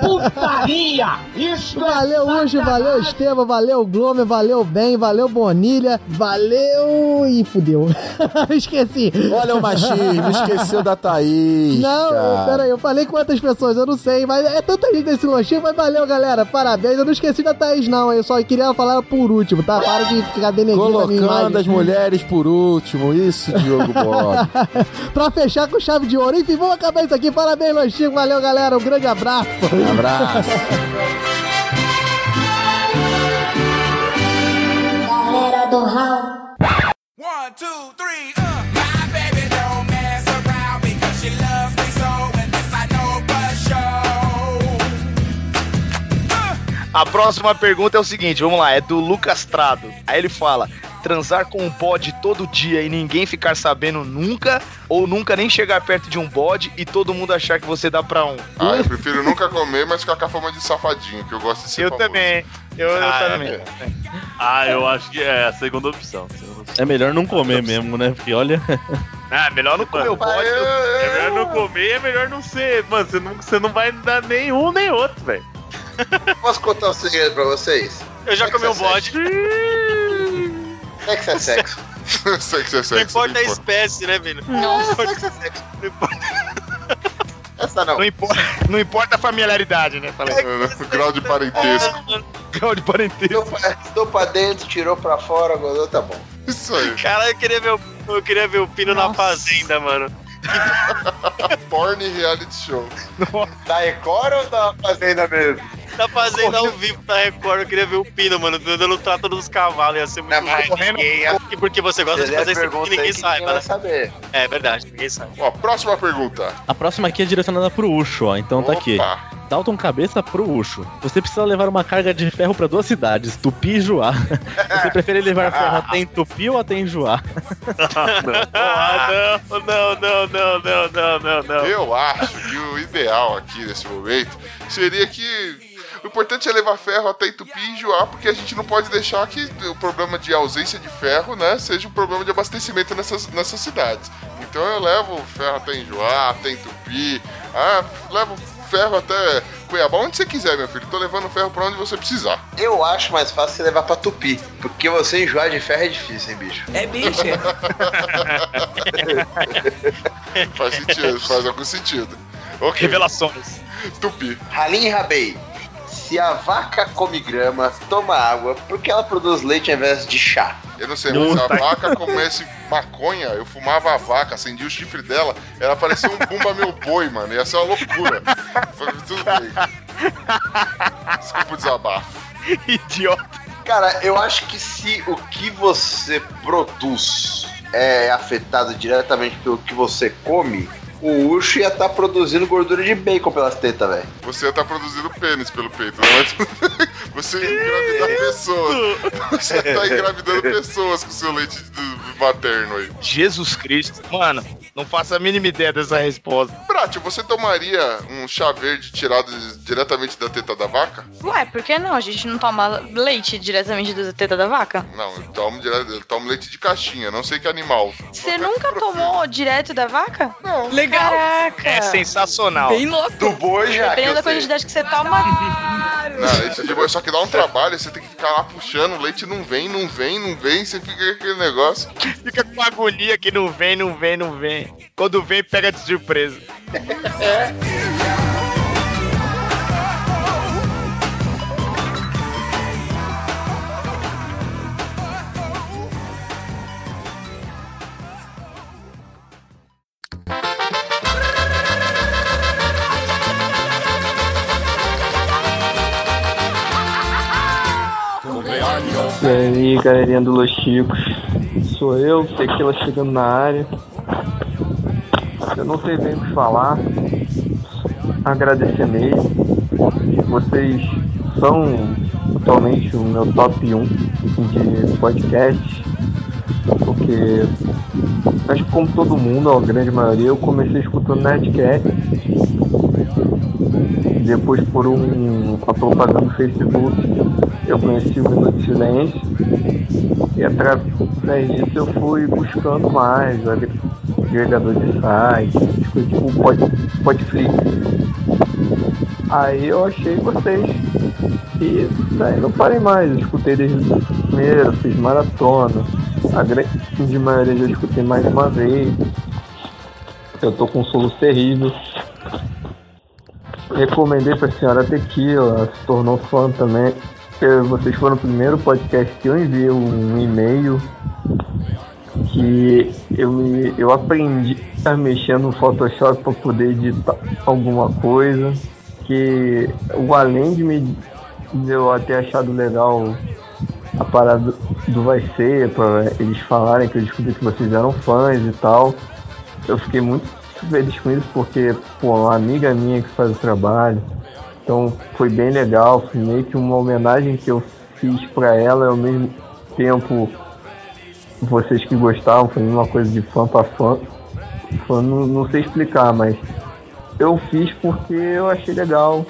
S30: Putaria! Isso
S29: Valeu, Ucho, valeu, Estevam, valeu, Glomer, valeu, Ben, valeu, Bonilha, valeu e fudeu. [LAUGHS] Esqueci.
S31: Olha o machismo, esqueceu da Thaís.
S29: Não,
S31: cara.
S29: pera aí, eu falei quantas pessoas, eu não sei, mas é tanta gente nesse lanchinho, mas valeu, galera, parabéns. Eu não esqueci da Thaís, não, eu só queria falar por último, tá? Para de ficar denegrindo a minha
S31: Colocando
S29: imagem.
S31: as mulheres por último, isso, Diogo Bob. [LAUGHS]
S29: pra fechar com chave de ouro. Enfim, vamos acabar isso aqui. Parabéns, Lanchinho. Valeu, galera. Um grande abraço.
S31: Abraço.
S32: Galera do Hall.
S30: One, two, three, uh.
S5: A próxima pergunta é o seguinte, vamos lá, é do Lucas Trado. Aí ele fala: transar com um bode todo dia e ninguém ficar sabendo nunca, ou nunca nem chegar perto de um bode e todo mundo achar que você dá pra um.
S1: Ah, eu prefiro nunca comer, mas ficar com a fama de safadinho, que eu gosto de ser
S5: Eu
S1: famoso.
S5: também. Eu, eu
S3: Ah, é.
S5: também.
S3: Ah, eu acho que é a segunda opção. segunda opção.
S4: É melhor não comer mesmo, né? Porque olha.
S5: Ah, melhor não comer o bode.
S3: É melhor não comer, é melhor não ser. Mano, você não, você não vai dar nenhum nem outro, velho.
S6: Posso contar um segredo pra vocês?
S8: Eu já comi um bode.
S6: Sexo é sexo.
S1: sexo é sexo.
S8: Não importa a espécie, né?
S6: Nossa.
S8: Não importa- não importa-
S6: Essa não.
S5: Não importa, não importa a familiaridade, né? Falei.
S1: Grau de parentesco.
S5: Grau de parentesco.
S6: Estou pra dentro, tirou pra fora, godou, tá bom.
S1: Isso aí.
S8: Cara, eu queria ver o, eu queria ver o Pino na fazenda, mano. [LAUGHS]
S1: Porn reality show.
S6: Da Record ou da Fazenda mesmo?
S8: Na fazenda ao vivo da Record, eu queria ver o Pino, mano, dando trato dos cavalos, ia ser muito
S6: mas
S8: legal.
S6: ninguém ia-
S8: E Porque você gosta de
S6: Ele
S8: fazer isso que ninguém
S6: aí que ninguém vai
S8: né?
S6: saber.
S8: É verdade, ninguém sabe.
S1: Ó, próxima pergunta.
S4: A próxima aqui é direcionada pro Ucho, ó. Então tá aqui. Dalton Cabeça pro Ucho. Você precisa levar uma carga de ferro para duas cidades, Tupi e Juá. [LAUGHS] Você prefere levar ferro até em Tupi ou até em Juá?
S3: não, não, não, não, não, não, não, não.
S1: Eu acho que o ideal aqui nesse momento seria que o importante é levar ferro até Tupi e enjoar, porque a gente não pode deixar que o problema de ausência de ferro, né, seja um problema de abastecimento nessas, nessas cidades. Então eu levo ferro até enjoar, até Tupi, ah, levo ferro até Cuiabá, onde você quiser, meu filho. Tô levando ferro pra onde você precisar.
S6: Eu acho mais fácil você levar pra Tupi. Porque você enjoar de ferro é difícil, hein, bicho?
S30: É bicho. [LAUGHS]
S1: faz sentido, faz algum sentido. Ok.
S5: Revelações.
S1: Tupi.
S6: Halim e Rabei. Se a vaca come grama, toma água, por que ela produz leite ao invés de chá?
S1: Eu não sei, mas a
S6: Puta.
S1: vaca comesse maconha, eu fumava a vaca, acendia o chifre dela, ela parecia um bumba meu boi, mano. Ia ser uma loucura. Foi tudo bem. Desculpa o desabafo. [LAUGHS]
S5: Idiota.
S6: Cara, eu acho que se o que você produz é afetado diretamente pelo que você come, o Ucho ia estar produzindo gordura de bacon pelas tetas, velho.
S1: Você tá produzindo pênis pelo peito, não é? Você ia engravidar pessoas. Você tá engravidando [LAUGHS] pessoas com seu leite do- materno aí.
S5: Jesus Cristo. Mano, não faço a mínima ideia dessa resposta.
S1: Bratia, você tomaria um chá verde tirado diretamente da teta da vaca?
S7: Ué, por que não? A gente não toma leite diretamente da teta da vaca?
S1: Não, eu tomo, direto, eu tomo leite de caixinha, não sei que animal.
S7: Você nunca tomou direto da vaca?
S1: Não.
S7: Legal. Caraca.
S5: É sensacional.
S7: Bem louco.
S6: Do boi já.
S7: Dependendo da
S6: sei.
S7: quantidade que você toma.
S1: Não, leite de boi, só que dá um trabalho, você tem que ficar lá puxando, o leite não vem, não vem, não vem, você fica com aquele negócio. [LAUGHS]
S5: Fica com agonia que não vem, não vem, não vem. Quando vem, pega de surpresa.
S33: E aí, galerinha do Los Chicos. Sou eu, Tequila chegando na área. Eu não sei bem o que falar. Agradecer mesmo. Vocês são atualmente o meu top 1 de podcast. Porque acho que como todo mundo, a grande maioria, eu comecei escutando Nerdcast. Depois por um, uma propaganda no Facebook eu conheci o Minuto de Silêncio e através disso eu fui buscando mais o agre- agregador de coisas tipo pod, Podflix. Aí eu achei vocês e daí não parei mais, eu escutei desde o primeiro, fiz maratona, a grande maioria já escutei mais uma vez. Eu tô com um soluço terrível. Recomendei pra senhora Tequila, se tornou fã também. Vocês foram o primeiro podcast que eu enviei um e-mail que eu, me- eu aprendi a mexer no Photoshop para poder editar alguma coisa. Que o além de me de eu ter achado legal a parada do Vai Ser, para eles falarem que eu descobri que vocês eram fãs e tal. Eu fiquei muito feliz com isso porque, pô, uma amiga minha que faz o trabalho. Então foi bem legal, foi meio que uma homenagem que eu fiz pra ela ao mesmo tempo vocês que gostavam, foi uma coisa de fã pra fã. Fã, não, não sei explicar, mas eu fiz porque eu achei legal.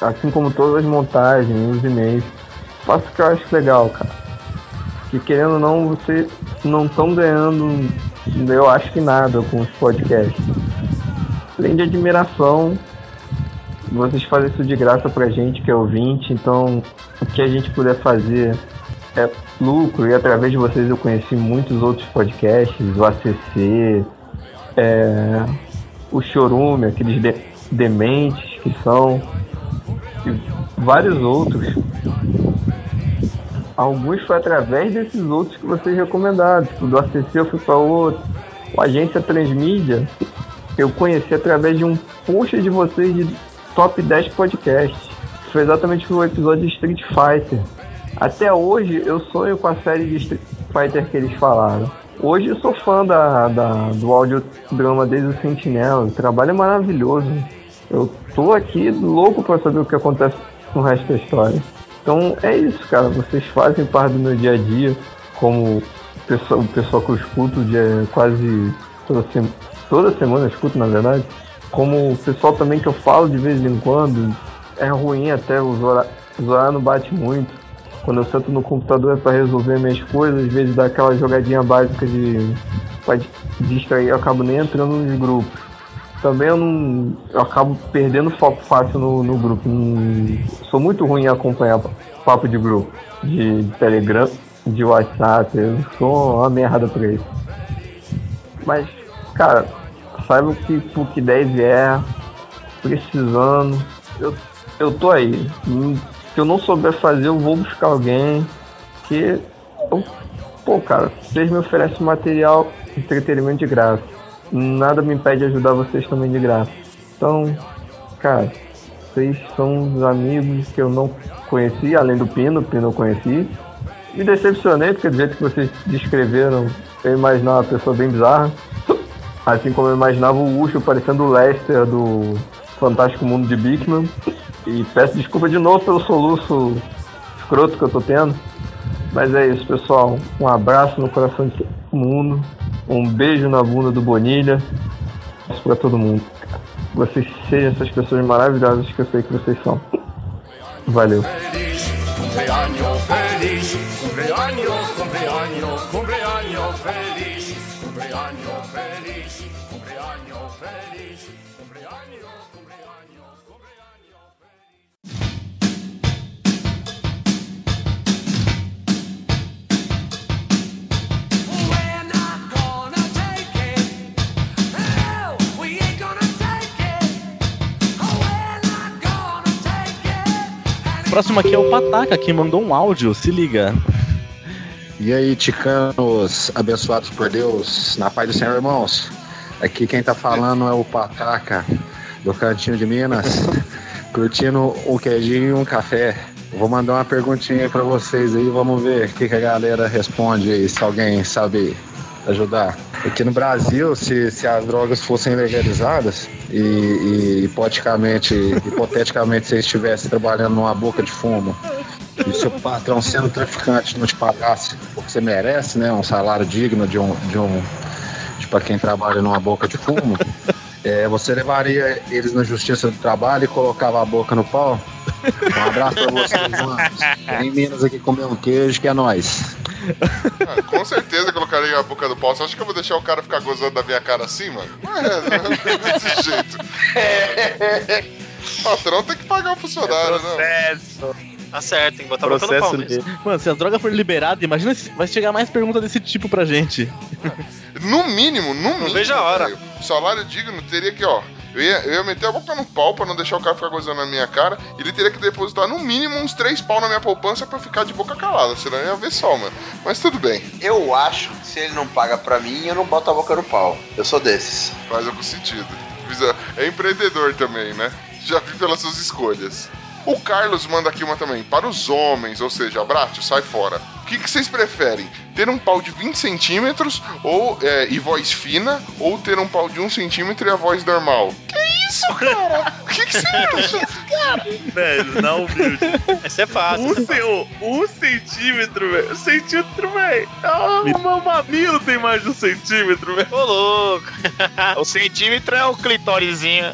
S33: Assim como todas as montagens, os e-mails. Faço o que eu acho legal, cara. Que querendo ou não, vocês não estão ganhando, eu acho que nada com os podcasts. Além de admiração, vocês fazem isso de graça pra gente que é ouvinte, então o que a gente puder fazer é lucro e através de vocês eu conheci muitos outros podcasts, o ACC, é, o Chorume, aqueles de- dementes que são, e vários outros. Alguns foi através desses outros que vocês recomendaram. Tipo, do ACC eu fui para outro. O Agência Transmídia eu conheci através de um post de vocês de top 10 podcasts. Foi exatamente o episódio de Street Fighter. Até hoje eu sonho com a série de Street Fighter que eles falaram. Hoje eu sou fã da, da- do audiodrama desde o Sentinela. O trabalho é maravilhoso. Eu tô aqui louco para saber o que acontece no resto da história. Então é isso, cara. Vocês fazem parte do meu dia a dia, como o pessoal, o que eu escuto de, quase toda, sema- toda semana, escuto na verdade. Como o pessoal também que eu falo de vez em quando, é ruim até, os horários não bate muito. Quando eu sento no computador é para resolver minhas coisas, às vezes dá aquela jogadinha básica de pra distrair, eu acabo nem entrando nos grupos. Também eu não. Eu acabo perdendo foco fácil no, no grupo. Não- sou muito ruim em acompanhar papo de grupo, de Telegram, de WhatsApp. Eu sou uma merda pra isso. Mas, cara, saiba que o que der e vier, precisando, eu, eu tô aí. Se eu não souber fazer, eu vou buscar alguém. Que. pô, cara, vocês me oferecem material, entretenimento de graça. Nada me impede de ajudar vocês também de graça. Então, cara, vocês são os amigos que eu não conheci, além do Pino, Pino eu conheci. Me decepcionei, porque do jeito que vocês descreveram, eu imaginava uma pessoa bem bizarra. Assim como eu imaginava o Ucho parecendo o Lester do Fantástico Mundo de Bigman. E peço desculpa de novo pelo soluço escroto que eu tô tendo. Mas é isso, pessoal. Um abraço no coração de mundo. Um beijo na bunda do Bonilha. Pra todo mundo. Vocês sejam essas pessoas maravilhosas que eu sei que vocês são. Valeu.
S4: Próximo aqui é o Pataca, que mandou um áudio, se liga.
S34: E aí, ticanos abençoados por Deus, na paz do Senhor, irmãos. Aqui quem tá falando é o Pataca, do Cantinho de Minas, [LAUGHS] curtindo um queijinho e um café. Vou mandar uma perguntinha pra vocês aí, vamos ver o que, que a galera responde aí, se alguém sabe ajudar. Aqui no Brasil, se, se as drogas fossem legalizadas e, e hipoteticamente, você estivesse trabalhando numa boca de fumo e seu patrão sendo traficante não te pagasse o que você merece, né? Um salário digno de um, de um pra quem trabalha numa boca de fumo, é, você levaria eles na justiça do trabalho e colocava a boca no pau? Um abraço pra vocês, [LAUGHS] mano. Em Minas aqui comer um queijo, que é nóis.
S1: Ah, com certeza colocaria a boca do pau. Você acha que eu vou deixar o cara ficar gozando da minha cara assim, mano? Não é, não é desse jeito. O [LAUGHS] patrão tem que pagar o funcionário, né?
S8: Tá certo, tem que botar a boca no pau
S4: Processo
S8: mesmo.
S4: de... Mano, se as drogas forem liberadas, imagina se vai chegar mais perguntas desse tipo pra gente.
S1: No mínimo, no mínimo.
S8: vejo a hora.
S1: salário digno teria que, ó. Eu ia, eu ia meter a boca no pau pra não deixar o cara ficar gozando na minha cara. Ele teria que depositar no mínimo uns três pau na minha poupança pra eu ficar de boca calada. Senão eu ia ver só, mano. Mas tudo bem.
S6: Eu acho que se ele não paga pra mim, eu não boto a boca no pau. Eu sou desses.
S1: Faz algum sentido. É empreendedor também, né? Já vi pelas suas escolhas. O Carlos manda aqui uma também. Para os homens, ou seja, Bratio, sai fora. O que, que vocês preferem? Ter um pau de 20 centímetros ou, é, e voz fina, ou ter um pau de 1 centímetro e a voz normal? Que isso, cara? O que, que você acha?
S3: Velho, na humilde.
S8: Essa é fácil.
S3: Um, um centímetro, velho. Um centímetro, velho. Ah, o meu mamilo tem mais de um centímetro, velho.
S8: Ô, louco. [LAUGHS]
S5: O centímetro é o clitórizinho.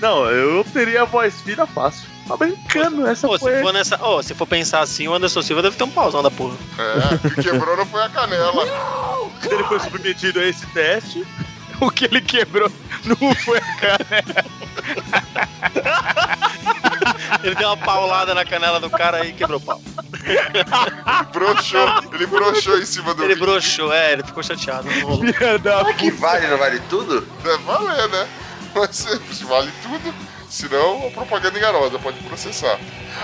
S3: Não, eu teria a voz fina fácil. Tá brincando, essa
S8: Pô,
S3: foi...
S8: se for nessa. Ô, se for pensar assim, o Anderson Silva deve ter um pauzão da porra.
S1: É, o que quebrou não foi a canela.
S3: Se ele foi submetido a esse teste, [LAUGHS]
S5: O que ele quebrou não foi a canela.
S8: Ele deu uma paulada na canela do cara e quebrou o pau.
S1: Broxou. Ele broxou em cima do
S8: Ele broxou, é, ele ficou chateado. não rolou.
S6: Será que vale, não vale tudo?
S1: Deve valer, né? Mas se [LAUGHS] vale tudo, senão a propaganda enganosa pode processar.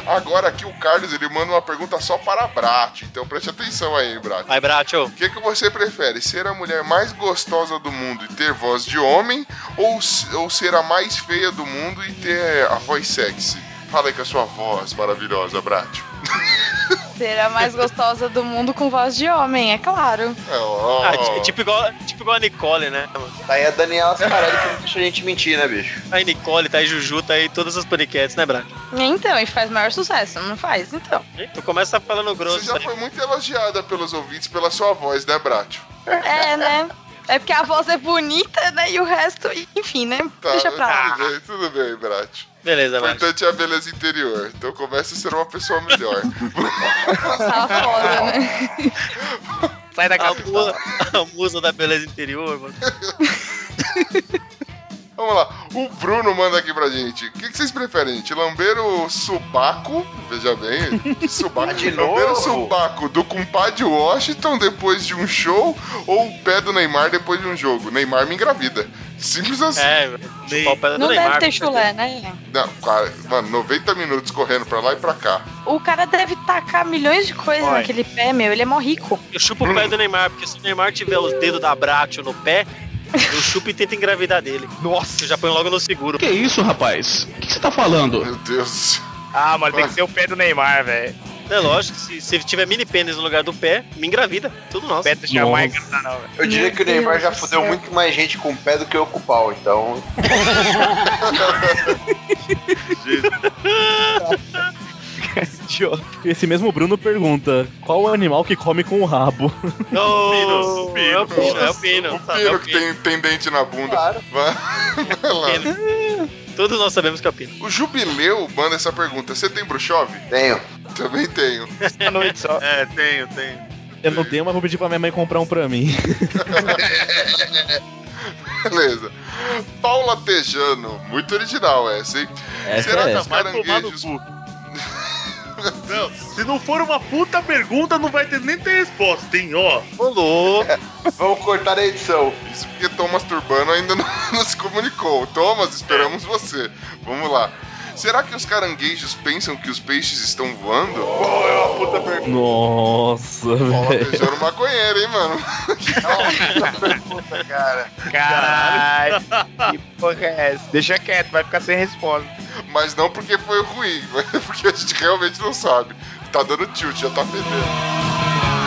S1: Agora aqui o Carlos ele manda uma pergunta só para a Brat, então preste atenção aí, Brat.
S8: Vai, Bracho.
S1: O que, que você prefere? Ser a mulher mais gostosa do mundo e ter voz de homem? Ou, ou ser a mais feia do mundo e ter a voz sexy? Fala aí com a sua voz maravilhosa, Brat. [LAUGHS]
S7: Ser a mais gostosa do mundo com voz de homem, é claro.
S1: É, ó.
S8: Ah, ti- tipo, igual, tipo igual a Nicole, né?
S6: Tá aí a Daniela Scarelli que não deixa a gente mentir, né, bicho?
S8: Tá aí Nicole, tá aí Juju, tá aí todas as paniquetes, né, Bracho?
S7: Então, e faz maior sucesso, não faz? Então.
S8: Tu começa falando grosso.
S1: Você já foi muito elogiada pelos ouvintes pela sua voz, né, Brat?
S7: É, né? É porque a voz é bonita, né? E o resto, enfim, né?
S1: Tá,
S7: Deixa pra lá.
S1: tudo bem, tudo bem, Brat.
S8: Beleza,
S1: O importante é a beleza interior. Então comece a ser uma pessoa melhor. [LAUGHS] [LAUGHS]
S7: Tá foda, né?
S5: Sai da
S8: A
S5: cabeça.
S8: musa, a musa da beleza interior, mano. [LAUGHS]
S1: Vamos lá. O Bruno manda aqui pra gente. O que, que vocês preferem, gente? Lamber o subaco, veja bem, que [LAUGHS] subaco.
S6: De
S1: Lamber o
S6: novo?
S1: subaco do compadre Washington depois de um show ou o pé do Neymar depois de um jogo? Neymar me engravida. Simples assim.
S8: É, chupar o pé do
S7: Não
S8: Neymar.
S7: deve ter chulé, né?
S1: Não, cara, mano, 90 minutos correndo pra lá e pra cá.
S7: O cara deve tacar milhões de coisas naquele pé, meu. Ele é mó rico.
S8: Eu chupo o pé do Neymar, porque se o Neymar tiver os dedos da Bracho no pé, eu chupo e tento engravidar dele.
S5: Nossa.
S8: Eu já ponho logo no seguro.
S35: Que isso, rapaz? O que você tá falando?
S1: Meu Deus do céu.
S5: Ah, mas tem que ser o pé do Neymar, velho.
S8: É lógico, se, se tiver mini pênis no lugar do pé, me engravida. Tudo nosso.
S5: Pé do jamais engraçar, não, velho.
S6: Eu diria que o Neymar já fudeu muito mais gente com o pé do que eu com o pau, então. [LAUGHS] [LAUGHS] [LAUGHS]
S4: Esse mesmo Bruno pergunta: qual o animal que come com o rabo? [LAUGHS]
S8: Não,
S3: Pino,
S8: é o pino, é o pino.
S1: O
S8: sabe, é
S1: pino
S8: o
S1: que tem, tem dente na bunda.
S6: Claro.
S1: Vai, vai lá.
S8: Todos nós sabemos que é o pino.
S1: O Jubileu manda essa pergunta. Você tem bruxove?
S6: Tenho.
S1: Também tenho.
S5: Uma noite só.
S3: É, tenho, tenho.
S4: Eu não tenho, mas vou pedir pra minha mãe comprar um pra mim. [LAUGHS]
S1: Beleza. Paula Tejano. Muito original essa, hein?
S4: Essa
S1: Será
S4: é
S1: que
S4: essa.
S1: os
S3: Vai tomar no
S1: caranguejos...
S3: Não, se não for uma puta pergunta, não vai ter nem ter resposta, hein? Ó,
S8: Ô, louco.
S6: Vamos cortar a edição.
S1: Isso porque Thomas Turbano ainda não, [LAUGHS] não se comunicou. Thomas, esperamos você. Vamos lá. Será que os caranguejos pensam que os peixes estão voando? Oh, é uma puta pergunta.
S4: Nossa, velho.
S1: Beijando maconheiro, hein, mano?
S6: Puta, cara.
S5: Caralho. que porra é essa? Deixa quieto, vai ficar sem resposta.
S1: Mas não porque foi ruim, [LAUGHS] mas porque a gente realmente não sabe. Tá dando tilt, já tá fedendo.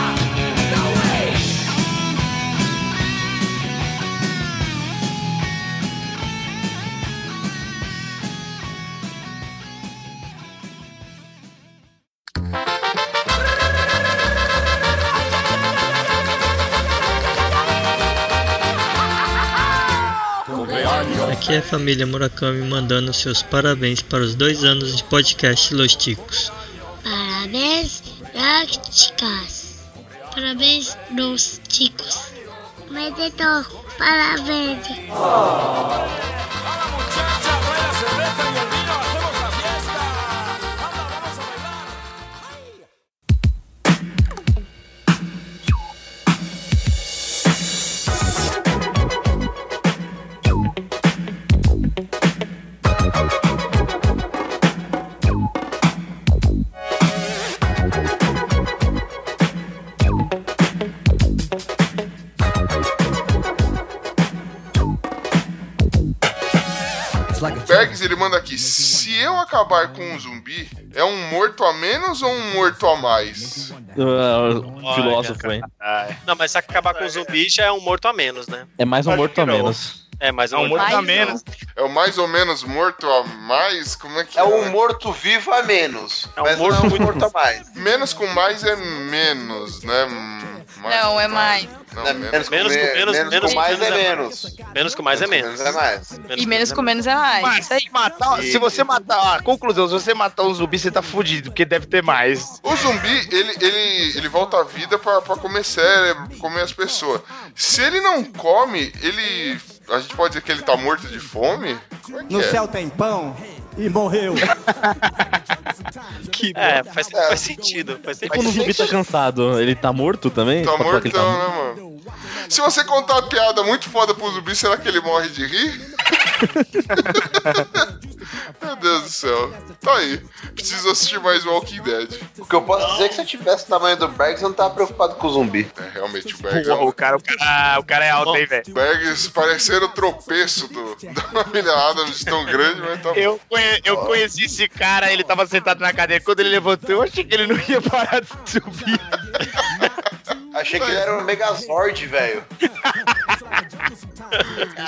S36: Aqui é a família Murakami mandando seus parabéns para os dois anos de podcast Los Ticos.
S37: Parabéns, Lacticas. Parabéns, Los Ticos. Mededor, parabéns.
S1: Manda aqui. Se eu acabar com um zumbi, é um morto a menos ou um morto a mais?
S4: Ah, filósofo, hein?
S8: Não, mas se acabar com o zumbi já é um morto a menos, né?
S4: É mais um
S1: Acho
S4: morto a menos.
S8: É, mais um,
S6: É um
S8: morto
S6: morto
S8: a menos.
S1: É o mais ou menos morto a mais? Como é que
S6: É um morto-vivo a menos.
S1: É um
S6: mas
S1: morto
S6: não é um
S1: muito-
S6: morto a mais.
S1: Menos com mais é menos, né? Hum, mais
S7: Não, é mais.
S1: Não,
S6: É,
S1: menos,
S8: Menos com menos,
S6: menos
S8: menos
S6: com mais
S8: menos
S6: é menos.
S8: Menos com mais é menos.
S6: é mais.
S7: E menos com menos é mais.
S5: Mas
S7: Isso aí.
S5: se matar, se você matar, a conclusão, se você matar um zumbi, você tá fudido, porque deve ter mais.
S1: O zumbi, ele, ele, ele volta à vida pra, pra comer cérebro, comer as pessoas. Se ele não come, ele. A gente pode dizer que ele tá morto de fome? É
S38: No
S1: é?
S38: céu tem pão e morreu. [LAUGHS]
S8: É, faz, faz sentido. Faz
S4: E quando o
S8: sentido.
S4: zumbi tá cansado, ele tá morto também?
S1: Tá
S4: ele
S1: mortão,
S4: tá-
S1: né, mano? Se você contar uma piada muito foda pro zumbi, será que ele morre de rir? Meu Deus do céu. Tá aí. Preciso assistir mais Walking Dead.
S6: O que eu posso dizer é que se eu tivesse o tamanho do Bergs, eu não tava preocupado com o zumbi.
S1: É, realmente, o Bergs.
S5: Porra, o cara, o cara, o cara é alto, hein, velho.
S1: Bergs parecendo o tropeço do, da família Adams tão grande, mas tá
S5: Eu, conhe- eu conheci esse cara, ele tava sentado na cadeira. Quando ele levantou, eu achei que ele não ia parar de subir. [LAUGHS]
S6: Achei que ele era um Megazord, velho. [LAUGHS]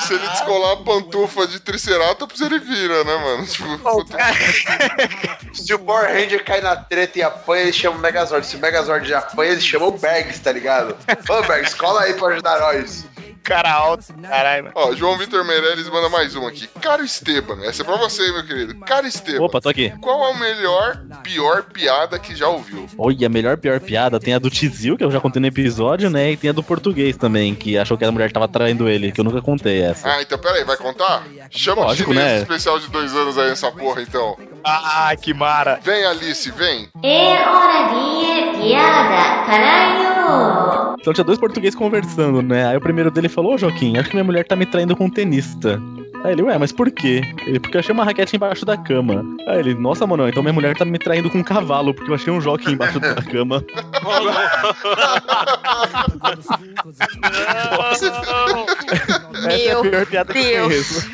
S1: Se ele descolar a pantufa de Triceratops, ele vira, né, mano? Tipo, [LAUGHS]
S6: Se o Power Ranger cai na treta e apanha, ele chama o Megazord. Se o Megazord apanha, ele chama o Bergs, tá ligado? Ô, Bergs, cola aí pra ajudar nós.
S5: Cara alto, caralho, mano.
S1: Ó, João Vitor Meirelles manda mais uma aqui. Caro Esteban, essa é pra você, meu querido. Caro Esteban,
S4: Opa, tô aqui.
S1: qual a melhor, pior piada que já ouviu?
S4: Olha, a melhor pior piada tem a do Tizil, que eu já contei no episódio, né? E tem a do português também, que achou que a mulher tava traindo ele, que eu nunca contei essa.
S1: Ah, então peraí, vai contar? Chama
S4: Lógico,
S1: o chinês
S4: né?
S1: especial de dois anos aí nessa porra, então.
S5: Ah, que mara.
S1: Vem, Alice, vem.
S37: É hora de piada, caralho.
S4: Então tinha dois portugueses conversando, né? Aí o primeiro dele falou, ô Joaquim, acho que minha mulher tá me traindo com um tenista. Aí ele, ué, mas por quê? Ele, porque eu achei uma raquete embaixo da cama. Aí ele, nossa, mano, então minha mulher tá me traindo com um cavalo, porque eu achei um jockey embaixo da cama. [LAUGHS] Essa é a pior piada que eu
S7: Deus.
S4: conheço.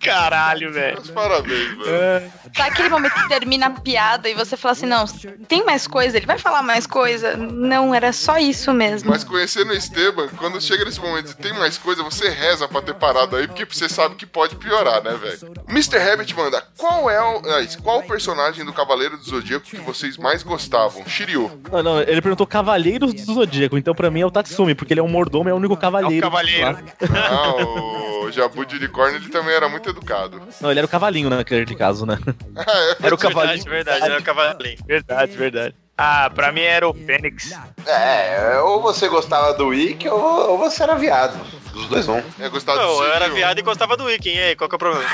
S5: Caralho, velho.
S1: Parabéns, velho.
S4: É,
S7: Tá aquele momento que termina a piada e você fala assim, não, tem mais coisa? Ele vai falar mais coisa? Não, era só isso mesmo.
S1: Mas conhecendo o Esteban, quando chega nesse momento e tem mais coisa, você reza pra ter parado aí, porque você sabe que pode piorar, né, velho? Mr. Rabbit manda, qual é o. ah, Qual o personagem do Cavaleiro do Zodíaco que vocês mais gostavam? Shiryu.
S4: Não, não, ele perguntou Cavaleiros do Zodíaco, então pra mim é o Tatsumi, porque ele é um mordomo, é o único cavaleiro.
S5: É o cavaleiro.
S1: Ah, o Jabu de Unicórnio, ele também era muito educado.
S4: Não, ele era o cavalinho naquele caso, né? [LAUGHS]
S5: Era o cavalinho.
S8: Verdade, verdade, era o cavalinho.
S5: Verdade, verdade. Ah, pra mim era o Fênix.
S6: É, ou você gostava do Wiki ou, ou você era viado. Dos dois um.
S1: É, gostava
S8: Não,
S1: do
S8: eu era viado e gostava do Wiki, e aí, qual que é o problema?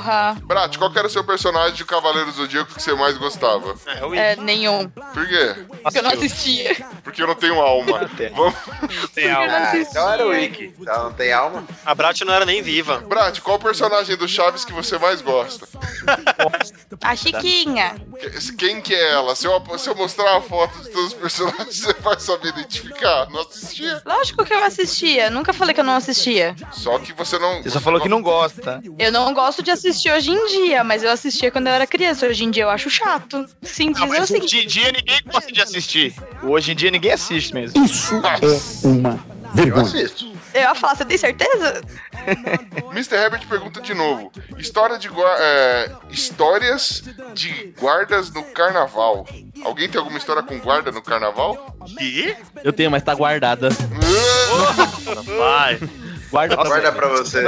S7: Porra.
S1: Brat, qual que era o seu personagem de Cavaleiro do Zodíaco que você mais gostava?
S7: É, nenhum.
S1: Por quê?
S7: Porque eu não assistia.
S1: Porque eu não tenho alma. Vamos...
S8: Tem
S7: alma.
S6: Ah, então era o Wiki. Ela não tem alma?
S8: A Brat não era nem viva.
S1: Brat, qual personagem do Chaves que você mais gosta? [LAUGHS]
S7: A Chiquinha.
S1: Que- Quem que é ela? Se eu, se eu mostrar a foto de todos os personagens, [LAUGHS] você vai saber identificar. Não assistia.
S7: Lógico que eu assistia. Nunca falei que eu não assistia.
S1: Só que você não.
S5: Você só falou que não gosta.
S7: Eu não gosto de assistir hoje em dia, mas eu assistia quando eu era criança. Hoje em dia eu acho chato. É o
S5: Mas hoje em dia ninguém gosta de assistir. Hoje em dia ninguém assiste mesmo.
S31: Isso é uma vergonha.
S7: Eu ia falar, você tem certeza?
S1: Mr. Herbert pergunta de novo: História de é, histórias de guardas no carnaval. Alguém tem alguma história com guarda no carnaval?
S3: Que?
S4: Eu tenho, mas tá guardada.
S3: Vai.
S4: Guarda pra
S6: Guarda pra você.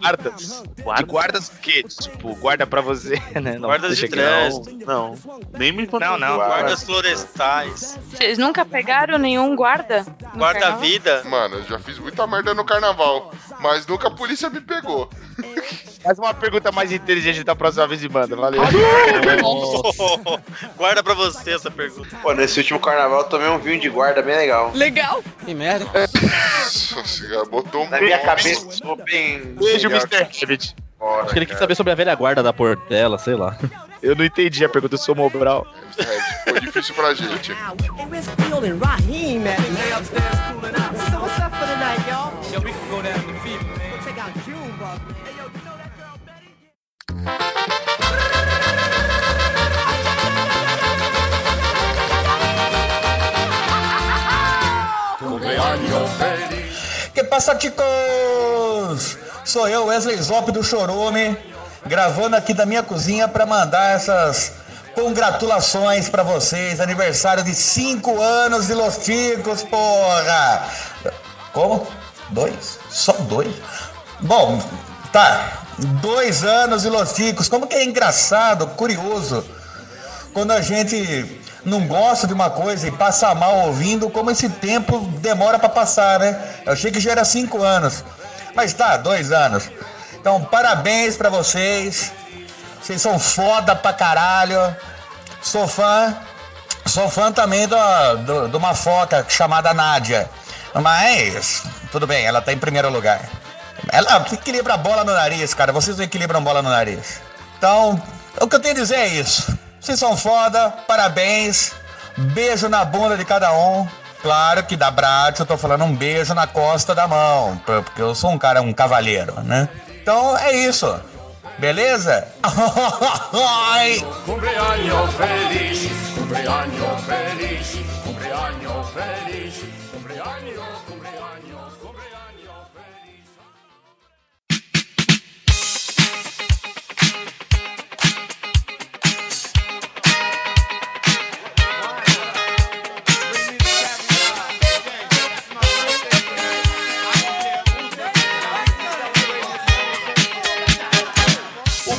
S5: Guardas. De guardas o quê? Tipo, guarda pra você, né? Não,
S8: Guardas de
S5: que não.
S8: trânsito.
S3: Não. Nem me
S5: Não, não.
S8: Guardas florestais.
S7: Vocês nunca pegaram nenhum guarda?
S8: Guarda-vida.
S1: Mano, eu já fiz muita merda no carnaval, mas nunca a polícia me pegou.
S5: Faz uma pergunta mais inteligente da próxima vez e manda. Valeu. [LAUGHS]
S8: Guarda pra você essa pergunta.
S6: Pô, nesse último carnaval eu tomei um vinho de guarda bem legal.
S7: Legal.
S27: Que merda. [LAUGHS]
S1: Nossa, você já botou um
S6: Na minha cabeça, sou bem.
S5: Beijo. Mr. Herbert.
S6: Fora,
S4: Acho que ele quis
S6: cara.
S4: saber sobre a velha guarda da Portela, sei lá.
S5: Eu não entendi a pergunta do seu Mobral.
S1: É, foi difícil pra gente.
S38: Feeling Raheem,
S39: Que passa, chicos? Sou eu, Wesley Zop do Chorume, gravando aqui da minha cozinha para mandar essas congratulações para vocês. Aniversário de 5 anos de Los Ticos, porra! Como? Dois? Só dois? Bom, tá. Dois anos de Los Ticos. Como que é engraçado, curioso quando a gente não gosta de uma coisa e passa mal ouvindo, como esse tempo demora pra passar, né? Eu achei que já era cinco anos, mas tá, dois anos. Então, parabéns pra vocês. Vocês são foda pra caralho. Sou fã. Sou fã também do, de uma foto chamada Nádia. Mas, tudo bem, ela tá em primeiro lugar. Ela equilibra a bola no nariz, cara. Vocês não equilibram bola no nariz. Então, o que eu tenho a dizer é isso. Vocês são foda, parabéns. Beijo na bunda de cada um. Claro que da Brat eu tô falando um beijo na costa da mão, porque eu sou um cara, um cavalheiro, né? Então é isso. Beleza? [LAUGHS]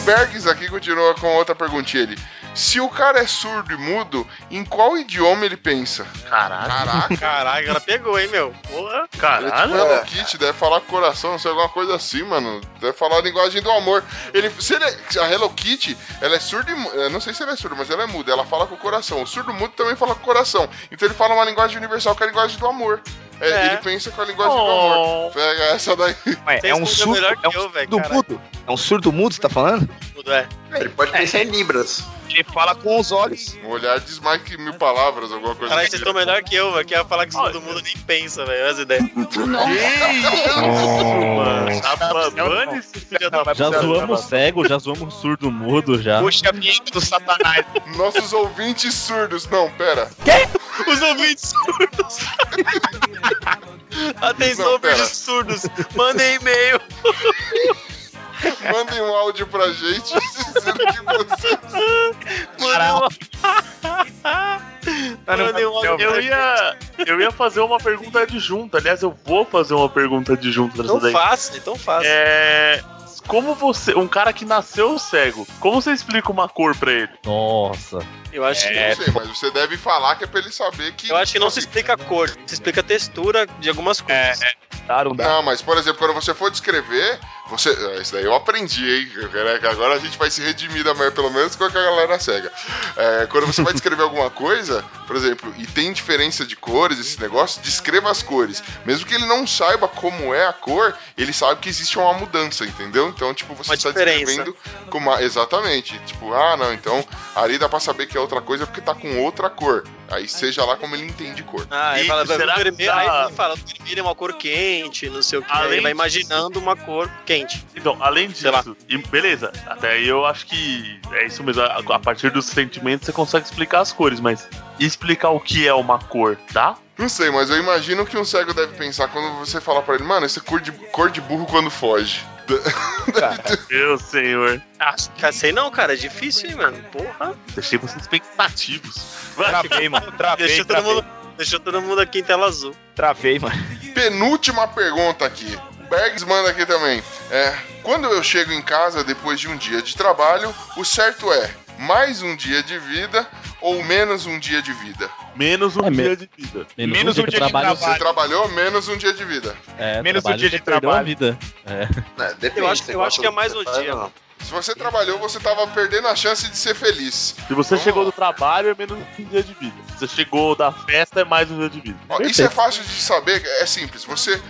S1: Bergs aqui continua com outra perguntinha ele. Se o cara é surdo e mudo, em qual idioma ele pensa?
S3: Caralho.
S1: Caraca.
S8: Caraca, ela pegou, hein, meu? Porra.
S1: Ele é tipo
S3: Caralho.
S1: Hello Kitty, deve falar com coração, não sei, alguma coisa assim, mano. Deve falar a linguagem do amor. Ele, se ele é- a Hello Kitty, ela é surda e eu Não sei se ela é surda, mas ela é muda. Ela fala com o coração. O surdo mudo também fala com o coração. Então ele fala uma linguagem universal que é a linguagem do amor. É,
S8: É.
S1: Ele pensa com a linguagem do
S3: Oh.
S1: amor. Pega essa daí.
S5: Ué, é um surdo,
S8: melhor
S5: é um
S8: que eu, velho,
S5: surdo
S8: caralho.
S5: mudo? É um surdo mudo, você tá falando?
S8: Tudo é.
S6: Ele pode pensar em Libras.
S5: Ele fala com os olhos.
S1: Um olhar diz mais que mil palavras, alguma coisa
S8: Caralho,
S1: assim.
S8: vocês estão melhor que eu, velho. Que ia falar que todo mundo nem pensa, velho. Olha as ideias. [LAUGHS]
S3: Mano, abandone esse filho da
S4: Já zoamos cego, já zoamos surdo mudo já.
S5: Puxa a vinheta do satanás.
S1: Nossos ouvintes surdos. Não, pera.
S8: Os ouvintes surdos. [LAUGHS] Atenção, ouvintes surdos. Mandem e-mail.
S1: Mandem um áudio pra gente dizendo que vocês.
S8: Mandem um Mandem um áudio
S3: Eu
S8: pra
S3: ia, eu ia fazer uma pergunta adjunta. Aliás, eu vou fazer uma pergunta adjunta nessa
S8: Tão
S3: daí.
S8: fácil, tão fácil.
S3: É. Como você. Um cara que nasceu cego, como você explica uma cor pra ele?
S4: Nossa.
S8: Eu acho que.
S1: Não sei, mas você deve falar que é pra ele saber que.
S8: Eu acho que não se explica a cor, se explica a textura de algumas coisas.
S5: Não dá.
S1: Não, mas por exemplo, quando você for descrever, você. ah, Isso daí eu aprendi, hein? É Agora a gente vai se redimir da manhã, pelo menos com a galera cega. É, quando você vai descrever alguma coisa, por exemplo, e tem diferença de cores, esse negócio, descreva as cores. Mesmo que ele não saiba como é a cor, ele sabe que existe uma mudança, entendeu? Então, tipo, você
S8: Uma
S1: está
S8: diferença.
S1: descrevendo com uma. Exatamente. Tipo, ah, não, então ali dá pra saber que é outra coisa porque tá com outra cor. Aí seja lá como ele entende cor.
S8: Ah, aí
S3: E
S8: fala,
S3: será que
S8: vermelho,
S3: tá-
S8: aí ele fala, vermelho é uma cor quente, não sei o que. Aí
S3: Além
S8: ele vai
S3: disso-
S8: imaginando uma cor quente.
S3: Então, além disso, e beleza, até aí eu acho que é isso mesmo. A, a partir dos sentimentos você consegue explicar as cores, mas explicar o que é uma cor, tá?
S1: Não sei, mas eu imagino que um cego deve pensar quando você fala pra ele, mano, esse é cor de, cor de burro quando foge.
S3: Meu senhor.
S8: Ah, cara, sei não, cara, é difícil, hein, mano. Porra.
S3: Deixei vocês pensativos.
S5: Travei, mano. [LAUGHS] Travei,
S8: Deixou todo,
S5: travei.
S8: mundo, deixou todo mundo aqui em tela azul.
S5: Travei, mano.
S1: Penúltima pergunta aqui. Bergs manda aqui também. É, quando eu chego em casa depois de um dia de trabalho, o certo é mais um dia de vida ou menos um dia de vida?
S3: Menos um
S4: É, me-
S3: dia de vida.
S4: Menos Menos um um dia dia de de trabalho.
S1: Você trabalhou menos um dia de vida.
S4: É,
S5: Menos um
S4: trabalho,
S5: dia de trabalho.
S4: vida. É.
S8: Eu acho, eu acho que é mais um dia, mano.
S1: Se você trabalhou, você tava perdendo a chance de ser feliz.
S3: Se você chegou do trabalho, é menos um dia de vida. Se você chegou da festa, é mais um dia de vida.
S1: Ó, isso é fácil de saber, é simples. Você,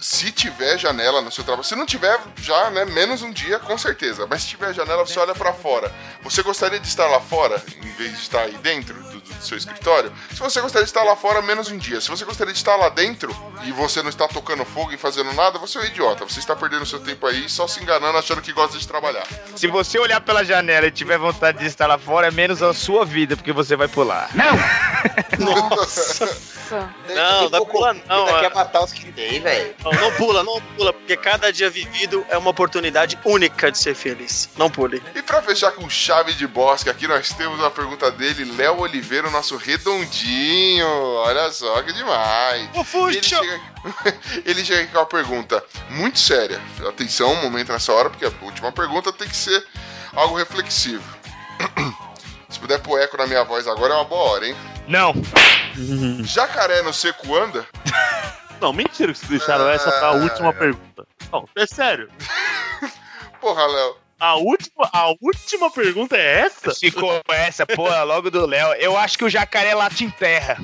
S1: se tiver janela no seu trabalho, se não tiver já, né, menos um dia, com certeza. Mas se tiver janela, você olha pra fora. Você gostaria de estar lá fora, em vez de estar aí dentro do, seu escritório? Se você gostaria de estar lá fora, menos um dia. Se você gostaria de estar lá dentro e você não está tocando fogo e fazendo nada, você é um idiota. Você está perdendo seu tempo aí, só se enganando, achando que gosta de trabalhar.
S5: Se você olhar pela janela e tiver vontade de estar lá fora, é menos a sua vida, porque você vai pular. Não! [LAUGHS]
S8: Não, dá pula não.
S6: Ainda
S8: é.
S6: quer matar os que tem, velho.
S8: Não, não pula, não pula, porque cada dia vivido é uma oportunidade única de ser feliz. Não pule.
S1: E pra fechar com chave de bosque, aqui nós temos uma pergunta dele, Léo Oliveira, o nosso redondinho. Olha só que demais. Ele chega, [LAUGHS] ele chega aqui com uma pergunta muito séria. Atenção, um momento nessa hora, porque a última pergunta tem que ser algo reflexivo. [CLEARS THROAT] Se puder pôr eco na minha voz agora, é uma boa hora, hein?
S5: Não. [LAUGHS]
S1: Jacaré no seco anda?
S3: Não, mentira que vocês deixaram essa pra
S1: Ah.
S3: última pergunta. Não, é sério. [LAUGHS]
S1: Porra, Léo.
S3: A última, a última pergunta é essa?
S5: Ficou essa, porra, logo do Léo. Eu acho que o jacaré late em terra.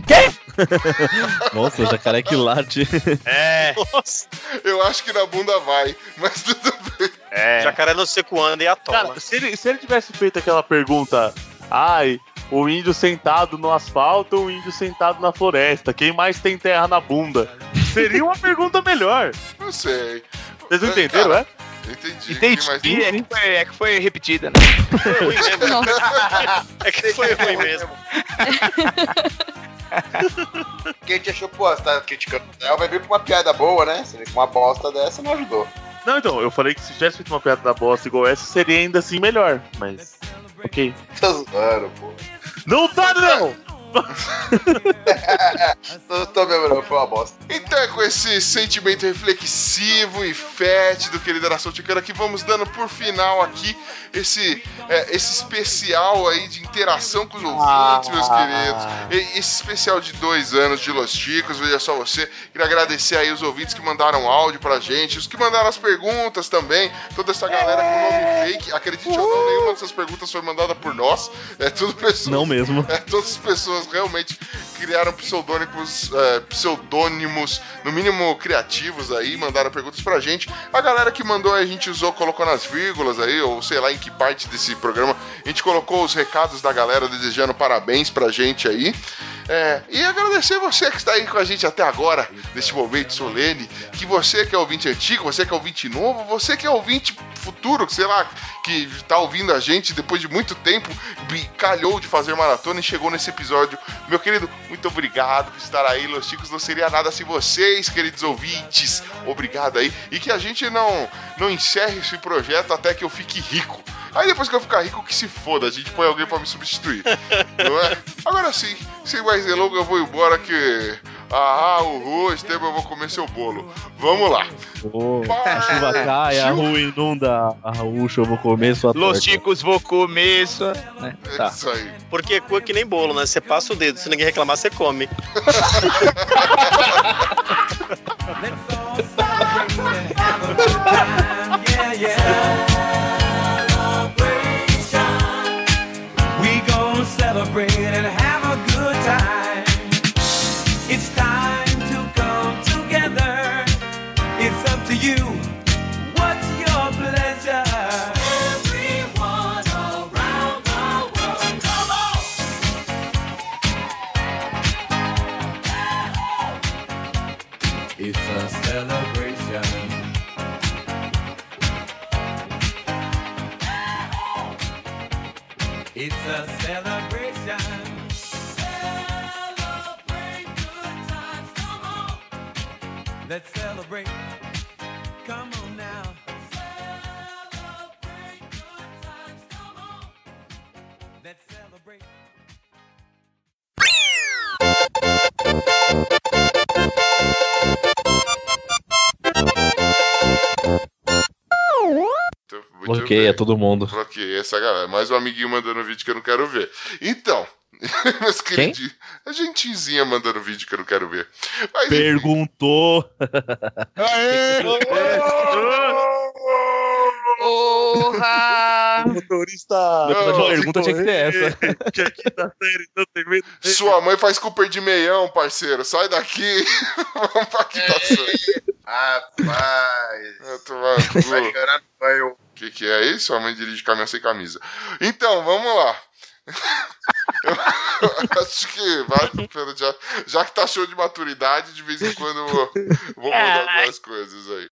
S5: [LAUGHS]
S4: Nossa, o jacaré que late.
S5: É.
S8: Nossa.
S1: Eu acho que na bunda vai, mas tudo bem.
S5: É.
S8: Jacaré no seco anda e atola.
S3: Cara, se ele, se ele tivesse feito aquela pergunta, ai, o índio sentado no asfalto ou o índio sentado na floresta? Quem mais tem terra na bunda? Seria uma pergunta melhor.
S1: Não sei.
S3: Vocês não entenderam, é?
S1: Entendi.
S5: Entendi.
S1: Mas...
S5: É que, foi, é que foi repetida, né?
S8: Foi ruim mesmo. [LAUGHS] É que foi ruim mesmo.
S6: A gente achou, pô, você tá criticando o vai vir pra uma piada boa, né? Você vê que uma bosta dessa não ajudou.
S3: Não, então, eu falei que se tivesse feito uma piada da bosta igual essa, seria ainda assim melhor. Mas. Ok.
S6: Tá zoando, pô.
S3: Não tá, não!
S6: Não tô mesmo, não, foi uma bosta.
S1: Então é com esse sentimento reflexivo e fétido, querida nação ticana, que vamos dando por final aqui esse, é, esse especial aí de interação com os ouvintes, meus queridos. E- Esse especial de dois anos de Los Chicos, veja só você. Queria agradecer aí os ouvintes que mandaram áudio pra gente, os que mandaram as perguntas também, toda essa galera com nome fake. Acredite ou não, nenhuma dessas perguntas foi mandada por nós. É tudo pessoas.
S4: Não mesmo.
S1: É, todas as pessoas realmente criaram pseudônimos, é, pseudônimos, no mínimo criativos aí, mandaram perguntas pra gente. A galera que mandou a gente usou, colocou nas vírgulas aí, ou sei lá em que parte desse programa, a gente colocou os recados da galera desejando parabéns pra gente aí. É, e agradecer você que está aí com a gente até agora, nesse momento solene, que você que é ouvinte antigo, você que é ouvinte novo, você que é ouvinte futuro, sei lá, que tá ouvindo a gente depois de muito tempo, calhou de fazer maratona e chegou nesse episódio. Meu querido, muito obrigado por estar aí. Los Chicos não seria nada sem vocês, queridos ouvintes. Obrigado aí. E que a gente não, não encerre esse projeto até que eu fique rico. Aí depois que eu ficar rico, que se foda, a gente põe alguém pra me substituir. não é? [LAUGHS] Agora sim, sem mais delongas, eu vou embora que. Ah, o Rô, Esteban, eu vou comer seu bolo. Vamos lá.
S4: Oh, a chuva cai, a rua inunda, a ruxa, eu vou comer sua torta.
S5: Los chicos, vou comer sua... Né? Tá.
S1: Isso aí.
S8: Porque é que nem bolo, né? Você passa o dedo, se ninguém reclamar, você come. [LAUGHS]
S38: Let's all celebrate have a good time, yeah, yeah. Let's celebrate. Come on now. Celebrate good times, come on. Let's celebrate.
S4: Bloqueia todo mundo.
S1: Bloqueei essa galera. Mais um amiguinho mandando vídeo que eu não quero ver. Então, [LAUGHS] meus queridinhos. A gentezinha mandando vídeo que eu não quero ver. Mas.
S4: Perguntou.
S7: Porra!
S3: Motorista.
S4: Depois da pergunta tinha que ter essa. [LAUGHS]
S3: Que aqui tá sério, não tem medo.
S1: Sua mãe faz Cooper de meião, parceiro. Sai daqui. [LAUGHS] Vamos pra quitação.
S6: Rapaz.
S1: Eu tô maluco.
S6: Vai chorar no banho.
S1: O que, que é isso? Sua mãe dirige caminhão sem camisa. Então, vamos lá eu acho que vai pelo já, já que tá show de maturidade, de vez em quando eu vou, vou é, mudar algumas coisas aí.